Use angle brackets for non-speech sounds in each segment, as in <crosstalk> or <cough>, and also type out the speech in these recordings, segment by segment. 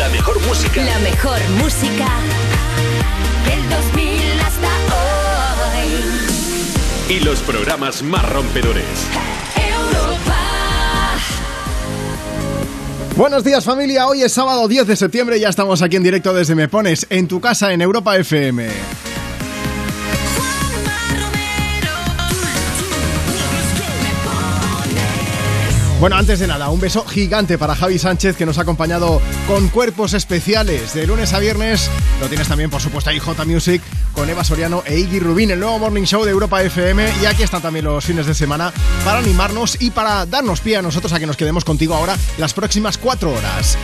La mejor música. La mejor música del 2000 hasta hoy. Y los programas más rompedores. Europa. Buenos días familia, hoy es sábado 10 de septiembre y ya estamos aquí en directo desde Me Pones, en tu casa en Europa FM. Bueno, antes de nada, un beso gigante para Javi Sánchez que nos ha acompañado con cuerpos especiales de lunes a viernes. Lo tienes también, por supuesto, ahí J Music con Eva Soriano e Iggy Rubín, el nuevo Morning Show de Europa FM. Y aquí están también los fines de semana para animarnos y para darnos pie a nosotros a que nos quedemos contigo ahora las próximas cuatro horas.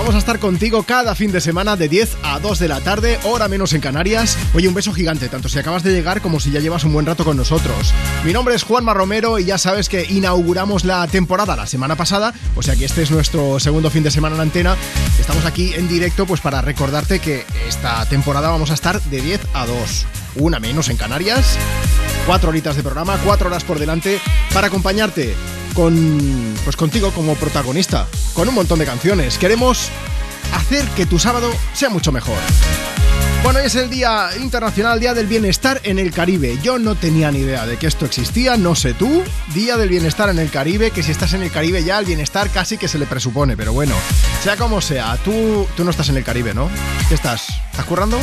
Vamos a estar contigo cada fin de semana de 10 a 2 de la tarde, hora menos en Canarias. Oye, un beso gigante, tanto si acabas de llegar como si ya llevas un buen rato con nosotros. Mi nombre es Juanma Romero y ya sabes que inauguramos la temporada la semana pasada, o sea que este es nuestro segundo fin de semana en antena. Estamos aquí en directo pues para recordarte que esta temporada vamos a estar de 10 a 2, una menos en Canarias. Cuatro horitas de programa, cuatro horas por delante para acompañarte con pues contigo como protagonista, con un montón de canciones. Queremos hacer que tu sábado sea mucho mejor. Bueno, es el Día Internacional, Día del Bienestar en el Caribe. Yo no tenía ni idea de que esto existía, no sé tú. Día del Bienestar en el Caribe, que si estás en el Caribe ya el bienestar casi que se le presupone, pero bueno, sea como sea, tú, tú no estás en el Caribe, ¿no? ¿Qué estás? ¿Estás currando?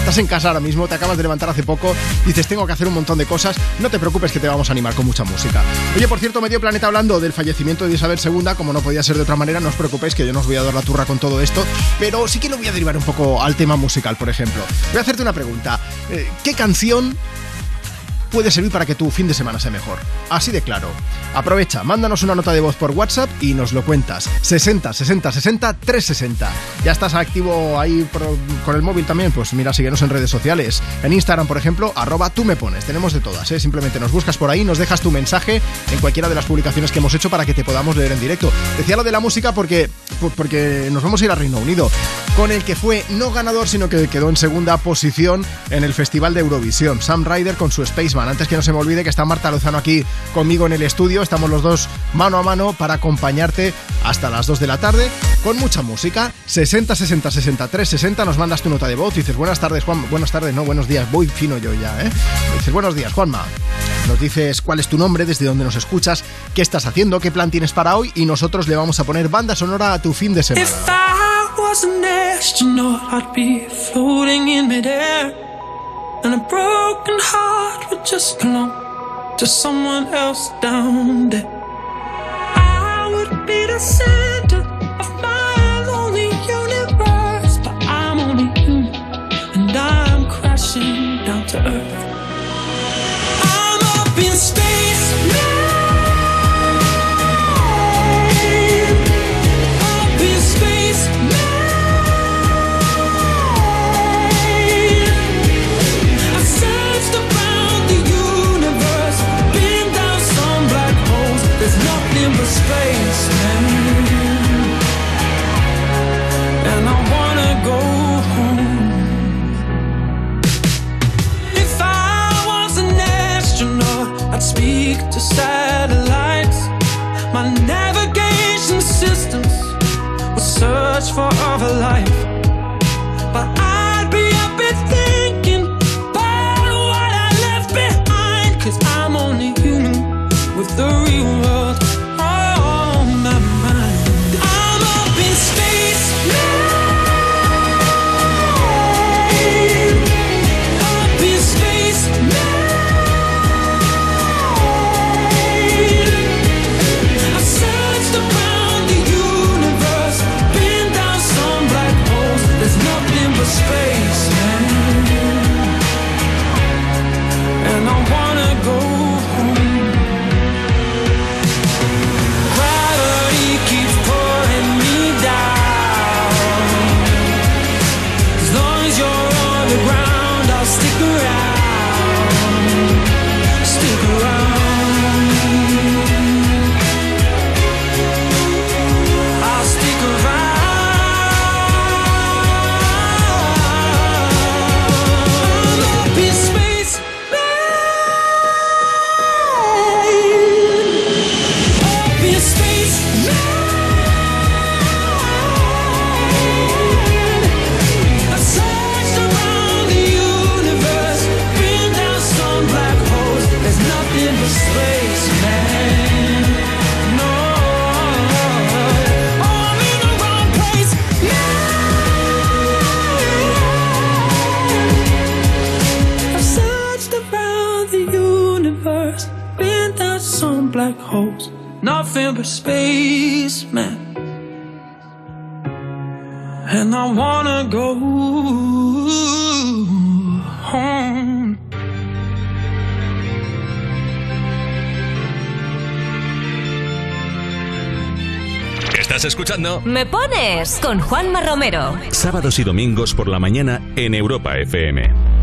Estás en casa ahora mismo, te acabas de levantar hace poco, dices tengo que hacer un montón de cosas, no te preocupes que te vamos a animar con mucha música. Oye, por cierto, Medio Planeta hablando del fallecimiento de Isabel II, como no podía ser de otra manera, no os preocupéis que yo no os voy a dar la turra con todo esto, pero sí que lo voy a derivar un poco al tema musical, por ejemplo. Voy a hacerte una pregunta. Eh, ¿Qué canción puede servir para que tu fin de semana sea mejor. Así de claro. Aprovecha, mándanos una nota de voz por WhatsApp y nos lo cuentas. 60 60 60 360. Ya estás activo ahí con el móvil también, pues mira, síguenos en redes sociales. En Instagram, por ejemplo, arroba tú me pones. Tenemos de todas, ¿eh? Simplemente nos buscas por ahí, nos dejas tu mensaje en cualquiera de las publicaciones que hemos hecho para que te podamos leer en directo. Decía lo de la música porque, por- porque nos vamos a ir a Reino Unido, con el que fue no ganador, sino que quedó en segunda posición en el Festival de Eurovisión. Sam Ryder con su Spaceman. Antes que no se me olvide que está Marta Lozano aquí conmigo en el estudio. Estamos los dos mano a mano para acompañarte hasta las 2 de la tarde con mucha música. 60 60 63 60 nos mandas tu nota de voz y dices buenas tardes Juan, buenas tardes, no, buenos días, voy fino yo ya, ¿eh? Dices buenos días Juanma. Nos dices cuál es tu nombre, desde dónde nos escuchas, qué estás haciendo, qué plan tienes para hoy y nosotros le vamos a poner banda sonora a tu fin de semana. If I was an astronaut, I'd be floating in midair. And a broken heart would just belong to someone else down there. I would be the center of my lonely universe, but I'm only human and I'm crashing down to earth. For other life. But I'd And I wanna go home. Estás escuchando Me pones con Juanma Romero. sábados y domingos por la mañana en Europa FM.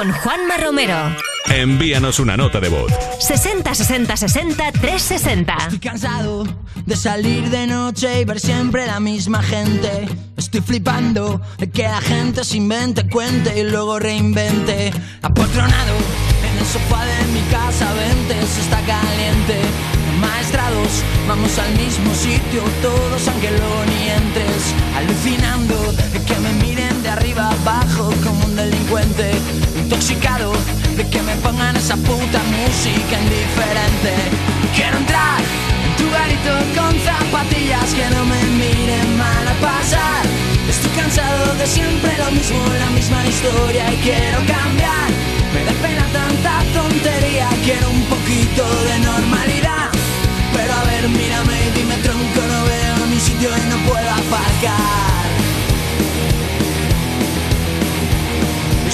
Con Juanma Romero. Envíanos una nota de voz. 60 60 60 360. Estoy cansado de salir de noche y ver siempre la misma gente. Estoy flipando de que la gente se invente, cuente y luego reinvente. Apotronado en el sofá de mi casa, vente, se está caliente. Maestrados, vamos al mismo sitio, todos aunque luego ni entres. Alucinando de que me miren de arriba abajo como un delincuente. Intoxicado de que me pongan esa puta música indiferente. Quiero entrar en tu garito con zapatillas que no me miren mal a pasar. Estoy cansado de siempre lo mismo, la misma historia y quiero cambiar. Me da pena tanta tontería, quiero un poquito de normalidad. Pero a ver, mírame y dime tronco, no veo mi sitio y no puedo aparcar.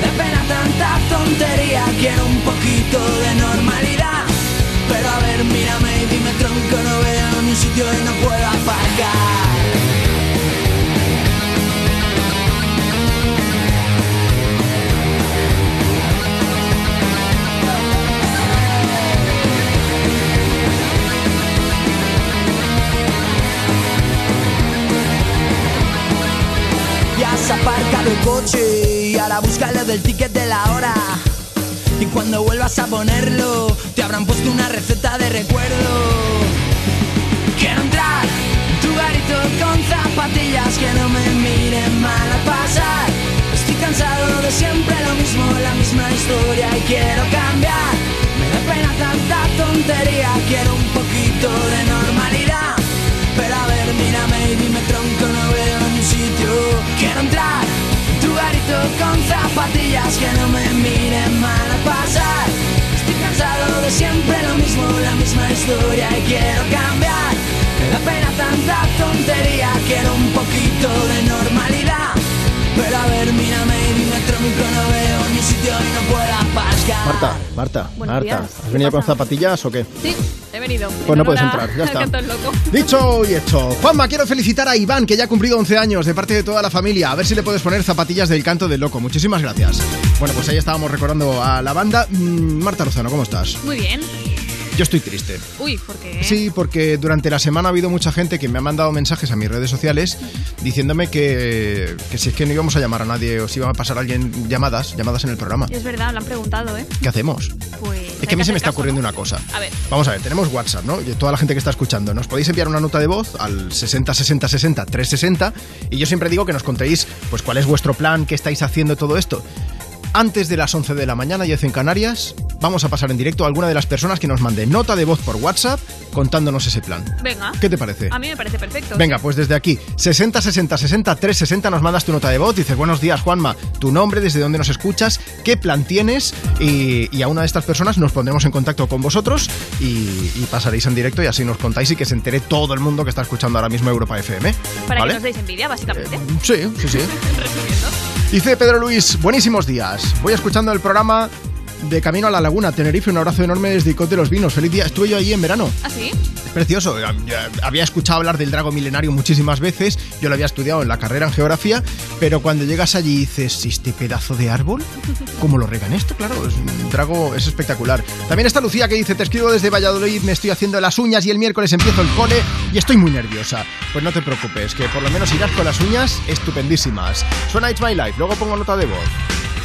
Me pena tanta tontería, quiero un poquito de normalidad. Pero a ver, mírame y dime tronco, no veo ni sitio y no puedo aparcar. Has aparcado el coche y ahora búscalo del ticket de la hora. Y cuando vuelvas a ponerlo, te habrán puesto una receta de recuerdo. Quiero entrar en tu garito con zapatillas que no me miren mal a pasar. Estoy cansado de siempre lo mismo, la misma historia y quiero cambiar. Me da pena tanta tontería, quiero un poquito de normalidad. Pero a ver, mírame y dime tronco, no veo ni sitio. Quiero entrar en tu garito con zapatillas que no me miren mal a pasar. Estoy cansado de siempre lo mismo, la misma historia y quiero cambiar. Me da pena tanta tontería, quiero un poquito de normalidad. Pero a ver, mírame y dime tronco, no veo ni sitio y no puedo pascar. Marta, Marta, Buenos Marta. días. ¿Has ¿Qué venido con pasa? zapatillas o qué? Sí, venido. Pues no puedes a- entrar, ya <laughs> está. Dicho y hecho. Juanma, quiero felicitar a Iván, que ya ha cumplido 11 años, de parte de toda la familia. A ver si le puedes poner zapatillas del canto del loco. Muchísimas gracias. Bueno, pues ahí estábamos recordando a la banda. Mm, Marta Lozano, ¿cómo estás? Muy bien. Yo estoy triste. Uy, ¿por qué? Sí, porque durante la semana ha habido mucha gente que me ha mandado mensajes a mis redes sociales diciéndome que, que si es que no íbamos a llamar a nadie o si iba a pasar alguien llamadas, llamadas en el programa. Es verdad, lo han preguntado, ¿eh? ¿Qué hacemos? Pues. Que a mí se me está ocurriendo una cosa. A ver. Vamos a ver, tenemos WhatsApp, ¿no? Y toda la gente que está escuchando, nos podéis enviar una nota de voz al 60 60 60 360 y yo siempre digo que nos contéis pues cuál es vuestro plan, qué estáis haciendo todo esto. Antes de las 11 de la mañana, y en Canarias, vamos a pasar en directo a alguna de las personas que nos mande nota de voz por WhatsApp contándonos ese plan. Venga. ¿Qué te parece? A mí me parece perfecto. Venga, pues desde aquí, 60 60 60 360 nos mandas tu nota de voz, dices buenos días Juanma, tu nombre, desde dónde nos escuchas, qué plan tienes y, y a una de estas personas nos pondremos en contacto con vosotros y, y pasaréis en directo y así nos contáis y que se entere todo el mundo que está escuchando ahora mismo Europa FM. Para ¿vale? que nos deis envidia, básicamente. Sí, sí, sí. <laughs> Resumiendo. Dice Pedro Luis, buenísimos días. Voy escuchando el programa de Camino a la Laguna, Tenerife. Un abrazo enorme desde Icot de los Vinos. Feliz día. Estuve yo allí en verano. ¿Ah, sí? Es precioso. Ya Había escuchado hablar del drago milenario muchísimas veces. Yo lo había estudiado en la carrera en geografía. Pero cuando llegas allí y dices, este pedazo de árbol, ¿cómo lo regan esto? Claro, es un drago, es espectacular. También está Lucía que dice, te escribo desde Valladolid, me estoy haciendo las uñas y el miércoles empiezo el cole y estoy muy nerviosa. Pues no te preocupes, que por lo menos irás con las uñas estupendísimas. Suena It's My Life, luego pongo nota de voz.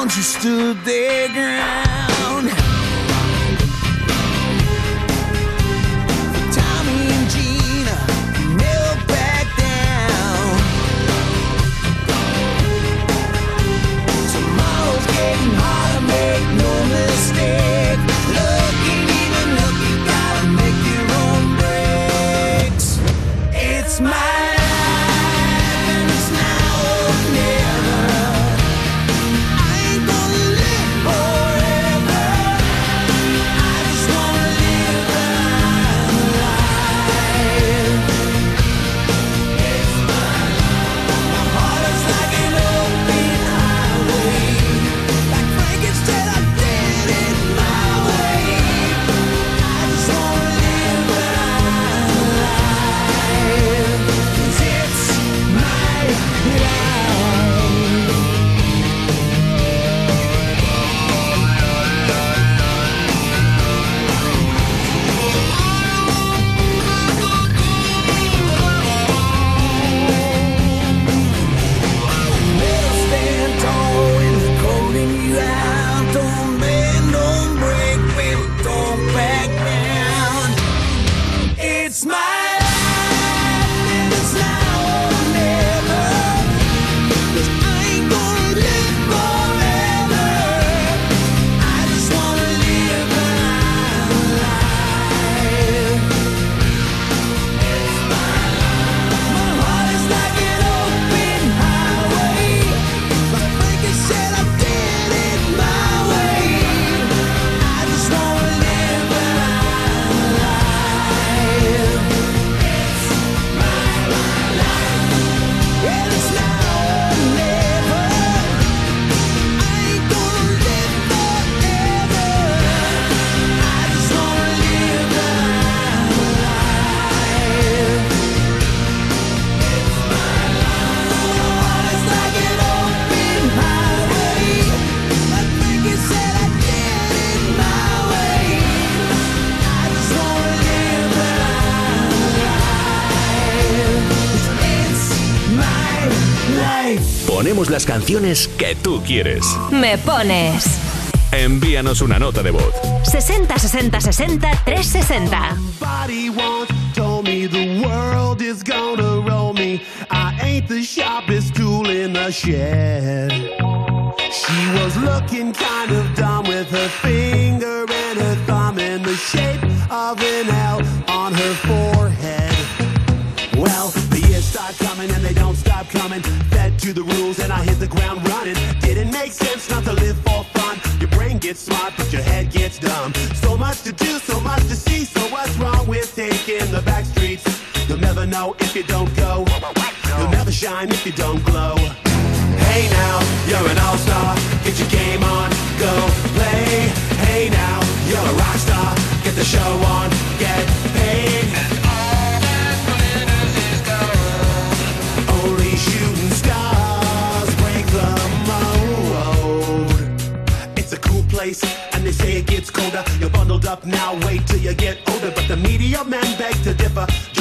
for the ones who stood their ground. Ponemos las canciones que tú quieres. Me pones. Envíanos una nota de voz. 60 60 60 360. Somebody once told me the world is gonna roll me. I ain't the sharpest tool in the shed. She was looking kind of know if you don't go. You'll never shine if you don't glow. Hey now, you're an all-star. Get your game on, go play. Hey now, you're a rock star. Get the show on, get paid. And All that's when I go. Only shooting stars break the mold. It's a cool place, and they say it gets colder. You're bundled up now, wait till you get older. But the media men beg to differ,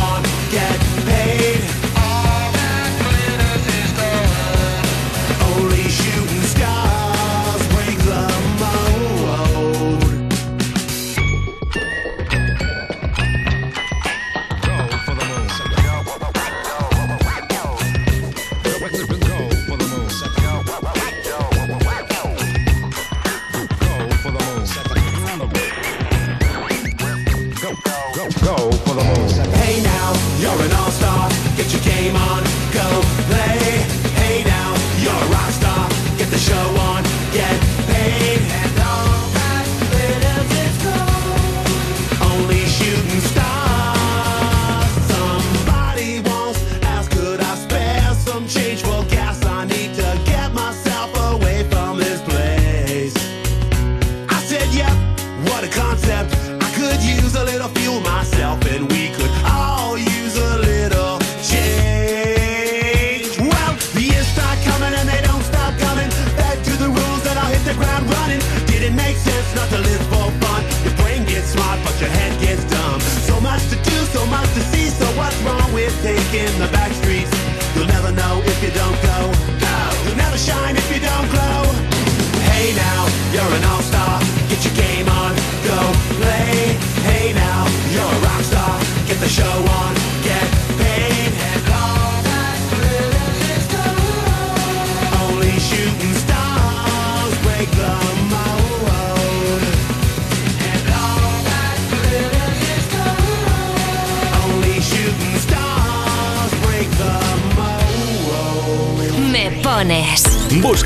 on,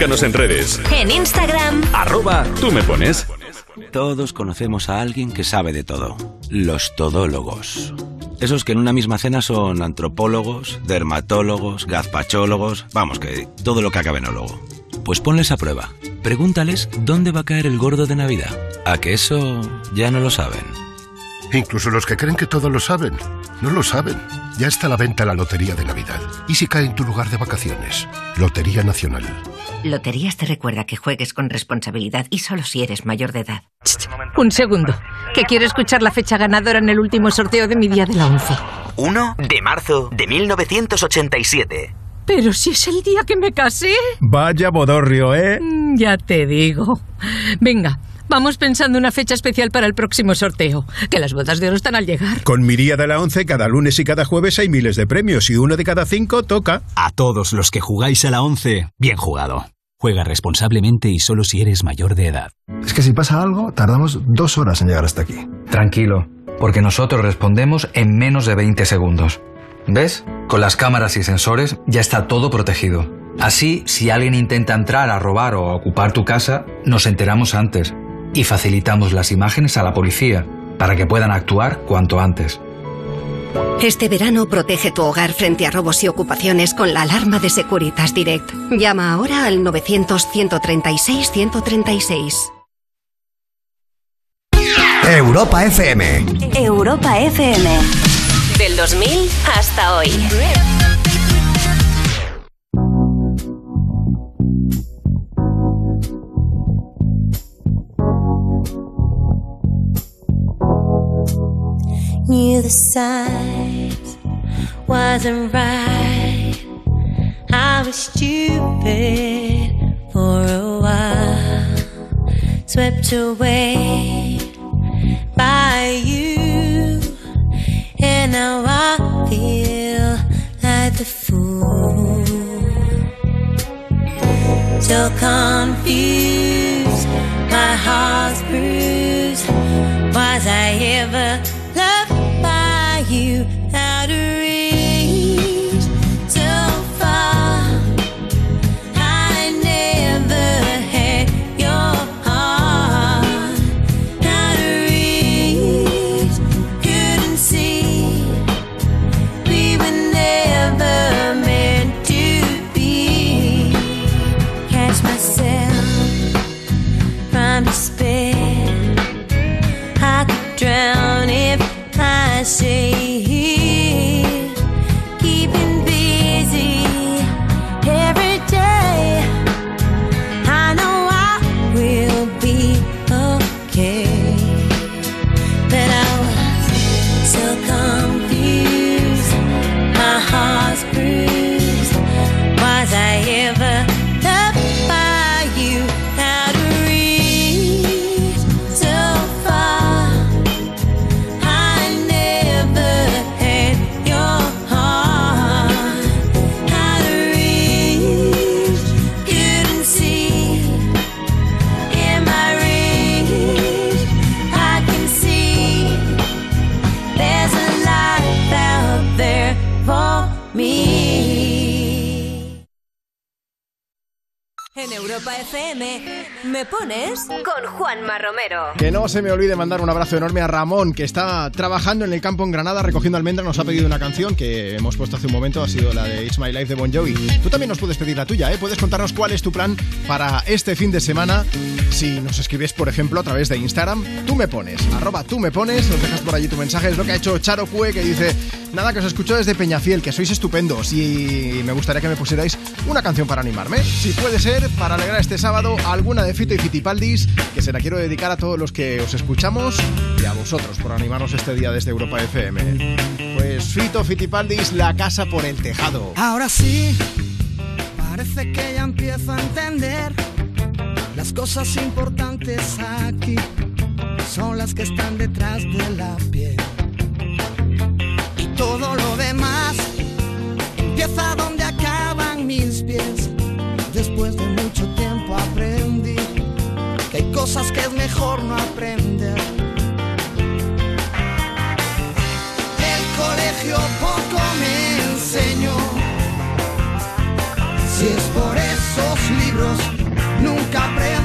Búscanos en redes. En Instagram, Arroba tú me pones. Todos conocemos a alguien que sabe de todo. Los todólogos. Esos que en una misma cena son antropólogos, dermatólogos, gazpachólogos, vamos, que todo lo que acabe en ólogo. Pues ponles a prueba. Pregúntales dónde va a caer el gordo de Navidad. ¿A que eso ya no lo saben? Incluso los que creen que todo lo saben, no lo saben. Ya está a la venta la Lotería de Navidad. ¿Y si cae en tu lugar de vacaciones? Lotería Nacional. Loterías te recuerda que juegues con responsabilidad y solo si eres mayor de edad. Un segundo, que quiero escuchar la fecha ganadora en el último sorteo de mi día de la once. 1 de marzo de 1987. Pero si es el día que me casé. Vaya bodorrio, ¿eh? Mm, Ya te digo. Venga, vamos pensando una fecha especial para el próximo sorteo. Que las bodas de oro están al llegar. Con mi día de la 11, cada lunes y cada jueves hay miles de premios y uno de cada cinco toca. A todos los que jugáis a la 11, bien jugado. Juega responsablemente y solo si eres mayor de edad. Es que si pasa algo, tardamos dos horas en llegar hasta aquí. Tranquilo, porque nosotros respondemos en menos de 20 segundos. ¿Ves? Con las cámaras y sensores ya está todo protegido. Así, si alguien intenta entrar a robar o a ocupar tu casa, nos enteramos antes y facilitamos las imágenes a la policía para que puedan actuar cuanto antes. Este verano protege tu hogar frente a robos y ocupaciones con la alarma de Securitas Direct. Llama ahora al 900-136-136. Europa FM. Europa FM. Del 2000 hasta hoy. Knew the signs wasn't right. I was stupid for a while, swept away by you, and now I feel like the fool. So confused, my heart's bruised. Was I ever ¿me pones? Con Juanma Romero. Que no se me olvide mandar un abrazo enorme a Ramón, que está trabajando en el campo en Granada recogiendo almendras. Nos ha pedido una canción que hemos puesto hace un momento, ha sido la de It's My Life de Bon Jovi. Tú también nos puedes pedir la tuya, ¿eh? Puedes contarnos cuál es tu plan para este fin de semana. Si nos escribes, por ejemplo, a través de Instagram, tú me pones, arroba tú me pones, nos dejas por allí tu mensaje. Es lo que ha hecho Charo Cue, que dice: Nada, que os escucho desde Peñafiel, que sois estupendos y me gustaría que me pusierais una canción para animarme. Si puede ser, para alegrar este sábado, alguna de Fito y Fitipaldis, que se la quiero dedicar a todos los que os escuchamos y a vosotros por animarnos este día desde Europa FM. Pues Fito Fitipaldis, la casa por el tejado. Ahora sí, parece que ya empiezo a entender las cosas importantes aquí son las que están detrás de la piel. Todo lo demás empieza donde acaban mis pies. Después de mucho tiempo aprendí que hay cosas que es mejor no aprender. El colegio poco me enseñó. Si es por esos libros, nunca aprendo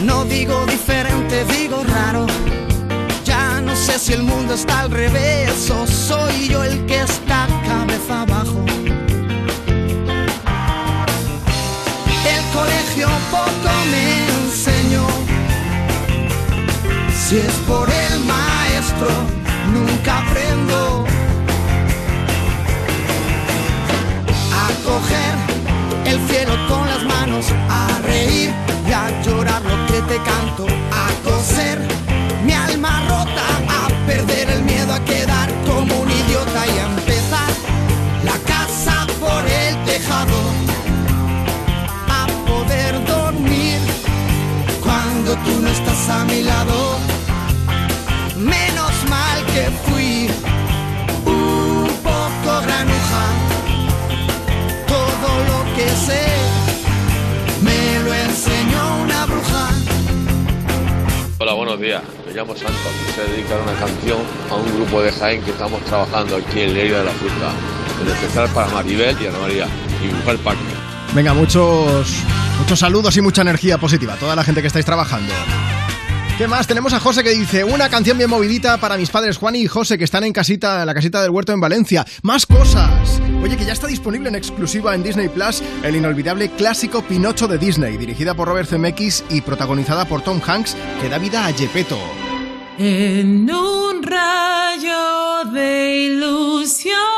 no digo diferente, digo raro. Ya no sé si el mundo está al revés o soy yo el que está cabeza abajo. El colegio poco me enseñó. Si es por el maestro, nunca aprendo el cielo con las manos, a reír te canto, a coser. Mi alma rota, a perder el miedo a quedar como un idiota y a empezar la casa por el tejado, a poder dormir cuando tú no estás a mi lado. Menos mal que fui un poco granuja, lo que sé me lo enseñó una bruja. Hola, buenos días. Me llamo Santos. Quise dedicar una canción a un grupo de Jaén que estamos trabajando aquí en Leira de la Fruta. En especial para Maribel y Ana María, mi mujer Paqui. Venga, muchos, muchos saludos y mucha energía positiva a toda la gente que estáis trabajando. ¿Qué más? Tenemos a José que dice una canción bien movidita para mis padres Juan y José que están en casita, en la casita del huerto en Valencia. Más cosas. Oye, que ya está disponible en exclusiva en Disney Plus el inolvidable clásico Pinocho de Disney, dirigida por Robert Zemeckis y protagonizada por Tom Hanks, que da vida a Gepetto. En un rayo de ilusión.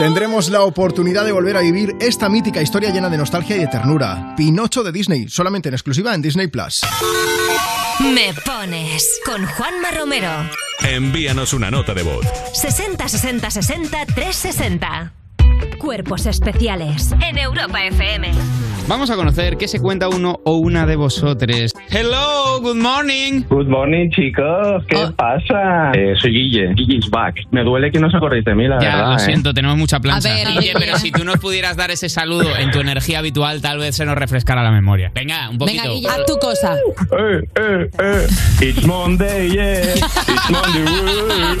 Tendremos la oportunidad de volver a vivir esta mítica historia llena de nostalgia y de ternura. Pinocho de Disney, solamente en exclusiva en Disney Plus. Me pones con Juanma Romero. Envíanos una nota de voz. 60 60 60 360. Cuerpos especiales en Europa FM. Vamos a conocer qué se cuenta uno o una de vosotros. Hello, good morning. Good morning, chicos. ¿Qué pasa? Eh, soy Guille. Guille's back. Me duele que no os acordéis de mí, la Ya, verdad. lo ¿eh? siento, tenemos mucha plancha. A ver, Guille. pero si tú nos pudieras dar ese saludo en tu energía habitual, tal vez se nos refrescara la memoria. Venga, un poquito. Venga, Guille, haz tu cosa. Eh, eh, eh. It's Monday, yeah. It's Monday. <laughs>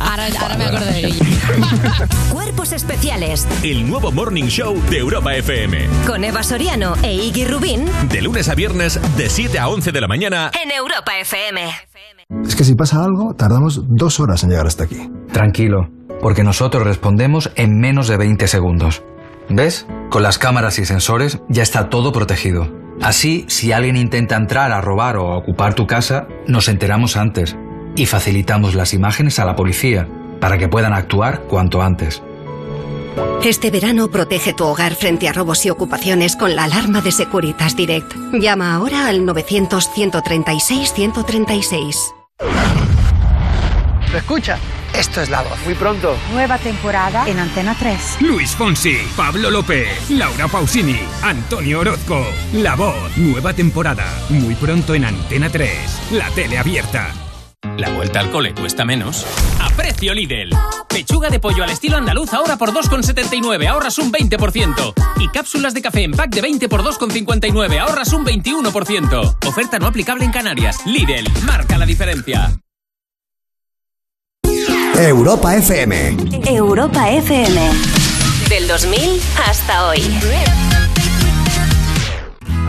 Ahora, ahora me acuerdo de Guille. <laughs> Cuerpos especiales El nuevo Morning Show de Europa FM. con Eva Soriano e Iggy Rubín De lunes a viernes, de 7 a 11 de la mañana. en Europa FM. Es que si pasa algo, tardamos dos horas en llegar hasta aquí. Tranquilo, porque nosotros respondemos en menos de 20 segundos. ¿Ves? Con las cámaras y sensores ya está todo protegido. Así, si alguien intenta entrar a robar o a ocupar tu casa, nos enteramos antes y facilitamos las imágenes a la policía para que puedan actuar cuanto antes. Este verano protege tu hogar frente a robos y ocupaciones con la alarma de Securitas Direct. Llama ahora al 900-136-136. ¿Lo escucha? Esto es La Voz. Muy pronto. Nueva temporada en Antena 3. Luis Fonsi, Pablo López, Laura Pausini, Antonio Orozco. La Voz, nueva temporada. Muy pronto en Antena 3, la tele abierta. La vuelta al cole cuesta menos. A precio Lidl. Pechuga de pollo al estilo andaluz ahora por 2,79, ahorras un 20%. Y cápsulas de café en pack de 20 por 2,59, ahorras un 21%. Oferta no aplicable en Canarias. Lidl, marca la diferencia. Europa FM. Europa FM. Del 2000 hasta hoy.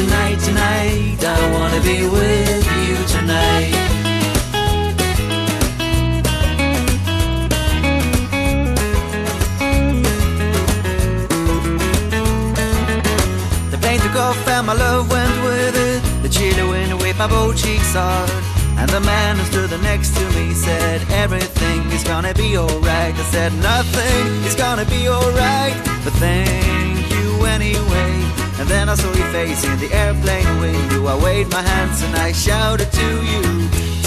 tonight, tonight, I wanna be with you tonight. The plane took off and my love went with it. The chilly wind waved my both cheeks hard. And the man who stood next to me said, Everything is gonna be alright. I said, Nothing is gonna be alright. But you anyway. And then I saw your face in the airplane window. I waved my hands and I shouted to you.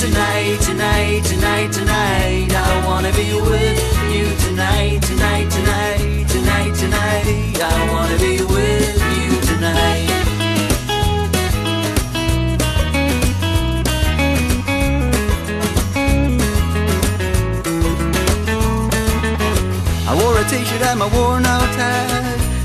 Tonight, tonight, tonight, tonight. I wanna be with you tonight, tonight, tonight, tonight, tonight. I wanna be with you tonight. I wore a t-shirt and my worn out hat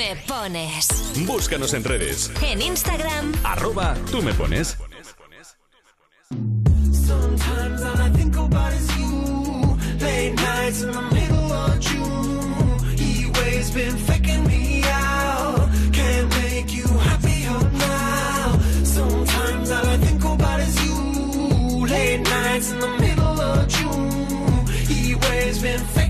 Me pones. Búscanos en redes. En Instagram. Arroba tú me pones. Sometimes all I think about is you. Late nights in the middle of June. He waves been faking me out. Can't make you happier now. Sometimes all I think about is you. Late nights in the middle of June. He waves been faking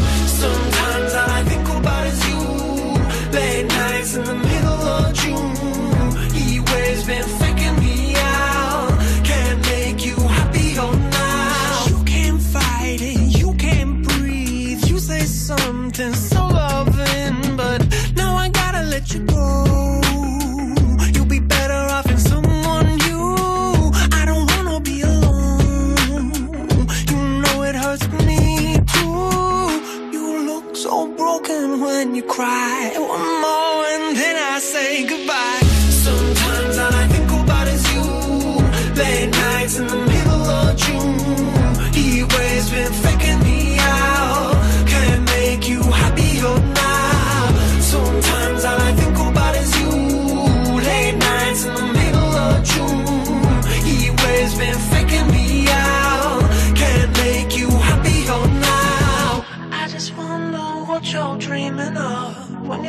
you cry.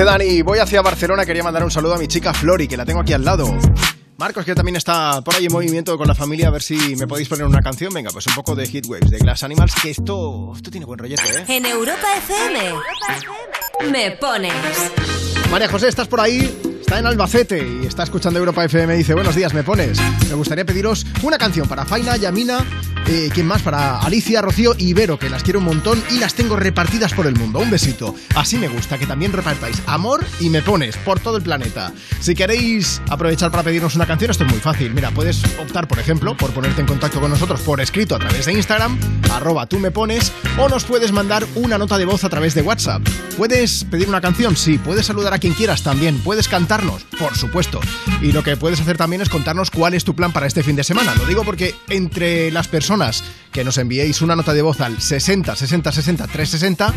Dice Dani, voy hacia Barcelona, quería mandar un saludo a mi chica Flori, que la tengo aquí al lado. Marcos, que también está por ahí en movimiento con la familia, a ver si me podéis poner una canción. Venga, pues un poco de Heatwaves, de Glass Animals, que esto, esto tiene buen rollete, ¿eh? En Europa FM. Me pones. María José, ¿estás por ahí? Está en Albacete y está escuchando Europa FM. Dice, buenos días, me pones. Me gustaría pediros una canción para Faina, Yamina, eh, ¿quién más? Para Alicia, Rocío y Vero, que las quiero un montón y las tengo repartidas por el mundo. Un besito. Así me gusta, que también repartáis amor y me pones por todo el planeta. Si queréis aprovechar para pedirnos una canción, esto es muy fácil. Mira, puedes optar, por ejemplo, por ponerte en contacto con nosotros por escrito a través de Instagram, arroba tú me pones, o nos puedes mandar una nota de voz a través de WhatsApp. ¿Puedes pedir una canción? Sí. ¿Puedes saludar a quien quieras también? ¿Puedes Por supuesto. Y lo que puedes hacer también es contarnos cuál es tu plan para este fin de semana. Lo digo porque entre las personas que nos enviéis una nota de voz al 60 60 60 360,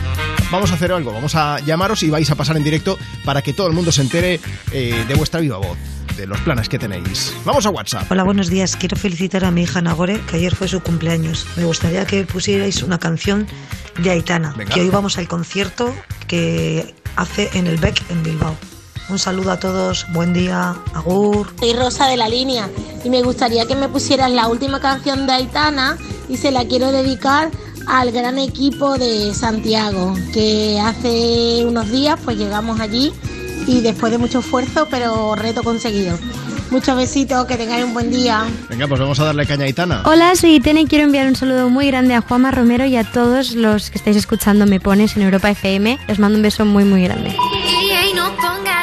vamos a hacer algo. Vamos a llamaros y vais a pasar en directo para que todo el mundo se entere eh, de vuestra viva voz, de los planes que tenéis. Vamos a WhatsApp. Hola, buenos días. Quiero felicitar a mi hija Nagore, que ayer fue su cumpleaños. Me gustaría que pusierais una canción de Aitana, Venga. que hoy vamos al concierto que hace en el BEC en Bilbao. Un saludo a todos, buen día, agur. Soy Rosa de la línea y me gustaría que me pusieras la última canción de Aitana y se la quiero dedicar al gran equipo de Santiago, que hace unos días pues llegamos allí y después de mucho esfuerzo, pero reto conseguido. Muchos besitos, que tengáis un buen día. Venga, pues vamos a darle caña a Aitana. Hola, soy Itene y quiero enviar un saludo muy grande a Juanma Romero y a todos los que estáis escuchando Me Pones en Europa FM. Les mando un beso muy, muy grande. Y no ponga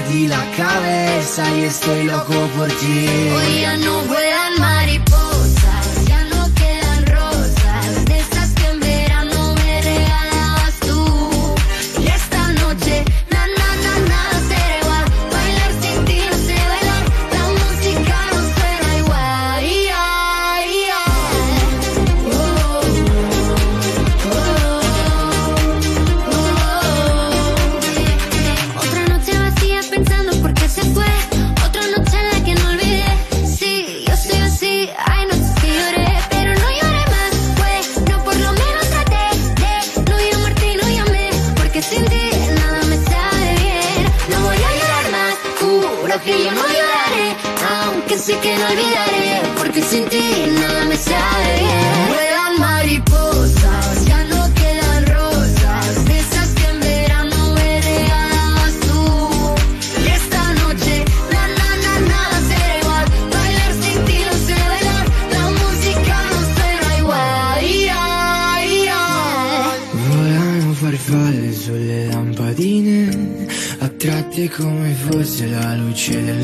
perdí la cabeza y estoy loco por ti. Hoy ya no vuelan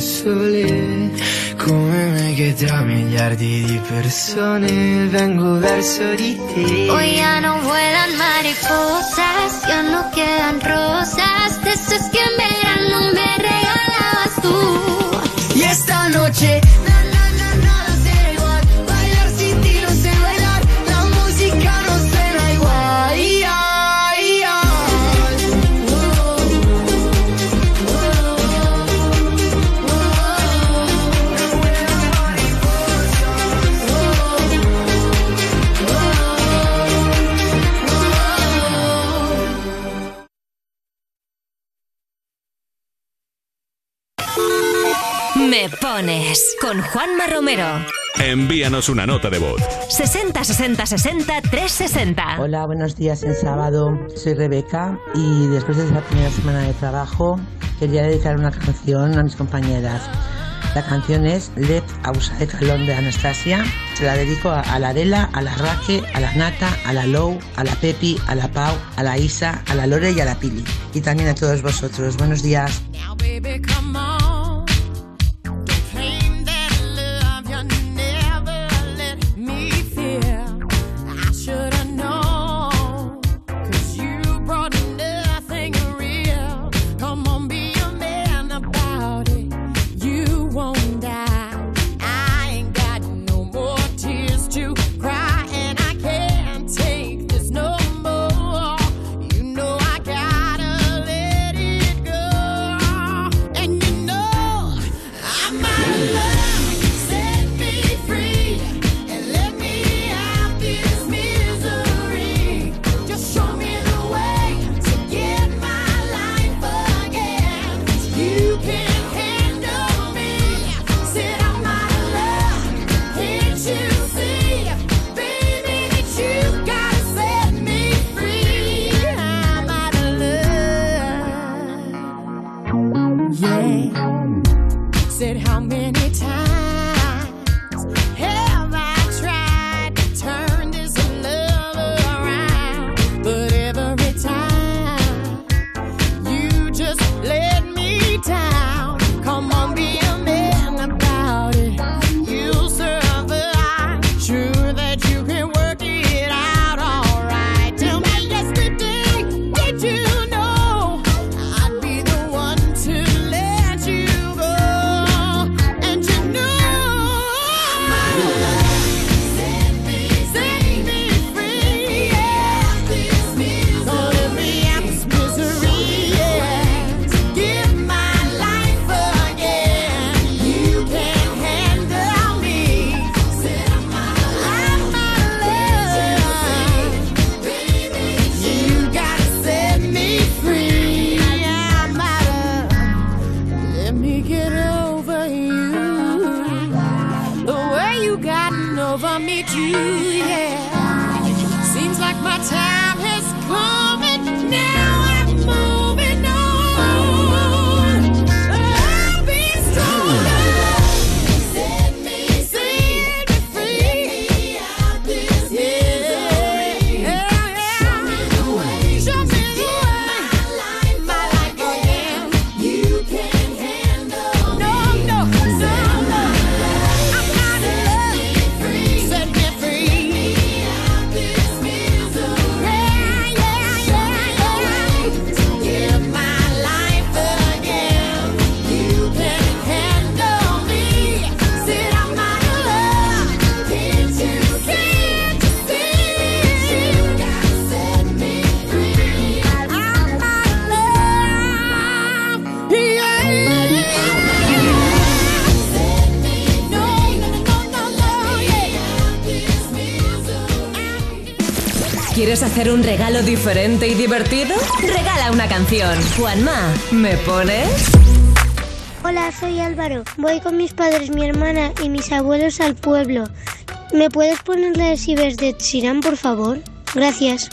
sole, come me che tra miliardi di persone vengo verso di te. Hoy ya no vuelan mariposas, ya no quedan rosas, de esas que en verano me regalabas tú. Y esta noche, con Juanma Romero. Envíanos una nota de voz. 60 60 60 360. Hola, buenos días en sábado. Soy Rebeca y después de la primera semana de trabajo quería dedicar una canción a mis compañeras. La canción es Let Ausa de Calón de Anastasia. Se la dedico a, a la Adela, a la Raque, a la Nata, a la Lou, a la Pepi, a la Pau, a la Isa, a la Lore y a la Pili. Y también a todos vosotros. Buenos días. Baby, come on. un regalo diferente y divertido? Regala una canción. Juanma, ¿me pones? Hola, soy Álvaro. Voy con mis padres, mi hermana y mis abuelos al pueblo. ¿Me puedes poner la de Cibers de Chirán, por favor? Gracias.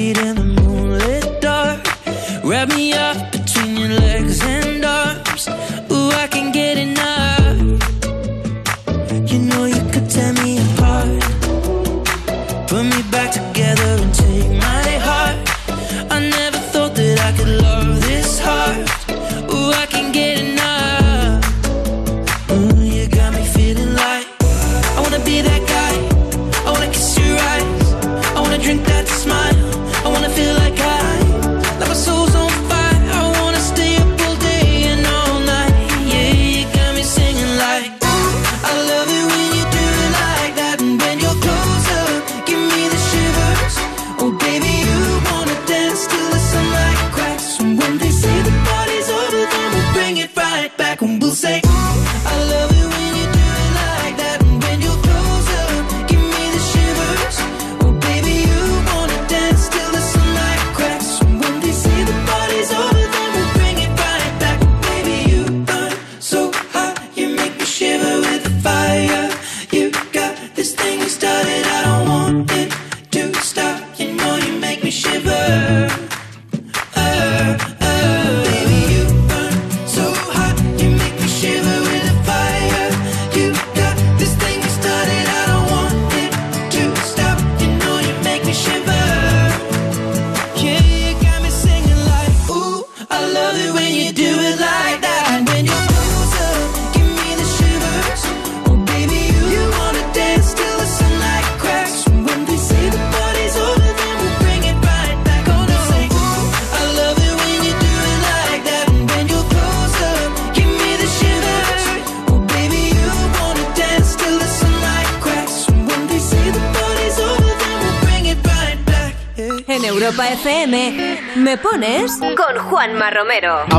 seat in the moonlit dark. Wrap me up.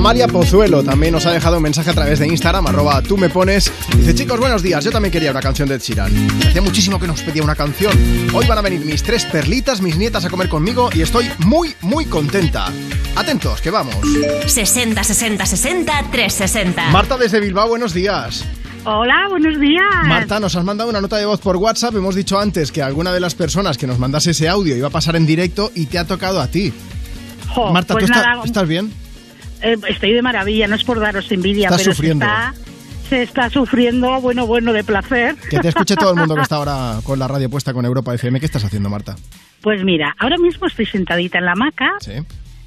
Amalia Pozuelo también nos ha dejado un mensaje a través de Instagram, arroba tú me pones. Dice, chicos, buenos días, yo también quería una canción de Chirán. Hacía muchísimo que nos pedía una canción. Hoy van a venir mis tres perlitas, mis nietas a comer conmigo y estoy muy, muy contenta. Atentos, que vamos. 60, 60, 60, 360. Marta desde Bilbao, buenos días. Hola, buenos días. Marta, nos has mandado una nota de voz por WhatsApp. Hemos dicho antes que alguna de las personas que nos mandase ese audio iba a pasar en directo y te ha tocado a ti. Marta, pues estás bien? Eh, estoy de maravilla, no es por daros envidia, Estás pero sufriendo. Se, está, se está sufriendo, bueno, bueno, de placer. Que te escuche todo el mundo que está ahora <laughs> con la radio puesta con Europa FM. ¿Qué estás haciendo, Marta? Pues mira, ahora mismo estoy sentadita en la hamaca, Sí.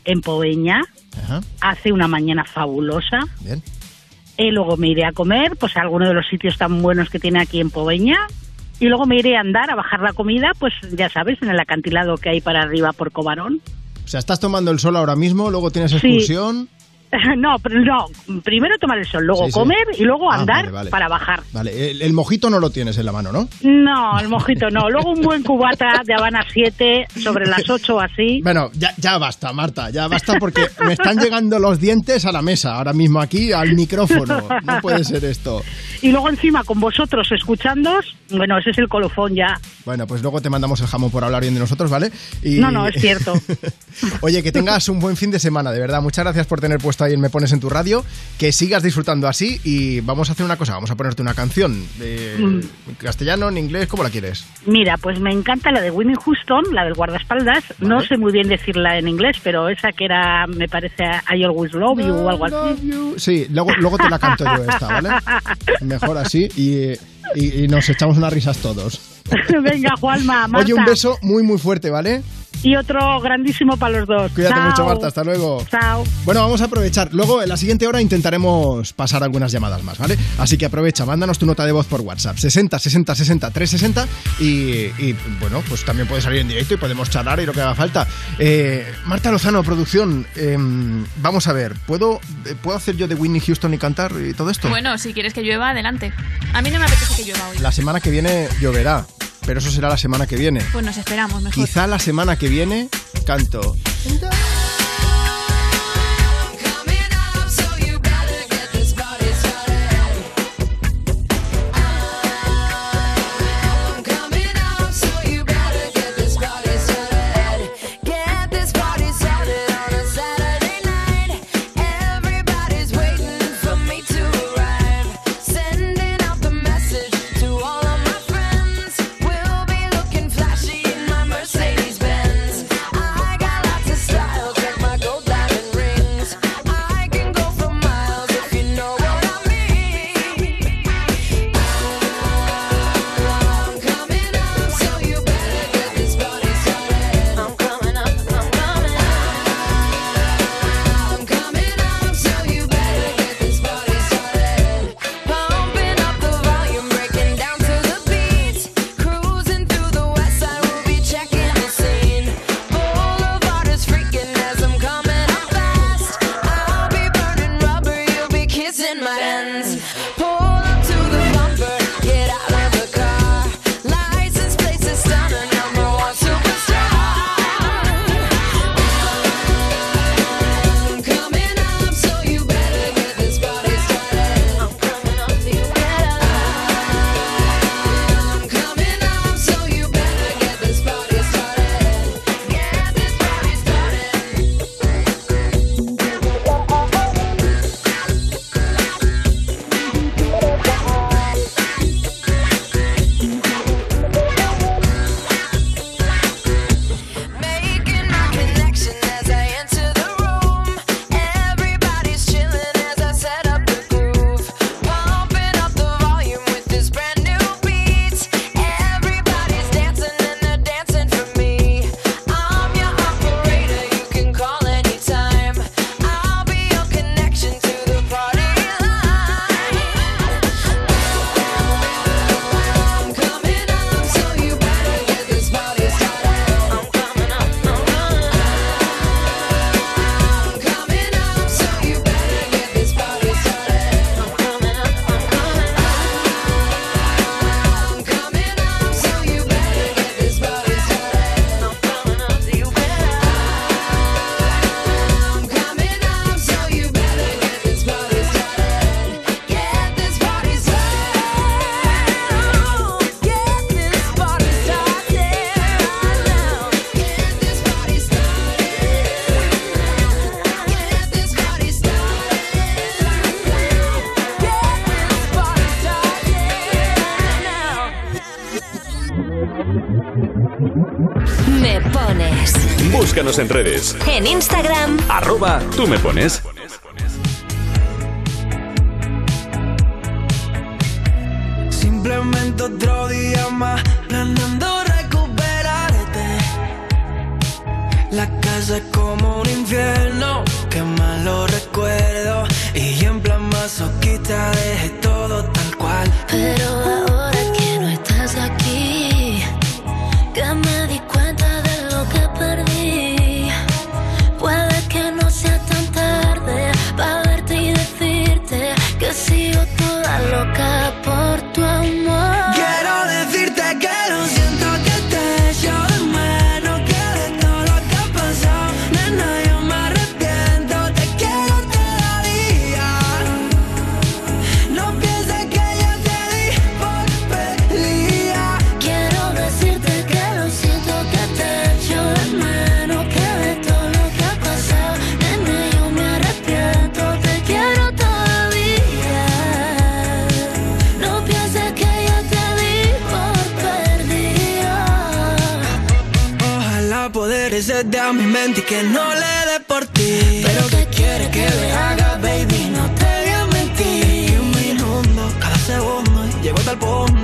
en Poveña, Ajá. hace una mañana fabulosa. Bien. Y luego me iré a comer, pues a alguno de los sitios tan buenos que tiene aquí en Poveña. Y luego me iré a andar, a bajar la comida, pues ya sabes, en el acantilado que hay para arriba por Cobarón. O sea, estás tomando el sol ahora mismo, luego tienes excursión. <laughs> No, no, primero tomar el sol, luego Sí, sí. comer y luego Ah, andar vale, vale. para bajar. Vale, el, el mojito no lo tienes en la mano, ¿no? No, el mojito no. Luego un buen cubata de Habana 7 sobre las 8 o así. Bueno, ya, ya basta, Marta, ya basta porque me están llegando los dientes a la mesa, ahora mismo aquí, al micrófono. No puede ser esto. Y luego encima con vosotros escuchándos, bueno, ese es el colofón ya. Bueno, pues luego te mandamos el jamón por hablar bien de nosotros, ¿vale? Y- No, no, es cierto. <laughs> Oye, que tengas un buen fin de semana, de verdad. Muchas gracias por tener puesto ahí el Me Pones en tu radio. Que sigas disfrutando así y vamos a hacer una cosa, vamos a ponerte una canción. De Mm. en castellano, en inglés, ¿cómo la quieres? Mira, pues me encanta la de Winnie Houston, la del guardaespaldas. No sé muy bien decirla en inglés, pero esa que era, me parece, I Always Love You o algo así. Sí, luego, luego te la canto yo esta, ¿vale? <laughs> Mejor así y, y- y nos echamos unas risas todos. <laughs> Venga, Juanma, Marta. Oye, un beso muy, muy fuerte, ¿vale? Y otro grandísimo para los dos. Cuídate Chao. mucho, Marta. Hasta luego. Chao. Bueno, vamos a aprovechar. Luego, en la siguiente hora, intentaremos pasar algunas llamadas más, ¿vale? Así que aprovecha, mándanos tu nota de voz por WhatsApp. 60 60 60 360 y, y, bueno, pues también puedes salir en directo y podemos charlar y lo que haga falta. Eh, Marta Lozano, producción, em, vamos a ver, ¿puedo, eh, ¿puedo hacer yo de Whitney Houston y cantar y todo esto? Bueno, si quieres que llueva, adelante. A mí no me apetece que llueva hoy. La semana que viene lloverá, pero eso será la semana que viene. Pues nos esperamos mejor. Quizá la semana que viene canto. Búscanos en redes. En Instagram. Arroba tú me pones. Simplemente otro día más planeando recuperarte. La casa es como un infierno, que malo recuerdo. Y en plan masoquista dejé todo tal cual. Pero ahora que no estás aquí, que me di mi mente y que no le dé por ti. Pero que quiere que le haga, baby, no te voy a mentir. Un minuto, cada segundo Llego hasta el punto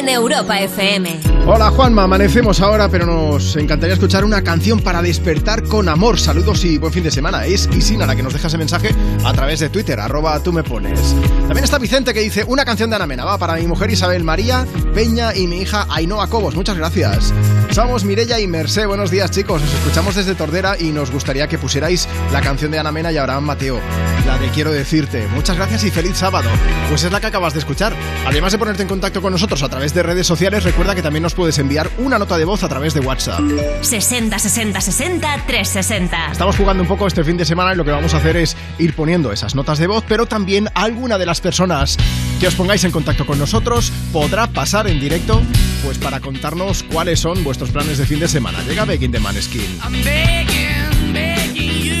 En Europa FM. Hola Juanma, amanecemos ahora, pero nos encantaría escuchar una canción para despertar con amor. Saludos y buen fin de semana. Es Isina la que nos deja ese mensaje a través de Twitter, arroba tú me pones. También está Vicente que dice una canción de Ana Mena, va para mi mujer Isabel María Peña y mi hija Ainhoa Cobos. Muchas gracias. Somos Mirella y Mercé. Buenos días chicos. Os escuchamos desde Tordera y nos gustaría que pusierais la canción de Ana Mena y Abraham Mateo. La de Quiero decirte. Muchas gracias y feliz sábado. Pues es la que acabas de escuchar. Además de ponerte en contacto con nosotros a través de redes sociales, recuerda que también nos puedes enviar una nota de voz a través de WhatsApp. 60 60 60 360. Estamos jugando un poco este fin de semana y lo que vamos a hacer es ir poniendo esas notas de voz, pero también alguna de las personas que os pongáis en contacto con nosotros podrá pasar en directo pues para contarnos cuáles son vuestros planes de fin de semana. Llega Begging de Maneskin. I'm begging, begging you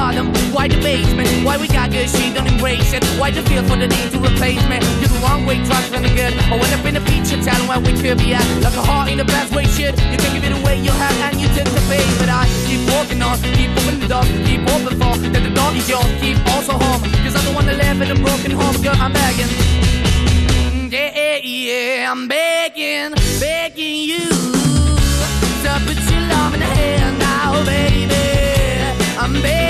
bottom, why the basement, why we got good, she don't embrace it. Why the feel for the need to replace me? You're the wrong way, trying to good. I went up in the feature, telling where we could be at. Like a heart in the best way, shit. You can give it away, you have, and you took the bait. But I keep walking on, keep opening the door, keep open for that the door is yours, keep also home. Cause I'm the one that live in a broken home, girl, I'm begging. Yeah, yeah, yeah, I'm begging, begging you to put your love in the hand now, baby. I'm begging,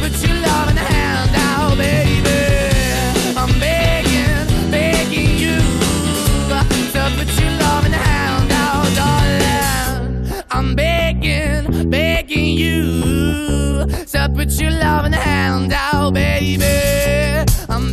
Put your loving hand out, baby. I'm begging, begging you. To put your loving hand out, darling. I'm begging, begging you. To put your loving hand out, baby. I'm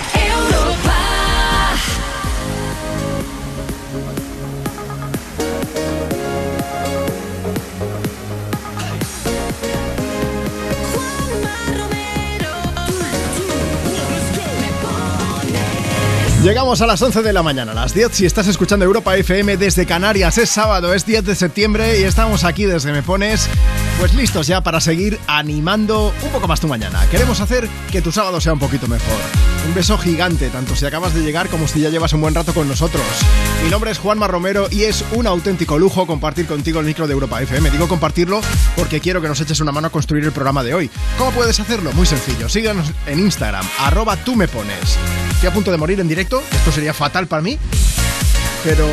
Llegamos a las 11 de la mañana, a las 10 si estás escuchando Europa FM desde Canarias. Es sábado, es 10 de septiembre y estamos aquí desde Me Pones, pues listos ya para seguir animando un poco más tu mañana. Queremos hacer que tu sábado sea un poquito mejor. Un beso gigante, tanto si acabas de llegar como si ya llevas un buen rato con nosotros. Mi nombre es Juanma Romero y es un auténtico lujo compartir contigo el micro de Europa FM. Digo compartirlo porque quiero que nos eches una mano a construir el programa de hoy. ¿Cómo puedes hacerlo? Muy sencillo. Síguenos en Instagram, arroba tú me pones. Estoy a punto de morir en directo. Esto sería fatal para mí. Pero,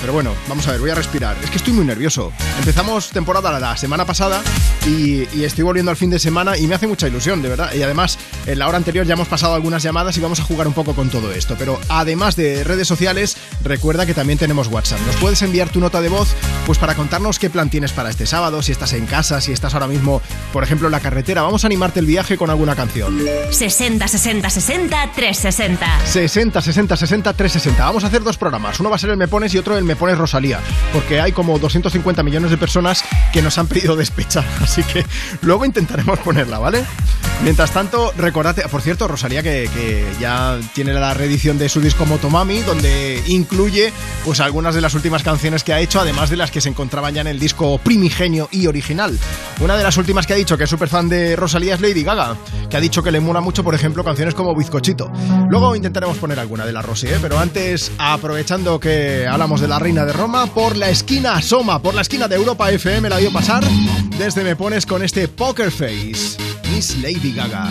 pero bueno, vamos a ver, voy a respirar. Es que estoy muy nervioso. Empezamos temporada la semana pasada y, y estoy volviendo al fin de semana y me hace mucha ilusión, de verdad. Y además, en la hora anterior ya hemos pasado algunas llamadas y vamos a jugar un poco con todo esto. Pero además de redes sociales, recuerda que también tenemos WhatsApp. Nos puedes enviar tu nota de voz pues para contarnos qué plan tienes para este sábado, si estás en casa, si estás ahora mismo, por ejemplo, en la carretera. Vamos a animarte el viaje con alguna canción. 60 60 60 360. 60, 60, 60, 360. Vamos a hacer dos programas. Uno va a ser el Me Pones y otro el Me Pones Rosalía. Porque hay como 250 millones de personas que nos han pedido <laughs> despechar. Así que luego intentaremos ponerla, ¿vale? Mientras tanto, recordate, por cierto, Rosalía que, que ya tiene la reedición de su disco Motomami, donde incluye pues algunas de las últimas canciones que ha hecho, además de las que se encontraban ya en el disco primigenio y original. Una de las últimas que ha dicho que es súper fan de Rosalía es Lady Gaga, que ha dicho que le mola mucho, por ejemplo, canciones como Bizcochito. Luego intentaremos poner alguna de la Rosy, ¿eh? pero antes, aprovechando que hablamos de la Reina de Roma, por la esquina Soma, por la esquina de Europa FM la dio pasar, desde Me Pones con este Poker Face, Miss Lady Gaga.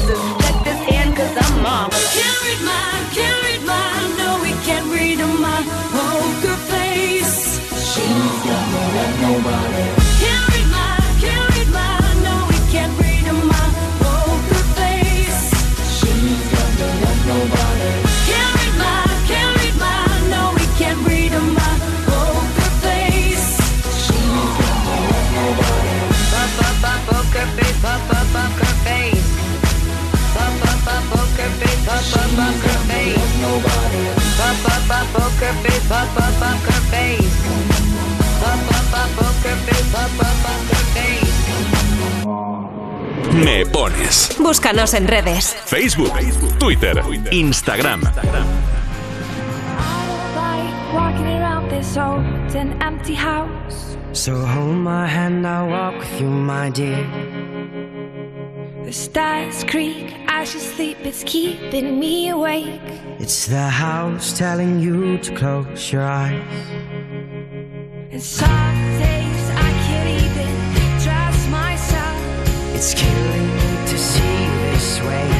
Nobody. Pop, pop, pop, poker face, pop, pop, poker face. Pop, Me pones. Búscanos en redes. Facebook, Twitter, Instagram. like walking around this old and empty house. So hold my hand, I'll walk with you, my dear. The stars creak as you sleep, it's keeping me awake. It's the house telling you to close your eyes. And some days I can't even trust myself. It's killing me to see you this way.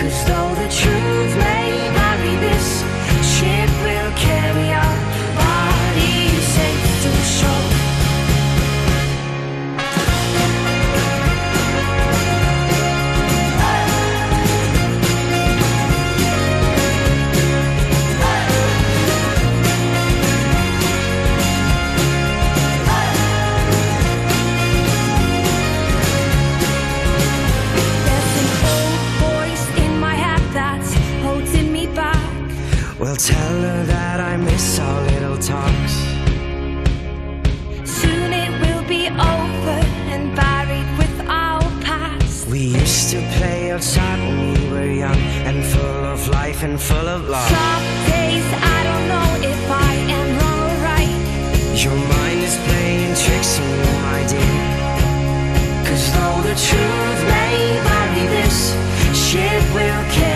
Cause though the truth may vary, this ship will carry our miss our little talks. Soon it will be over and buried with our past. We used to play outside when we were young and full of life and full of love. Some days I don't know if I am wrong or right. Your mind is playing tricks on you, my dear. Cause though the truth may vary, this ship will carry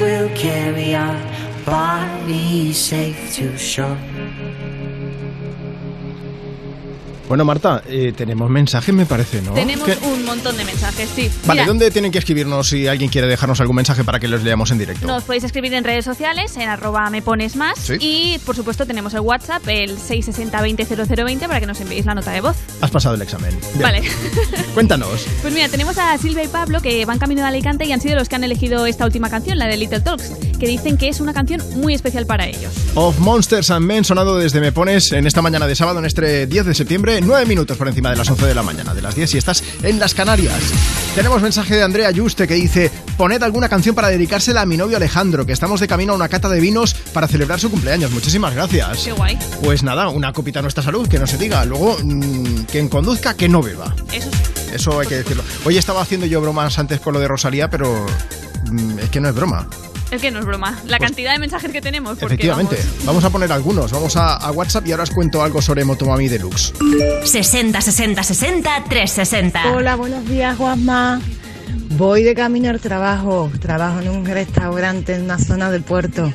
will carry our bodies safe to shore. Bueno, Marta, eh, tenemos mensaje, me parece, ¿no? Tenemos ¿Qué- un montón de mensajes, sí. Vale, Mira, ¿dónde tienen que escribirnos si alguien quiere dejarnos algún mensaje para que los leamos en directo? Nos podéis escribir en redes sociales, en arroba me pones más. Sí. Y por supuesto tenemos el WhatsApp, el 660-200020 para que nos enviéis la nota de voz. Has pasado el examen. Bien. Vale. <laughs> Cuéntanos. Pues mira, tenemos a Silvia y Pablo que van camino de Alicante y han sido los que han elegido esta última canción, la de Little Talks, que dicen que es una canción muy especial para ellos. Of Monsters and Men sonado desde Me Pones en esta mañana de sábado, en este 10 de septiembre, 9 minutos por encima de las 11 de la mañana, de las 10 si estás en las Canarias. Tenemos mensaje de Andrea Yuste que dice, poned alguna canción para dedicársela a mi novio Alejandro, que estamos de camino a una cata de vinos para celebrar su cumpleaños. Muchísimas gracias. Qué guay. Pues nada, una copita a nuestra salud, que no se diga. Luego, mm, quien conduzca, que no beba. Eso sí. Eso hay que decirlo. Hoy estaba haciendo yo bromas antes con lo de Rosalía, pero mm, es que no es broma. Es que no es broma. La cantidad de mensajes que tenemos. Porque, Pues Efectivamente. vamos, Vamos. a poner algunos. Vamos a, a WhatsApp y ahora os cuento algo sobre Motomami Deluxe. 60 60 60 360. Hola, buenos días, Juanma. Voy de camino al trabajo. Trabajo en un restaurante en una zona del puerto.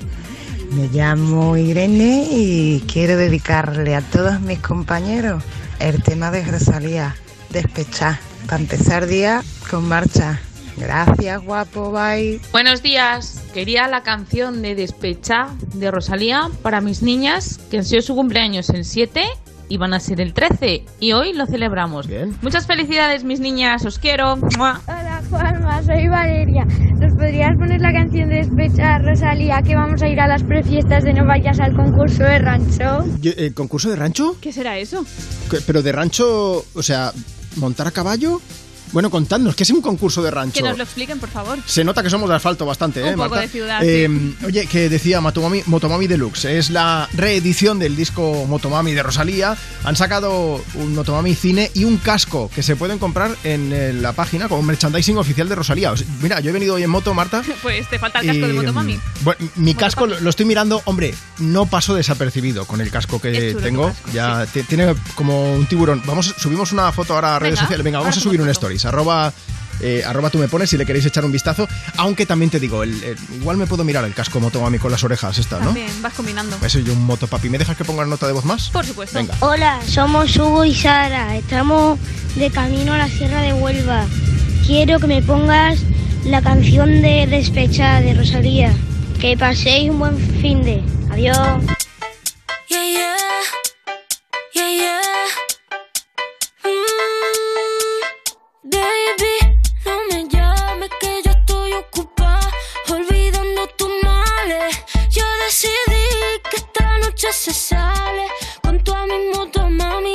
Me llamo Irene y quiero dedicarle a todos mis compañeros el tema de Rosalía, despechar. Para empezar día con marcha. Gracias, guapo, bye. Buenos días. Quería la canción de Despecha de Rosalía para mis niñas, que han sido su cumpleaños el 7 y van a ser el 13. Y hoy lo celebramos. Muchas felicidades, mis niñas. Os quiero. ¡Mua! Hola Juanma, soy Valeria. ¿Nos podrías poner la canción de Despecha Rosalía que vamos a ir a las prefiestas de no vayas al concurso de rancho? Yo, eh, ¿Concurso de rancho? ¿Qué será eso? ¿Qué- ¿Pero de rancho, o sea, montar a caballo? Bueno, contadnos, ¿qué es un concurso de rancho? Que nos lo expliquen, por favor. Se nota que somos de asfalto bastante, Un ¿eh, poco Marta? de ciudad, Eh, Oye, que decía Motomami, Motomami Deluxe, es la reedición del disco Motomami de Rosalía. Han sacado un Motomami cine y un casco que se pueden comprar en la página como merchandising oficial de Rosalía. O sea, mira, yo he venido hoy en moto, Marta. <laughs> Pues te falta el casco de Motomami. mm, Bueno, mi casco lo, lo estoy mirando, hombre, no paso desapercibido con el casco que tengo. casco, ya ti- tiene como un tiburón. Vamos, subimos una foto ahora a redes Venga, sociales. Venga, vamos a subir un Arroba, eh, arroba tú me pones si le queréis echar un vistazo. Aunque también te digo, el- el- igual me puedo mirar el casco Motomami con las orejas esta, ¿no? También vas combinando. Pues soy yo un motopapi. ¿Me dejas que ponga nota de voz más? Por supuesto. Venga. Hola, somos Hugo y Sara. Estamos de camino a la Sierra de Huelva. Quiero que me pongas la canción de Despecha de Rosalía. Que paséis un buen fin de. Adiós. Yeah, yeah. Yeah, baby, no me llames que yo estoy ocupada. Olvidando tus males. Yo decidí que esta noche se sale. Con toda mi moto, mami.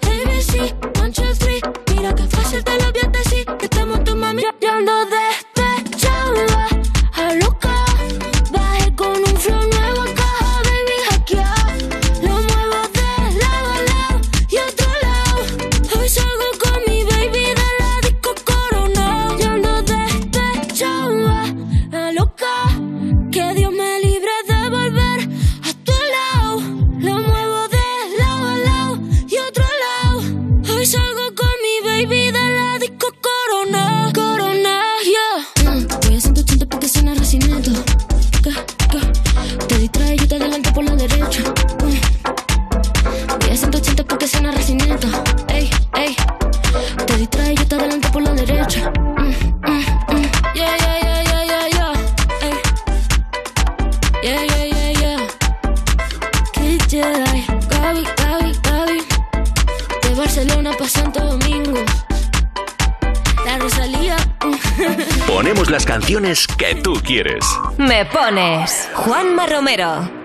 que tú quieres. Me pones Juanma Romero.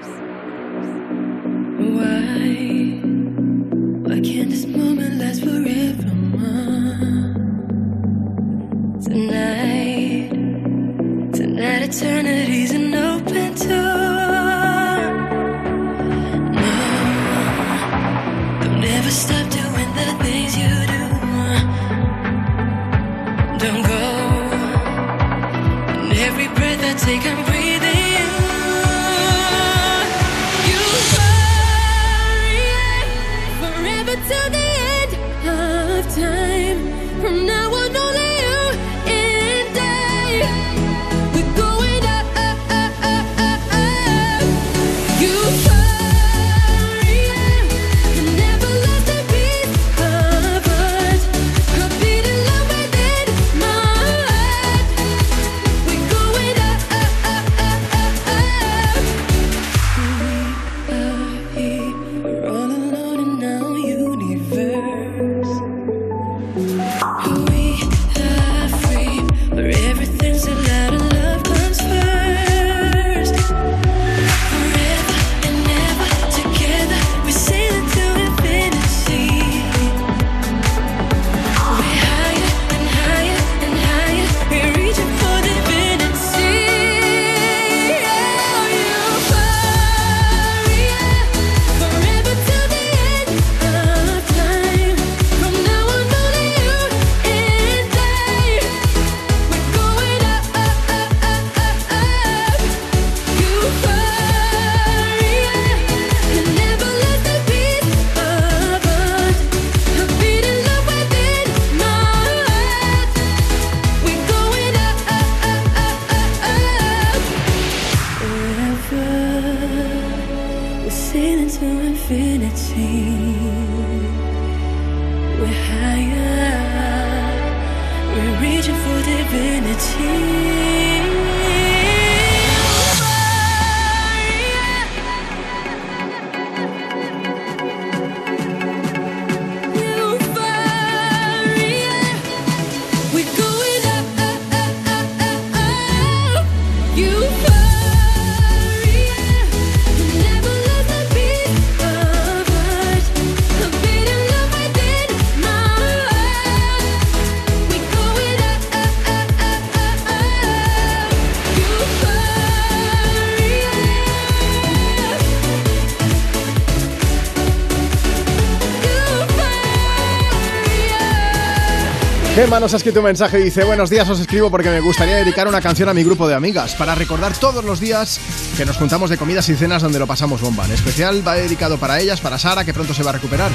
Emma nos ha escrito mensaje y dice, buenos días, os escribo porque me gustaría dedicar una canción a mi grupo de amigas para recordar todos los días que nos juntamos de comidas y cenas donde lo pasamos bomba. En especial va dedicado para ellas, para Sara, que pronto se va a recuperar.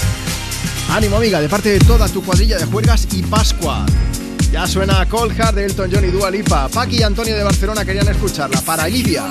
Ánimo amiga, de parte de toda tu cuadrilla de juergas y Pascua. Ya suena Cold Hard de Elton John y Dua Lipa. Paki y Antonio de Barcelona querían escucharla. Para Olivia.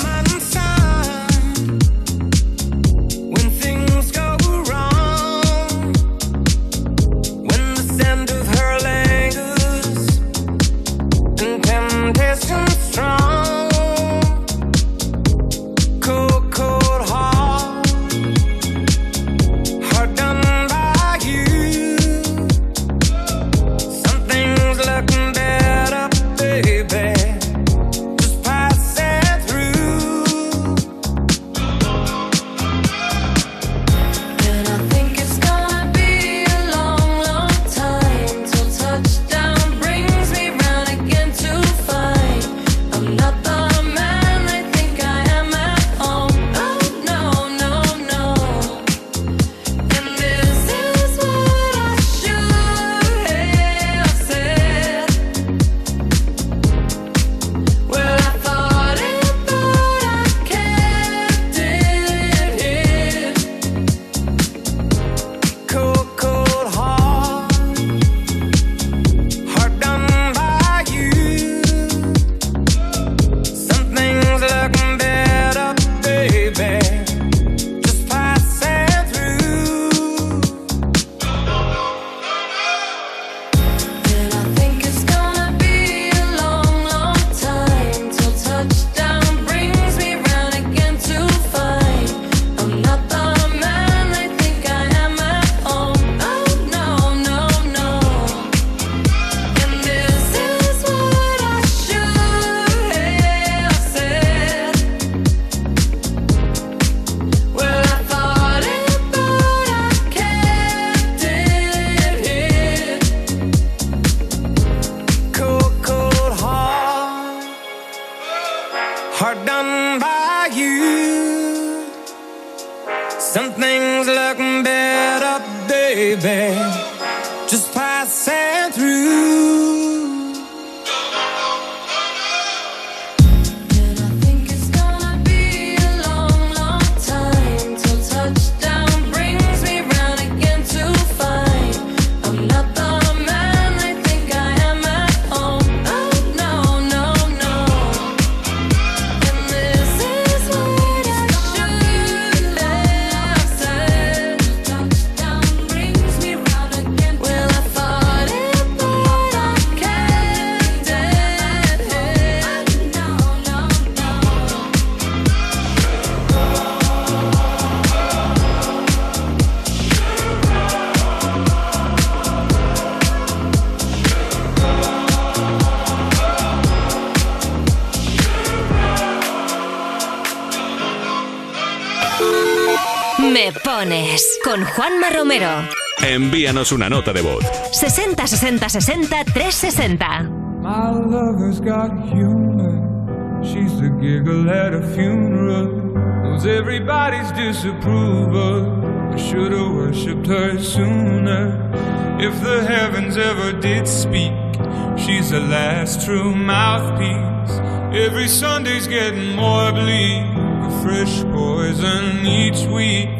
Juanma Romero. Envíanos una nota de voz. 60 60 60 360. My lover's got humor. She's the giggle at a funeral. Knows everybody's disapproval. I should have worshipped her sooner. If the heavens ever did speak, she's the last true mouthpiece. Every Sunday's getting more bleak. A fresh poison each week.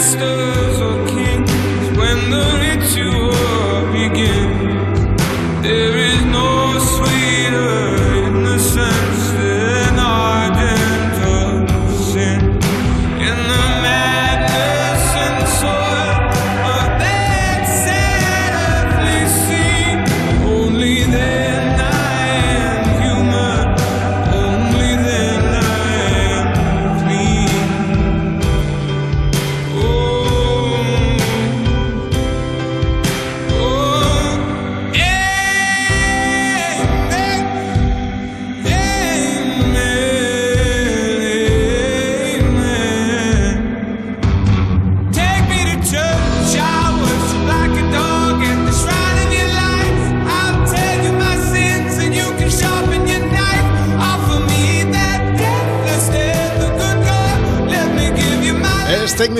sisters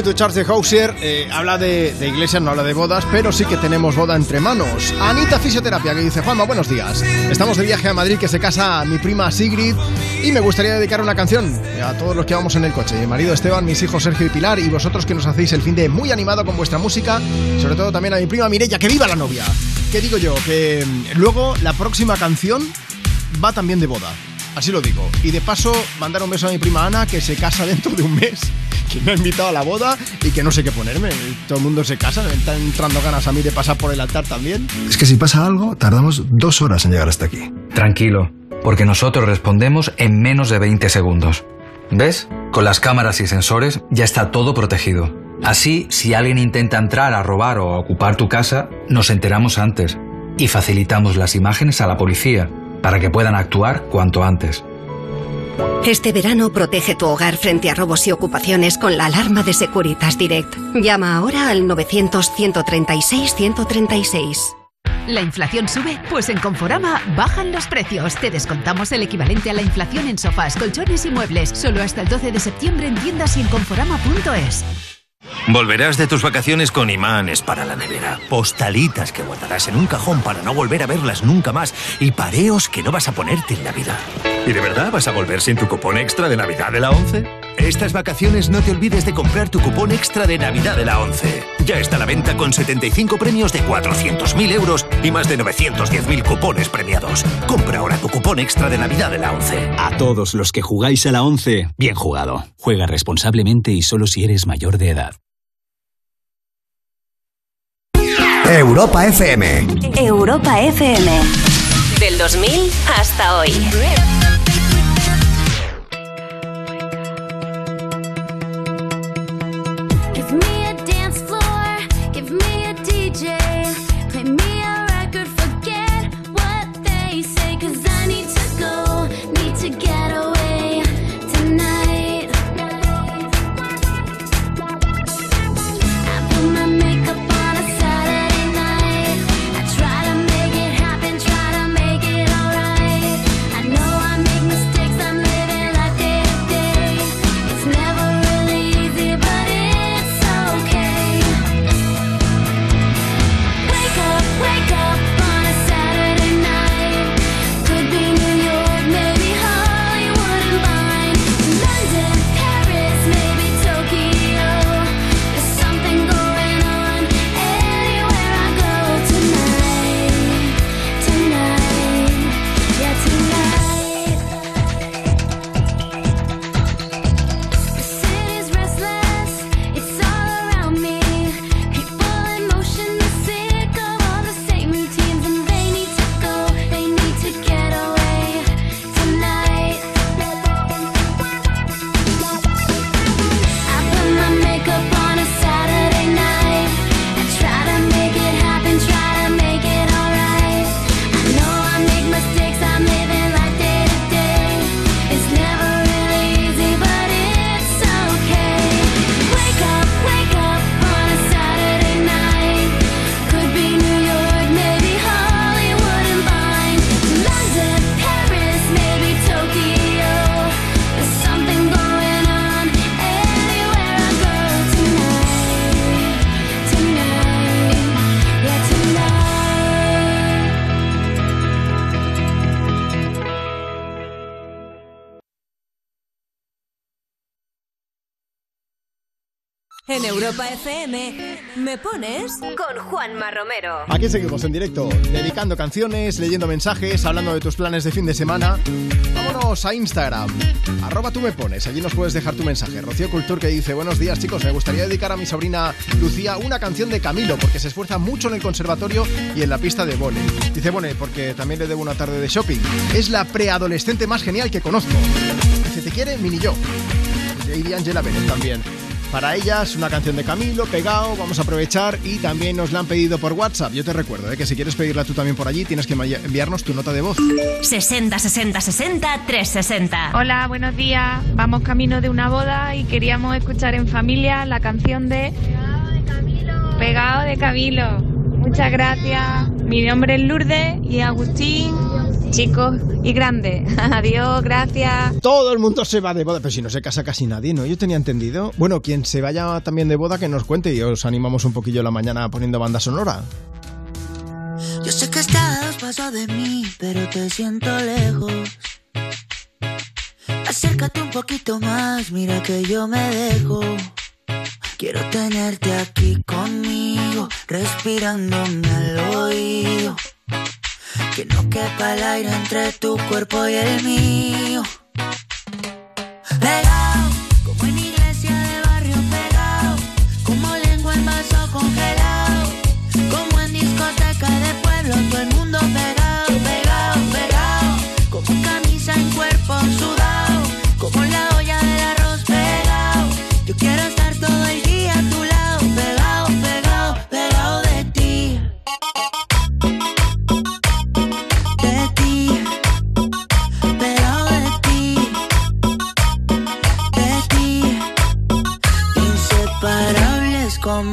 my Es Take Me to Church de Hausier. eh, habla de, de iglesias, no habla de bodas, pero sí que tenemos boda entre manos. Anita Fisioterapia, que dice: Juanma, buenos días. Estamos de viaje a Madrid, que se casa mi prima Sigrid, y me gustaría dedicar una canción a todos los que vamos en el coche. Mi marido Esteban, mis hijos Sergio y Pilar, y vosotros que nos hacéis el fin de muy animado con vuestra música, sobre todo también a mi prima Mirella, que viva la novia. ¿Qué digo yo? Que mm, luego la próxima canción va también de boda. Así lo digo. Y de paso, mandar un beso a mi prima Ana, que se casa <laughs> dentro de un mes, que me ha invitado a la boda y que no sé qué ponerme. Todo el mundo se casa, me están entrando ganas a mí de pasar por el altar también. Es que si pasa algo, tardamos dos horas en llegar hasta aquí. Tranquilo, porque nosotros respondemos en menos de 20 segundos. ¿Ves? Con las cámaras y sensores ya está todo protegido. Así, si alguien intenta entrar a robar o a ocupar tu casa, nos enteramos antes y facilitamos las imágenes a la policía para que puedan actuar cuanto antes. Este verano protege tu hogar frente a robos y ocupaciones con la alarma de Securitas Direct. Llama ahora al 900-136-136. ¿La inflación sube? Pues en Conforama bajan los precios. Te descontamos el equivalente a la inflación en sofás, colchones y muebles. Solo hasta el 12 de septiembre en tiendas y en conforama.es. Volverás de tus vacaciones con imanes para la nevera, postalitas que guardarás en un cajón para no volver a verlas nunca más y pareos que no vas a ponerte en Navidad. ¿Y de verdad vas a volver sin tu cupón extra de Navidad de la 11? Estas vacaciones no te olvides de comprar tu cupón extra de Navidad de la 11. Ya está a la venta con 75 premios de 400.000 euros y más de 910.000 cupones premiados. Compra ahora tu cupón extra de Navidad de la 11. A todos los que jugáis a la 11, bien jugado. Juega responsablemente y solo si eres mayor de edad. Europa FM. Europa FM. Del 2000 hasta hoy. Europa FM, ¿me pones? Con Juanma Romero. Aquí seguimos en directo, dedicando canciones, leyendo mensajes, hablando de tus planes de fin de semana. Vámonos a Instagram, arroba tú me pones, allí nos puedes dejar tu mensaje. Rocío Cultur que dice, buenos días chicos, me gustaría dedicar a mi sobrina Lucía una canción de Camilo, porque se esfuerza mucho en el conservatorio y en la pista de vole. Dice, bueno, porque también le debo una tarde de shopping. Es la preadolescente más genial que conozco. Dice, te quiere mini yo. Y Angela Pérez también. Para ellas, una canción de Camilo, pegado, vamos a aprovechar y también nos la han pedido por WhatsApp. Yo te recuerdo ¿eh? que si quieres pedirla tú también por allí, tienes que envi- enviarnos tu nota de voz. 60 60 60 360. Hola, buenos días. Vamos camino de una boda y queríamos escuchar en familia la canción de Pegado de Camilo. Muchas gracias. Mi nombre es Lourdes y Agustín, chicos y grandes. <laughs> Adiós, gracias. Todo el mundo se va de boda, pero si no se casa casi nadie, ¿no? Yo tenía entendido. Bueno, quien se vaya también de boda, que nos cuente y os animamos un poquillo la mañana poniendo banda sonora. Yo sé que estás a dos pasos de mí, pero te siento lejos. Acércate un poquito más, mira que yo me dejo. Quiero tenerte aquí conmigo, respirándome al oído. Que no quepa el aire entre tu cuerpo y el mío.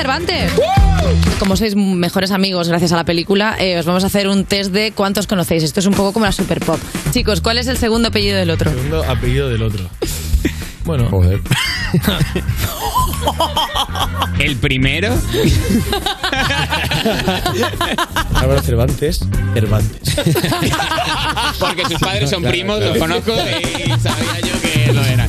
Cervantes. Como sois mejores amigos gracias a la película, eh, os vamos a hacer un test de cuántos conocéis. Esto es un poco como la Super Pop. Chicos, ¿cuál es el segundo apellido del otro? Segundo apellido del otro. <laughs> Bueno. Joder. <laughs> El primero. <laughs> Álvaro Cervantes, Cervantes. Porque sus padres son primos, los conozco y sabía yo que lo eran.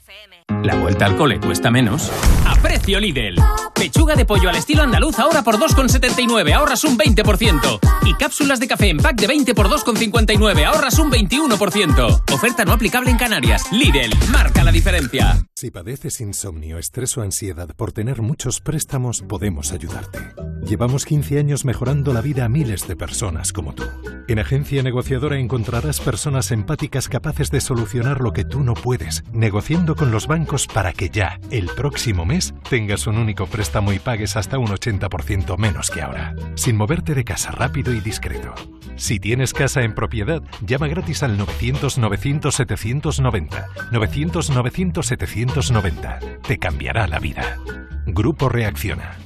La vuelta al cole cuesta menos. A precio Lidl. Pechuga de pollo al estilo andaluz ahora por 2,79, ahorras un 20%. Y cápsulas de café en pack de 20 por 2,59, ahorras un 21%. Oferta no aplicable en Canarias. Lidl, marca la diferencia. Si padeces insomnio, estrés o ansiedad por tener muchos préstamos, podemos ayudarte. Llevamos 15 años mejorando la vida a miles de personas como tú. En Agencia Negociadora encontrarás personas empáticas capaces de solucionar lo que tú no puedes, negociando con los bancos para que ya, el próximo mes, tengas un único préstamo y pagues hasta un 80% menos que ahora, sin moverte de casa rápido y discreto. Si tienes casa en propiedad, llama gratis al 900-900-790. 900-900-790. Te cambiará la vida. Grupo Reacciona.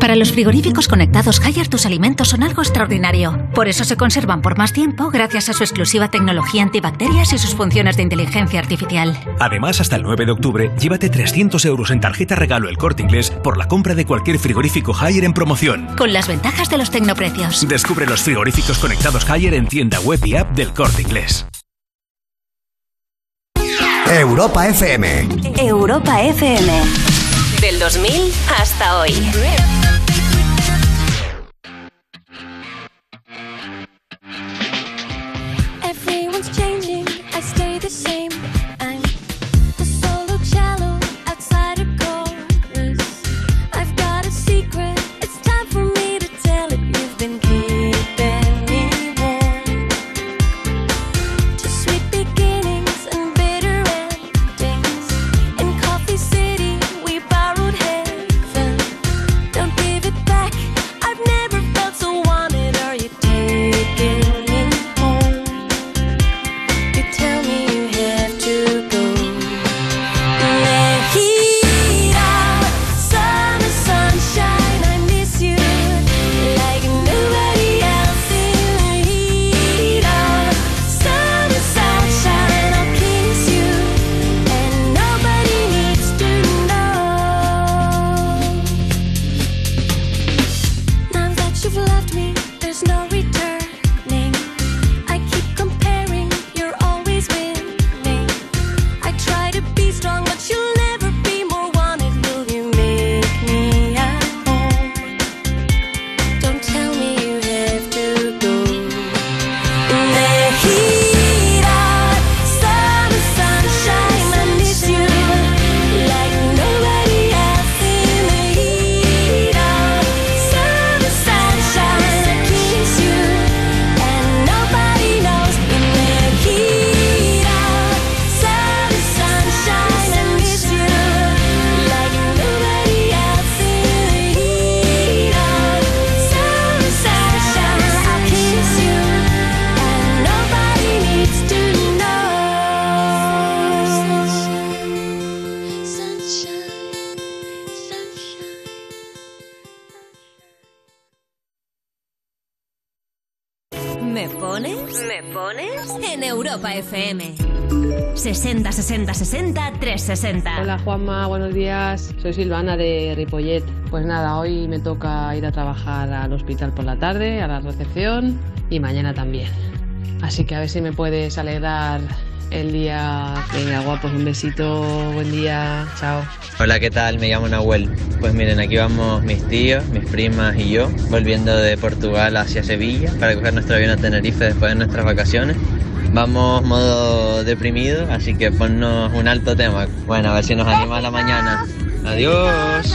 Para los frigoríficos conectados Haier tus alimentos son algo extraordinario. Por eso se conservan por más tiempo gracias a su exclusiva tecnología antibacterias y sus funciones de inteligencia artificial. Además, hasta el 9 de octubre, llévate 300 euros en tarjeta regalo el corte inglés por la compra de cualquier frigorífico Haier en promoción. Con las ventajas de los tecnoprecios. Descubre los frigoríficos conectados Haier en tienda web y app del corte inglés. Europa FM. Europa FM. Del 2000 hasta hoy. FM. 60 60 60 360. Hola Juanma, buenos días. Soy Silvana de Ripollet. Pues nada, hoy me toca ir a trabajar al hospital por la tarde, a la recepción y mañana también. Así que a ver si me puedes alegrar el día. Venga, guapos, un besito, buen día, chao. Hola, ¿qué tal? Me llamo Nahuel. Pues miren, aquí vamos mis tíos, mis primas y yo, volviendo de Portugal hacia Sevilla para coger nuestro avión a Tenerife después de nuestras vacaciones. Vamos modo deprimido, así que ponnos un alto tema. Bueno, a ver si nos anima la mañana. Adiós.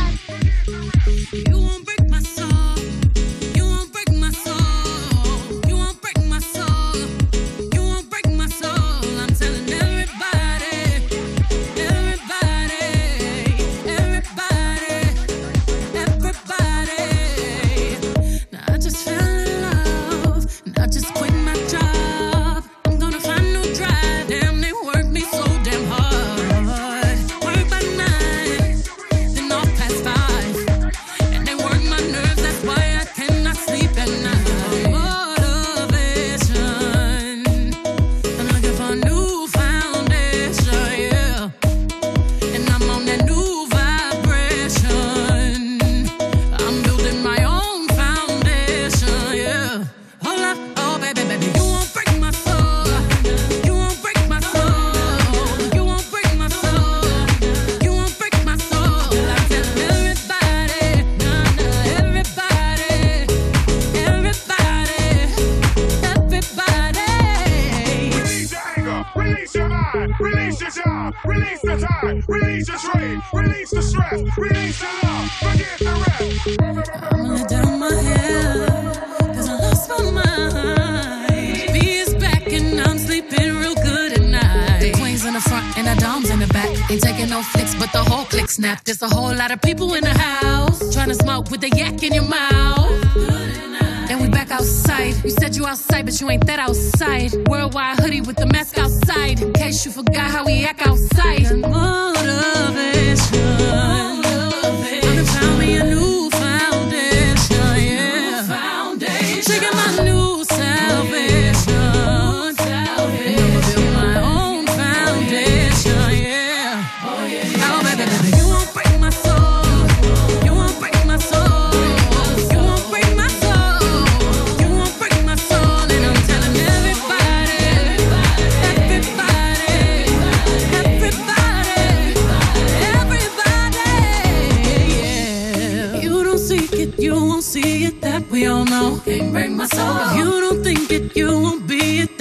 But you ain't that outside. Worldwide hoodie with the mask outside. In case you forgot how we act outside. Motivation.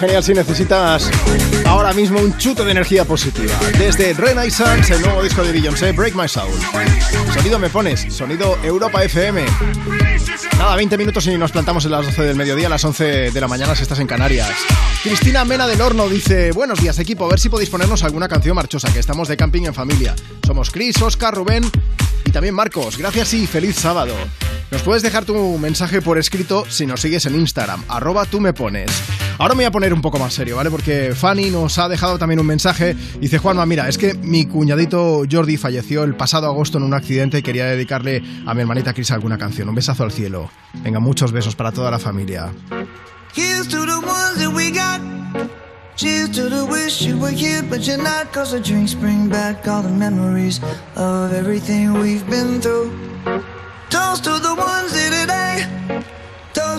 Genial si necesitas ahora mismo un chuto de energía positiva. Desde Renaissance, el nuevo disco de Beyoncé, Break My Soul. Sonido me pones, sonido Europa FM. Nada, 20 minutos y nos plantamos en las 12 del mediodía, a las 11 de la mañana si estás en Canarias. Cristina Mena del Horno dice, buenos días equipo, a ver si podéis ponernos alguna canción marchosa, que estamos de camping en familia. Somos Chris, Oscar, Rubén y también Marcos. Gracias y feliz sábado. Nos puedes dejar tu mensaje por escrito si nos sigues en Instagram, arroba tú me pones. Ahora me voy a poner un poco más serio, ¿vale? Porque Fanny nos ha dejado también un mensaje. Dice, Juanma, mira, es que mi cuñadito Jordi falleció el pasado agosto en un accidente y quería dedicarle a mi hermanita Cris alguna canción. Un besazo al cielo. Venga, muchos besos para toda la familia. Here's to the ones that we got. To the wish you were here, but you're not. Cause the bring back all the memories of everything we've been through. To the ones today.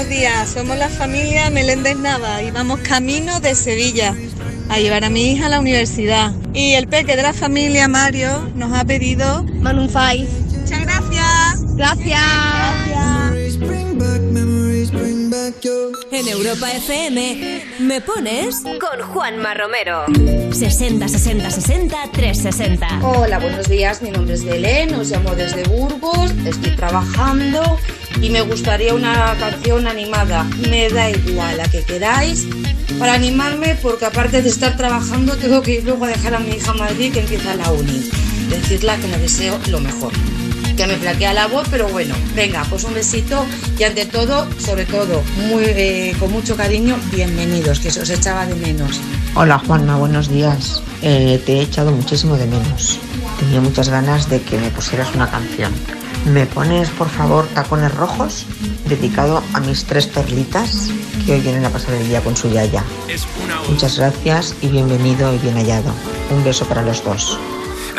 buenos días. Somos la familia Meléndez Nava y vamos camino de Sevilla a llevar a mi hija a la universidad. Y el peque de la familia, Mario, nos ha pedido Maroon 5. Muchas gracias. Gracias. En Europa FM me pones con Juanma Romero. 60 60 60 360. Hola, buenos días. Mi nombre es Belén, os llamo desde Burgos, estoy trabajando y me gustaría una canción animada. Me da igual la que queráis para animarme porque aparte de estar trabajando tengo que ir luego a dejar a mi hija a Madrid que empieza la uni. Decirla que le deseo lo mejor. Que me flaquea la voz, pero bueno, venga, pues un besito y ante todo, sobre todo, muy, eh, con mucho cariño, bienvenidos, que se os echaba de menos. Hola Juanma, buenos días. Eh, te he echado muchísimo de menos. Tenía muchas ganas de que me pusieras una canción. ¿Me pones, por favor, tacones rojos? Dedicado a mis tres perlitas que hoy vienen a pasar el día con su yaya. Muchas gracias y bienvenido y bien hallado. Un beso para los dos.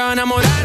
Ey, no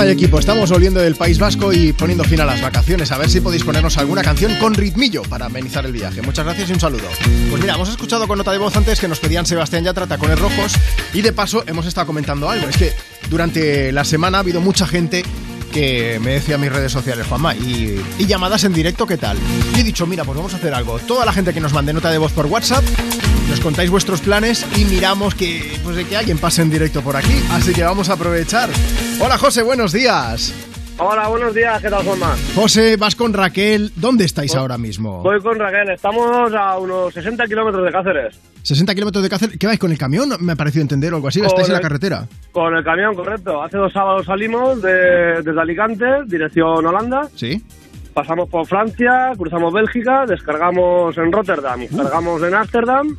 Juanma y equipo, estamos volviendo del País Vasco y poniendo fin a las vacaciones. A ver si podéis ponernos alguna canción con ritmillo para amenizar el viaje. Muchas gracias y un saludo. Pues mira, hemos escuchado con nota de voz antes que nos pedían Sebastián Yatra tacones rojos y de paso hemos estado comentando algo. Es que durante la semana ha habido mucha gente que me decía en mis redes sociales, Juanma, y, y llamadas en directo, ¿qué tal? Y he dicho, mira, pues vamos a hacer algo. Toda la gente que nos mande nota de voz por WhatsApp, nos contáis vuestros planes y miramos que, pues, de que alguien pase en directo por aquí. Así que vamos a aprovechar. Hola José, buenos días. Hola, buenos días, ¿qué tal, Juanma? José, vas con Raquel. ¿Dónde estáis ahora mismo? Voy con Raquel, estamos a unos 60 kilómetros de Cáceres. 60 kilómetros de Cáceres. ¿Qué vais con el camión? Me ha parecido entender o algo así. Con ¿Estáis en la carretera? Con el camión, correcto. Hace dos sábados salimos de- desde Alicante, dirección Holanda. Sí. Pasamos por Francia, cruzamos Bélgica, descargamos en Rotterdam, cargamos en Ámsterdam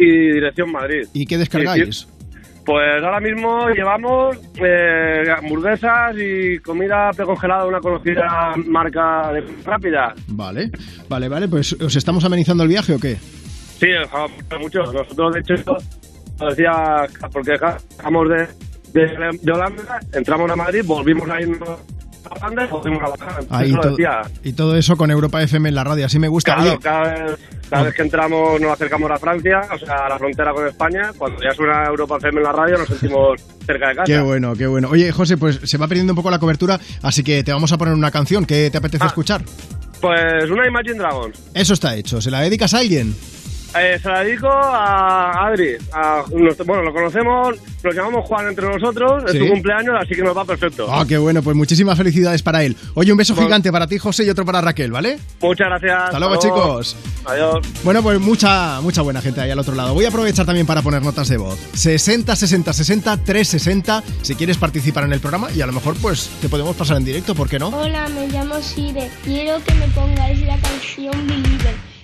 y dirección Madrid. ¿Y qué descargáis? Pues ahora mismo llevamos eh, hamburguesas y comida precongelada de una conocida marca de rápida. Vale, vale, vale. Pues ¿os estamos amenizando el viaje o qué? Sí, mucho. Nosotros, de hecho, decía, porque bajamos de, de, de Holanda, entramos a Madrid, volvimos a irnos y todo- decía. y todo eso con Europa FM en la radio. Así me gusta. Claro, cada vez, cada vez que entramos nos acercamos a Francia, o sea, a la frontera con España. Cuando ya suena Europa FM en la radio nos sentimos cerca de casa. Qué bueno, qué bueno. Oye, José, pues se va perdiendo un poco la cobertura, así que te vamos a poner una canción. ¿Qué te apetece escuchar? Pues una Imagine Dragons. Eso está hecho. ¿Se la dedicas a alguien? Eh, se la dedico a Adri. A, bueno, lo conocemos, nos llamamos Juan entre nosotros, es Sí. su cumpleaños, así que nos va perfecto. Ah, qué bueno. Pues muchísimas felicidades para él. Oye, un beso Bueno. gigante para ti, José, y otro para Raquel, ¿vale? Muchas gracias. Hasta luego, chicos. Adiós. Bueno, pues mucha, mucha buena gente ahí al otro lado. Voy a aprovechar también para poner notas de voz. 60 60 60 360 si quieres participar en el programa y a lo mejor pues te podemos pasar en directo, ¿por qué no? Hola, me llamo Sire. Quiero que me pongáis la canción Believer.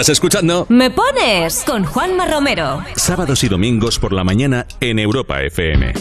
Estás escuchando Me Pones con Juanma Romero. Sábados y domingos por la mañana en Europa FM.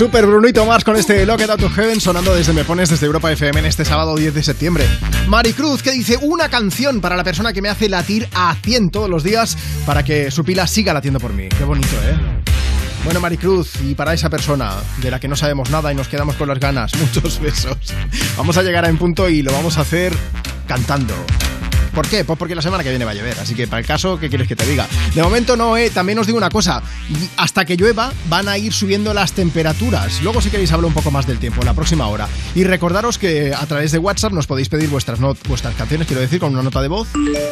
Super Brunito más con este Lock It Out to Heaven sonando desde Me Pones desde Europa FM en este sábado 10 de septiembre. Maricruz que dice una canción para la persona que me hace latir a 100 todos los días para que su pila siga latiendo por mí. Qué bonito, ¿eh? Bueno, Maricruz, y para esa persona de la que no sabemos nada y nos quedamos con las ganas, <laughs> muchos besos. Vamos a llegar a en punto y lo vamos a hacer cantando. ¿Por qué? Pues porque la semana que viene va a llover, así que para el caso, ¿qué quieres que te diga? De momento no, eh, también os digo una cosa, hasta que llueva van a ir subiendo las temperaturas. Luego si queréis hablo un poco más del tiempo, en la próxima hora. Y recordaros que a través de WhatsApp nos podéis pedir vuestras, not- vuestras canciones, quiero decir, con una nota de voz.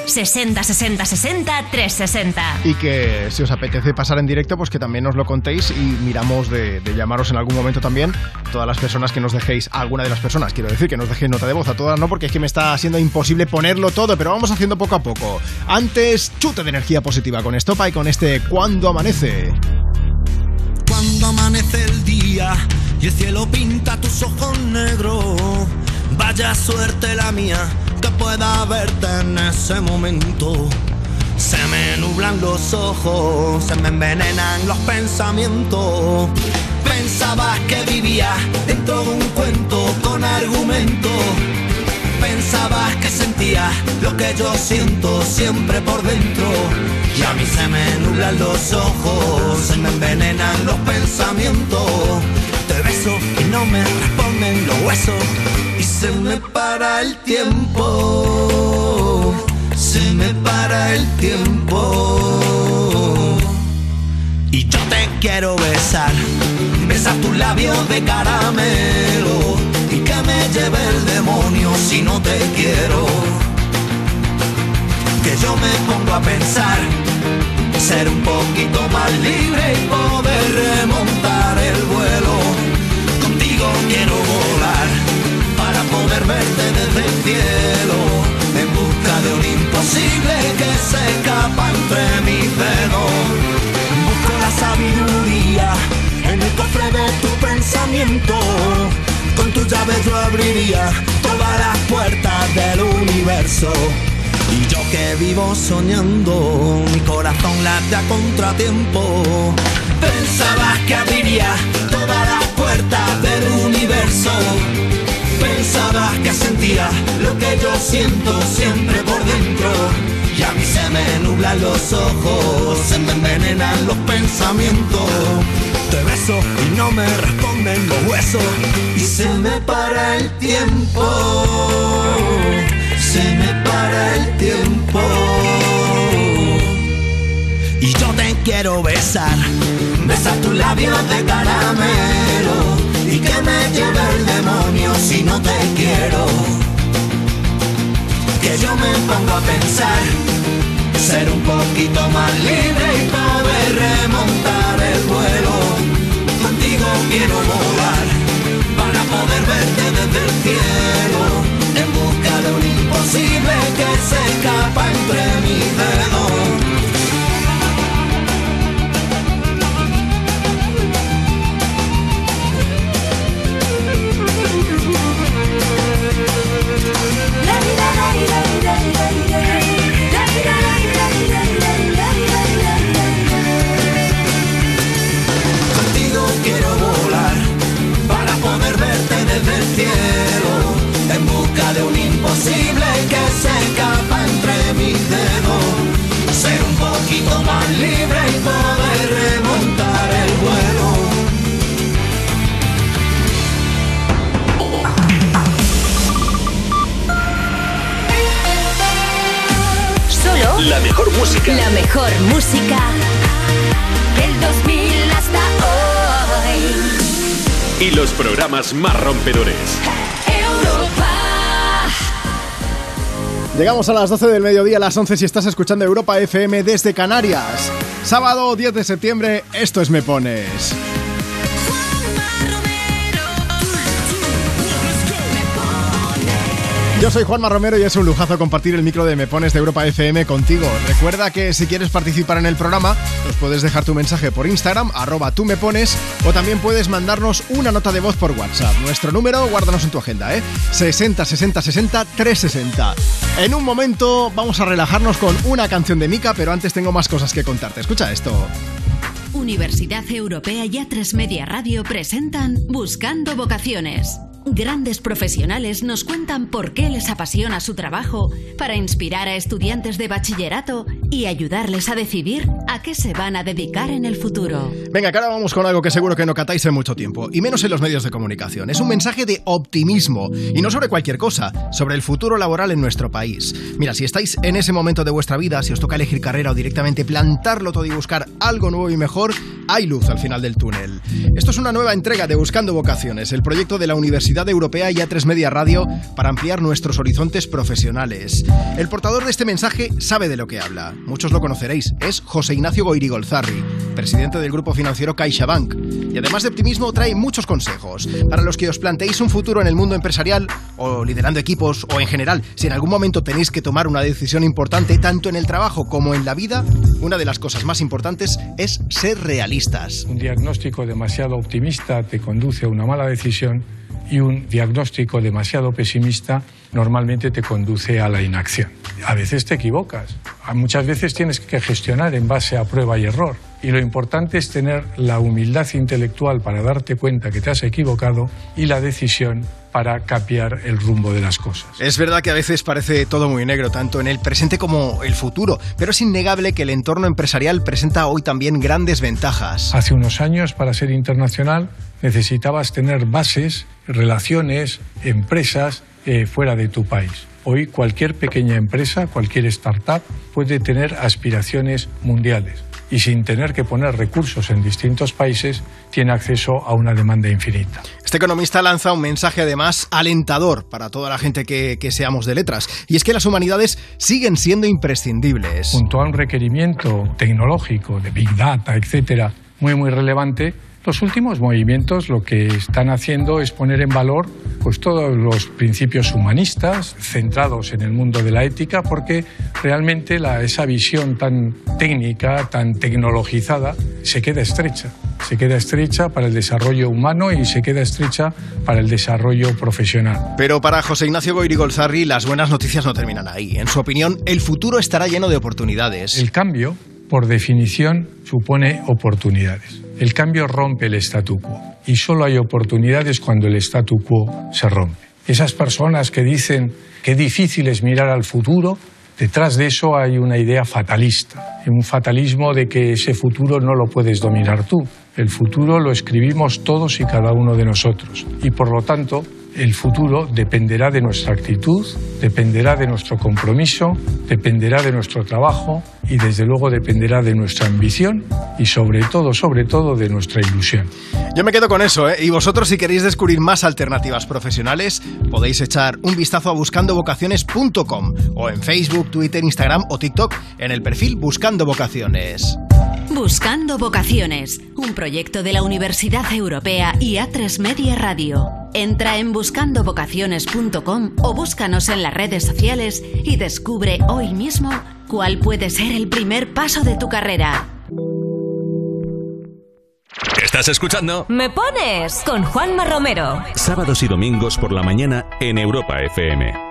60 60 60 360. Y que si os apetece pasar en directo, pues que también nos lo contéis y miramos de, de llamaros en algún momento también. Todas las personas que nos dejéis, alguna de las personas, quiero decir, que nos dejéis nota de voz, a todas no, porque es que me está siendo imposible ponerlo todo, pero vamos haciendo poco a poco. Antes, chute de energía positiva con Estopa y con este Cuando Amanece. Cuando amanece el día y el cielo pinta tus ojos negros, vaya suerte la mía que pueda verte en ese momento. Se me nublan los ojos, se me envenenan los pensamientos. Pensabas que vivía dentro de un cuento con argumento. Pensabas que sentía lo que yo siento siempre por dentro. Y a mí se me nublan los ojos, se me envenenan los pensamientos. Te beso y no me responden los huesos. Y se me para el tiempo. Se me para el tiempo. Y yo te quiero besar, besar tus labios de caramelo y que me lleve el demonio si no te quiero. Que yo me pongo a pensar, ser un poquito más libre y poder remontar el vuelo. Contigo quiero volar para poder verte desde el cielo, en busca de un imposible que se escapa entre mis dedos. Con tu llave yo abriría todas las puertas del universo. Y yo que vivo soñando, mi corazón late a contratiempo. Pensabas que abriría todas las puertas del universo. Pensabas que sentía lo que yo siento siempre por dentro. Y a mí se me nublan los ojos, se me envenenan los pensamientos. Te beso y no me responden los huesos. Y se me para el tiempo. Se me para el tiempo. Y yo te quiero besar, besar tus labios de caramelo y que me lleve el demonio si no te quiero. Que yo me pongo a pensar, ser un poquito más libre y poder remontar el vuelo. Contigo quiero volar para poder verte desde el cielo, en busca de un imposible que se escapa entre mis dedos. Imposible que se escapa entre mis dedos. Ser un poquito más libre y poder remontar el vuelo. Solo La mejor música. la mejor música del 2000 hasta hoy. Y los programas más rompedores. Llegamos a las 12 del mediodía, a las 11 si estás escuchando Europa FM desde Canarias. Sábado 10 de septiembre, esto es Me Pones. Yo soy Juanma Romero y es un lujazo compartir el micro de Me Pones de Europa FM contigo. Recuerda que si quieres participar en el programa, nos puedes dejar tu mensaje por Instagram, arroba tú me pones, o también puedes mandarnos una nota de voz por WhatsApp. Nuestro número, guárdanos en tu agenda, ¿eh? 60 60 60 360. En un momento vamos a relajarnos con una canción de Mika, pero antes tengo más cosas que contarte. Escucha esto. Universidad Europea y A3 Media Radio presentan Buscando Vocaciones. Grandes profesionales nos cuentan por qué les apasiona su trabajo para inspirar a estudiantes de bachillerato y ayudarles a decidir a qué se van a dedicar en el futuro. Venga, ahora vamos con algo que seguro que no catáis en mucho tiempo, y menos en los medios de comunicación. Es un mensaje de optimismo, y no sobre cualquier cosa, sobre el futuro laboral en nuestro país. Mira, si estáis en ese momento de vuestra vida, si os toca elegir carrera o directamente plantarlo todo y buscar algo nuevo y mejor, hay luz al final del túnel. Esto es una nueva entrega de Buscando Vocaciones, el proyecto de la Universidad Europea y A3 Media Radio para ampliar nuestros horizontes profesionales. El portador de este mensaje sabe de lo que habla. Muchos lo conoceréis. Es José Ignacio Goirigolzarri, presidente del grupo financiero CaixaBank. Y además de optimismo, trae muchos consejos para los que os planteéis un futuro en el mundo empresarial o liderando equipos o en general. Si en algún momento tenéis que tomar una decisión importante, tanto en el trabajo como en la vida, una de las cosas más importantes es ser realistas. Un diagnóstico demasiado optimista te conduce a una mala decisión y un diagnóstico demasiado pesimista normalmente te conduce a la inacción. A veces te equivocas, muchas veces tienes que gestionar en base a prueba y error. Y lo importante es tener la humildad intelectual para darte cuenta que te has equivocado y la decisión para cambiar el rumbo de las cosas. Es verdad que a veces parece todo muy negro, tanto en el presente como el futuro, pero es innegable que el entorno empresarial presenta hoy también grandes ventajas. Hace unos años, para ser internacional, necesitabas tener bases, relaciones, empresas eh, fuera de tu país. Hoy cualquier pequeña empresa, cualquier startup puede tener aspiraciones mundiales y sin tener que poner recursos en distintos países tiene acceso a una demanda infinita. Este economista lanza un mensaje además alentador para toda la gente que, que seamos de letras, y es que las humanidades siguen siendo imprescindibles. Junto a un requerimiento tecnológico de Big Data, etcétera, muy muy relevante, los últimos movimientos lo que están haciendo es poner en valor pues todos los principios humanistas centrados en el mundo de la ética porque realmente la, esa visión tan técnica, tan tecnologizada se queda estrecha. Se queda estrecha para el desarrollo humano y se queda estrecha para el desarrollo profesional. Pero para José Ignacio Goirigolzarri las buenas noticias no terminan ahí. En su opinión, el futuro estará lleno de oportunidades. El cambio, por definición, supone oportunidades. El cambio rompe el statu quo y solo hay oportunidades cuando el statu quo se rompe. Esas personas que dicen que difícil es mirar al futuro, detrás de eso hay una idea fatalista, un fatalismo de que ese futuro no lo puedes dominar tú. El futuro lo escribimos todos y cada uno de nosotros y por lo tanto el futuro dependerá de nuestra actitud, dependerá de nuestro compromiso, dependerá de nuestro trabajo y desde luego dependerá de nuestra ambición y sobre todo, sobre todo de nuestra ilusión. Yo me quedo con eso, ¿eh? Y vosotros si queréis descubrir más alternativas profesionales, podéis echar un vistazo a buscandovocaciones.com o en Facebook, Twitter, Instagram o TikTok en el perfil Buscando Vocaciones. Buscando Vocaciones, un proyecto de la Universidad Europea y A3 Media Radio. Entra en buscandovocaciones.com o búscanos en las redes sociales y descubre hoy mismo cuál puede ser el primer paso de tu carrera. ¿Estás escuchando? Me pones con Juanma Romero. Sábados y domingos por la mañana en Europa FM.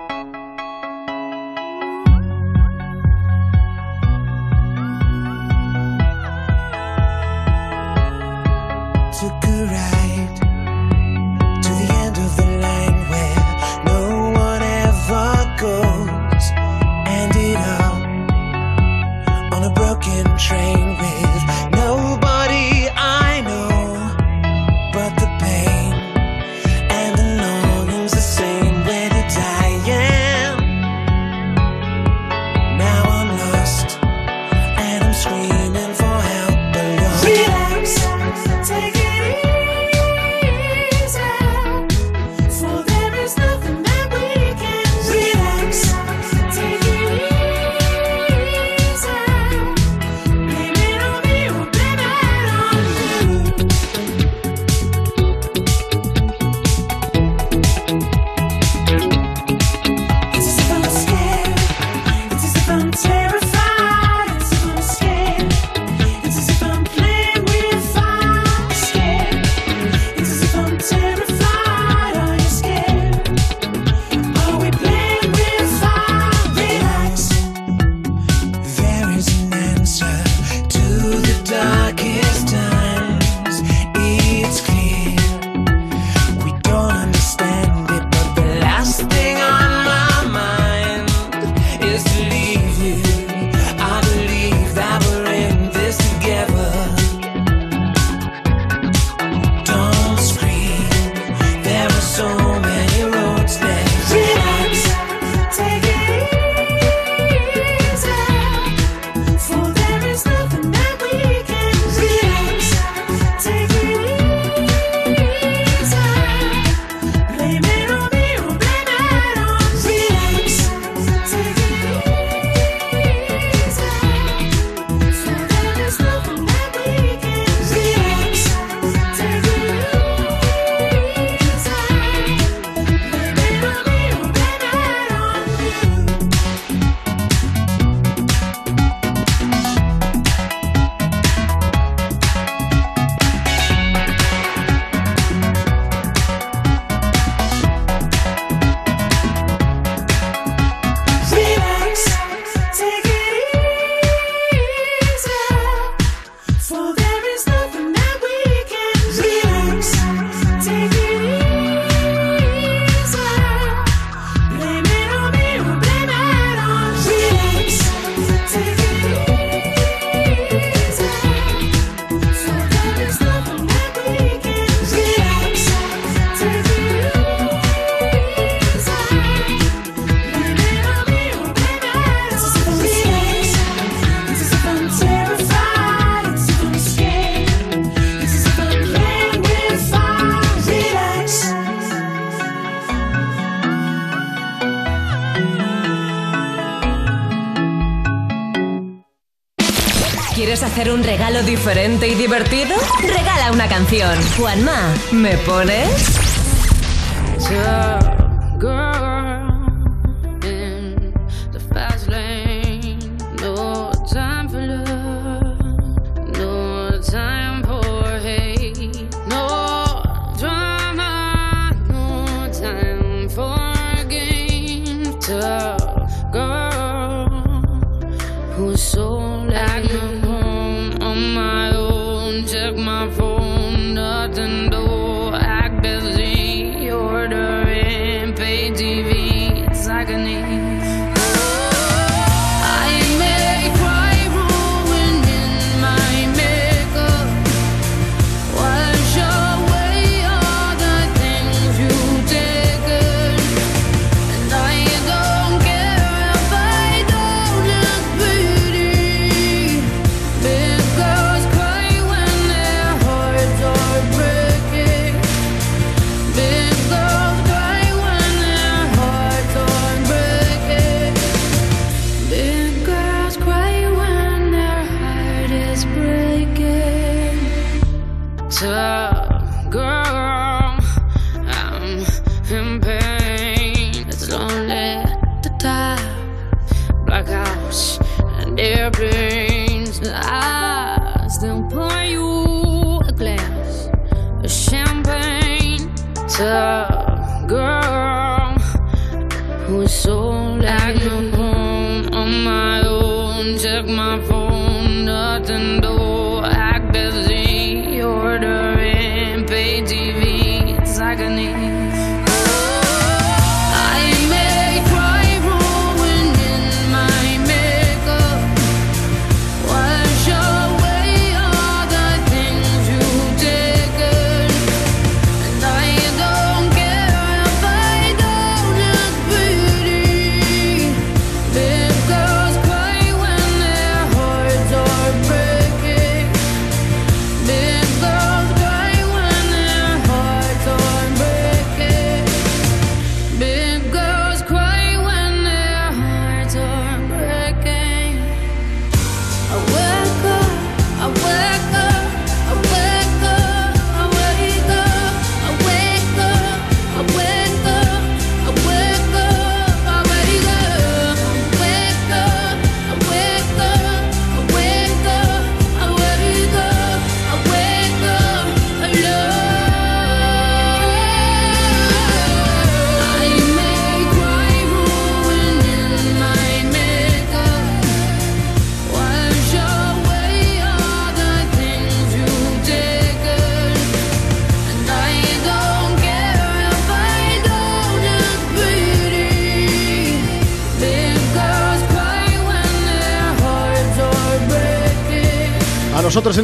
Diferente y divertido? Regala una canción. Juanma, ¿me pones?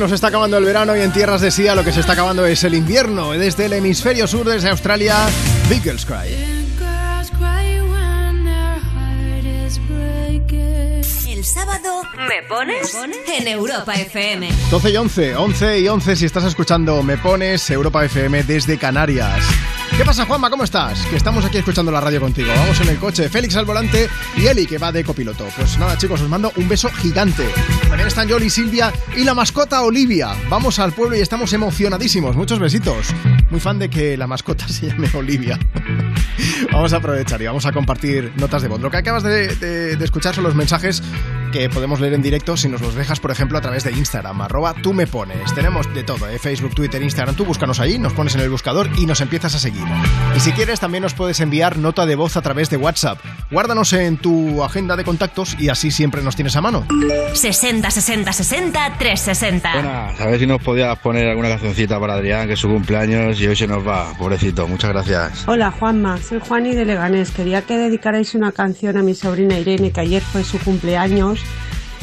Nos está acabando el verano y en tierras de Sia lo que se está acabando es el invierno. Desde el hemisferio sur, desde Australia, Big Girls Cry. El sábado, ¿me pones? En Europa FM. 12 y 11, 11 y 11 si estás escuchando Me Pones Europa FM desde Canarias. ¿Qué pasa, Juanma? ¿Cómo estás? Que estamos aquí escuchando la radio contigo. Vamos en el coche, Félix al volante y Eli que va de copiloto. Pues nada, chicos, os mando un beso gigante. También están Yoli, Silvia y la mascota Olivia. Vamos al pueblo y estamos emocionadísimos. Muchos besitos. Muy fan de que la mascota <laughs> se llame Olivia. Vamos a aprovechar y vamos a compartir notas de voz. Lo que acabas de, escuchar son los mensajes que podemos leer en directo si nos los dejas, por ejemplo, a través de Instagram, arroba tú me pones. Tenemos de todo, ¿eh? Facebook, Twitter, Instagram. Tú búscanos ahí, nos pones en el buscador y nos empiezas a seguir. Y si quieres, también nos puedes enviar nota de voz a través de WhatsApp. Guárdanos en tu agenda de contactos y así siempre nos tienes a mano. 60 60 60 360. Buenas, a ver si nos podías poner alguna cancioncita para Adrián, que es su cumpleaños y hoy se nos va, pobrecito. Muchas gracias. Hola Juanma, soy Juani de Leganés. Quería que dedicarais una canción a mi sobrina Irene, que ayer fue su cumpleaños.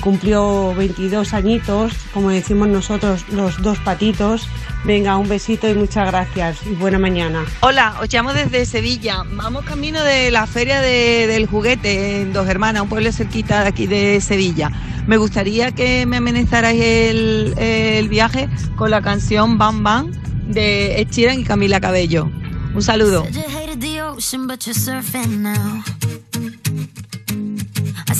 Cumplió 22 añitos, como decimos nosotros, los dos patitos. Venga, un besito y muchas gracias y buena mañana. Hola, os llamo desde Sevilla. Vamos camino de la Feria de- del Juguete en Dos Hermanas, un pueblo cerquita de aquí de Sevilla. Me gustaría que me amenizarais el, el viaje con la canción Bam Bam de Ed Sheeran y Camila Cabello. Un saludo.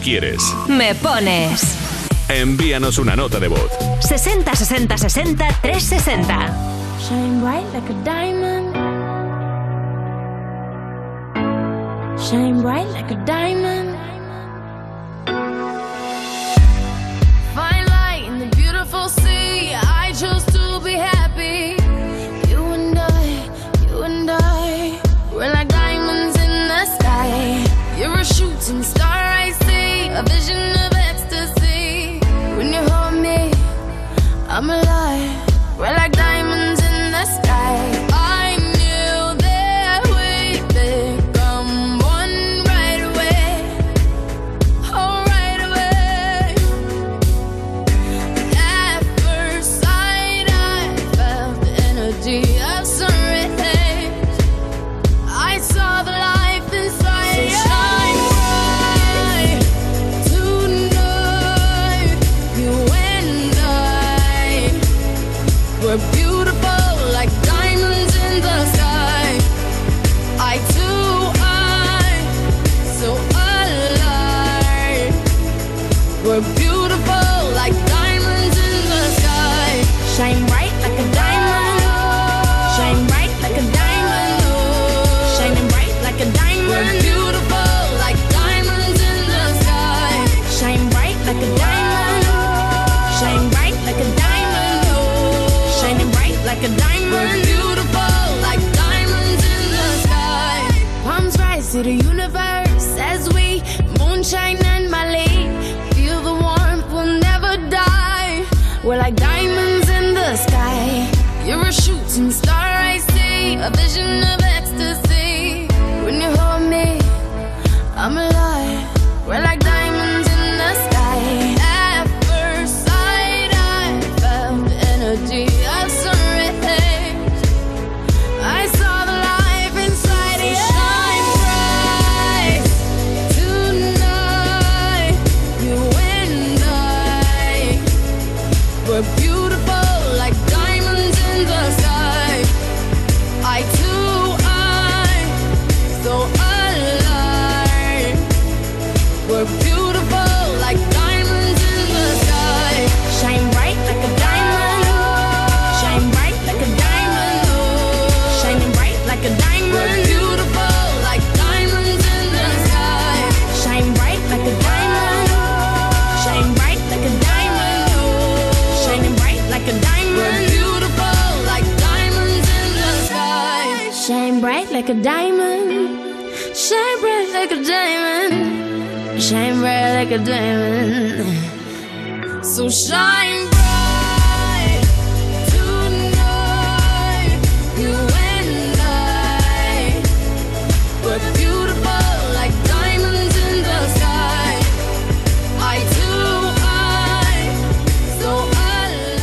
quieres. Me pones. Envíanos una nota de voz. 60 60 60 360. Shine bright like a diamond. Shine bright like a diamond.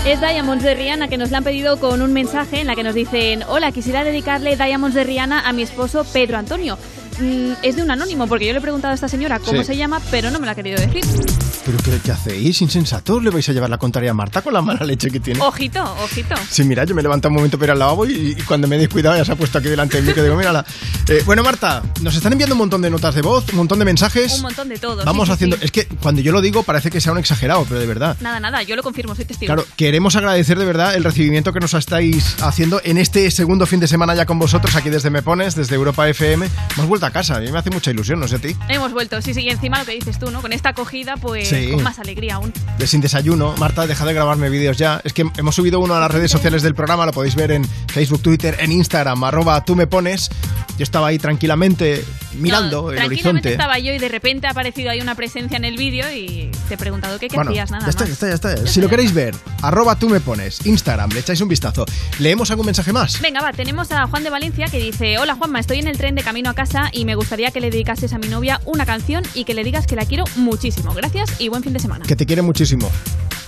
Es Diamonds de Rihanna que nos la han pedido con un mensaje en la que nos dicen Hola, quisiera dedicarle Diamonds de Rihanna a mi esposo Pedro Antonio. Mm, es de un anónimo porque yo le he preguntado a esta señora cómo Sí. se llama, pero no me lo ha querido decir. ¿Pero qué, qué hacéis, insensatos? ¿Le vais a llevar la contraria a Marta con la mala leche que tiene? Ojito, ojito. Sí, mira, yo me levanto un momento para ir al lavabo y, y cuando me he descuidado ya se ha puesto aquí delante de mí que digo, mírala. Eh, bueno, Marta, nos están enviando un montón de notas de voz, un montón de mensajes. Un montón de todo. Vamos sí, haciendo... sí. Es que cuando yo lo digo parece que sea un exagerado, pero de verdad. Nada, nada, yo lo confirmo, soy testigo. Claro, queremos agradecer de verdad el recibimiento que nos estáis haciendo en este segundo fin de semana ya con vosotros aquí desde Me Pones, desde Europa FM. Hemos vuelto a casa, a mí me hace mucha ilusión, no sé a ti. Hemos vuelto, sí, sí, y encima lo que dices tú, ¿no? Con esta acogida, pues Sí. con más alegría aún. de Sin Desayuno. Marta, deja de grabarme vídeos ya. Es que hemos subido uno a las redes sociales del programa, lo podéis ver en Facebook, Twitter, en Instagram, arroba tú me pones. Yo estaba ahí tranquilamente mirando No, el tranquilamente horizonte. estaba yo y de repente ha aparecido ahí una presencia en el vídeo y te he preguntado qué, qué Bueno, hacías, nada ya está, más. ya está, ya está. Si lo queréis ver, arroba tú me pones, Instagram, le echáis un vistazo. ¿Leemos algún mensaje más? Venga, va, tenemos a Juan de Valencia que dice, hola Juanma, estoy en el tren de camino a casa y me gustaría que le dedicases a mi novia una canción y que le digas que la quiero muchísimo. Gracias y buen fin de semana. Que te quiere muchísimo.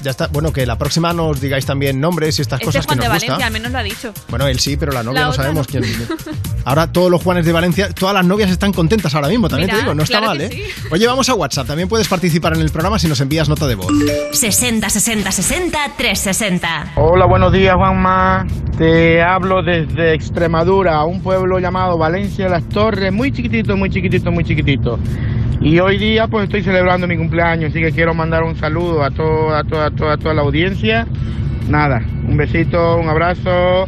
Ya está. Bueno, que la próxima nos digáis también nombres y estas Este cosas Juan que de nos Valencia, gusta. al menos lo ha dicho. Bueno, él sí, pero la novia La no sabemos no. quién. <laughs> Ahora todos los Juanes de Valencia, todas las novias están contentas ahora mismo, también Mira, te digo, no está claro mal, ¿eh? sí. <laughs> Oye, vamos a WhatsApp, también puedes participar en el programa si nos envías nota de voz. 60 60 60 360. Hola, buenos días, Juanma. Te hablo desde Extremadura, un pueblo llamado Valencia de las Torres, muy chiquitito, muy chiquitito, muy chiquitito. Y hoy día pues estoy celebrando mi cumpleaños, así que quiero mandar un saludo a toda, a toda, a toda, a toda la audiencia. Nada, un besito, un abrazo.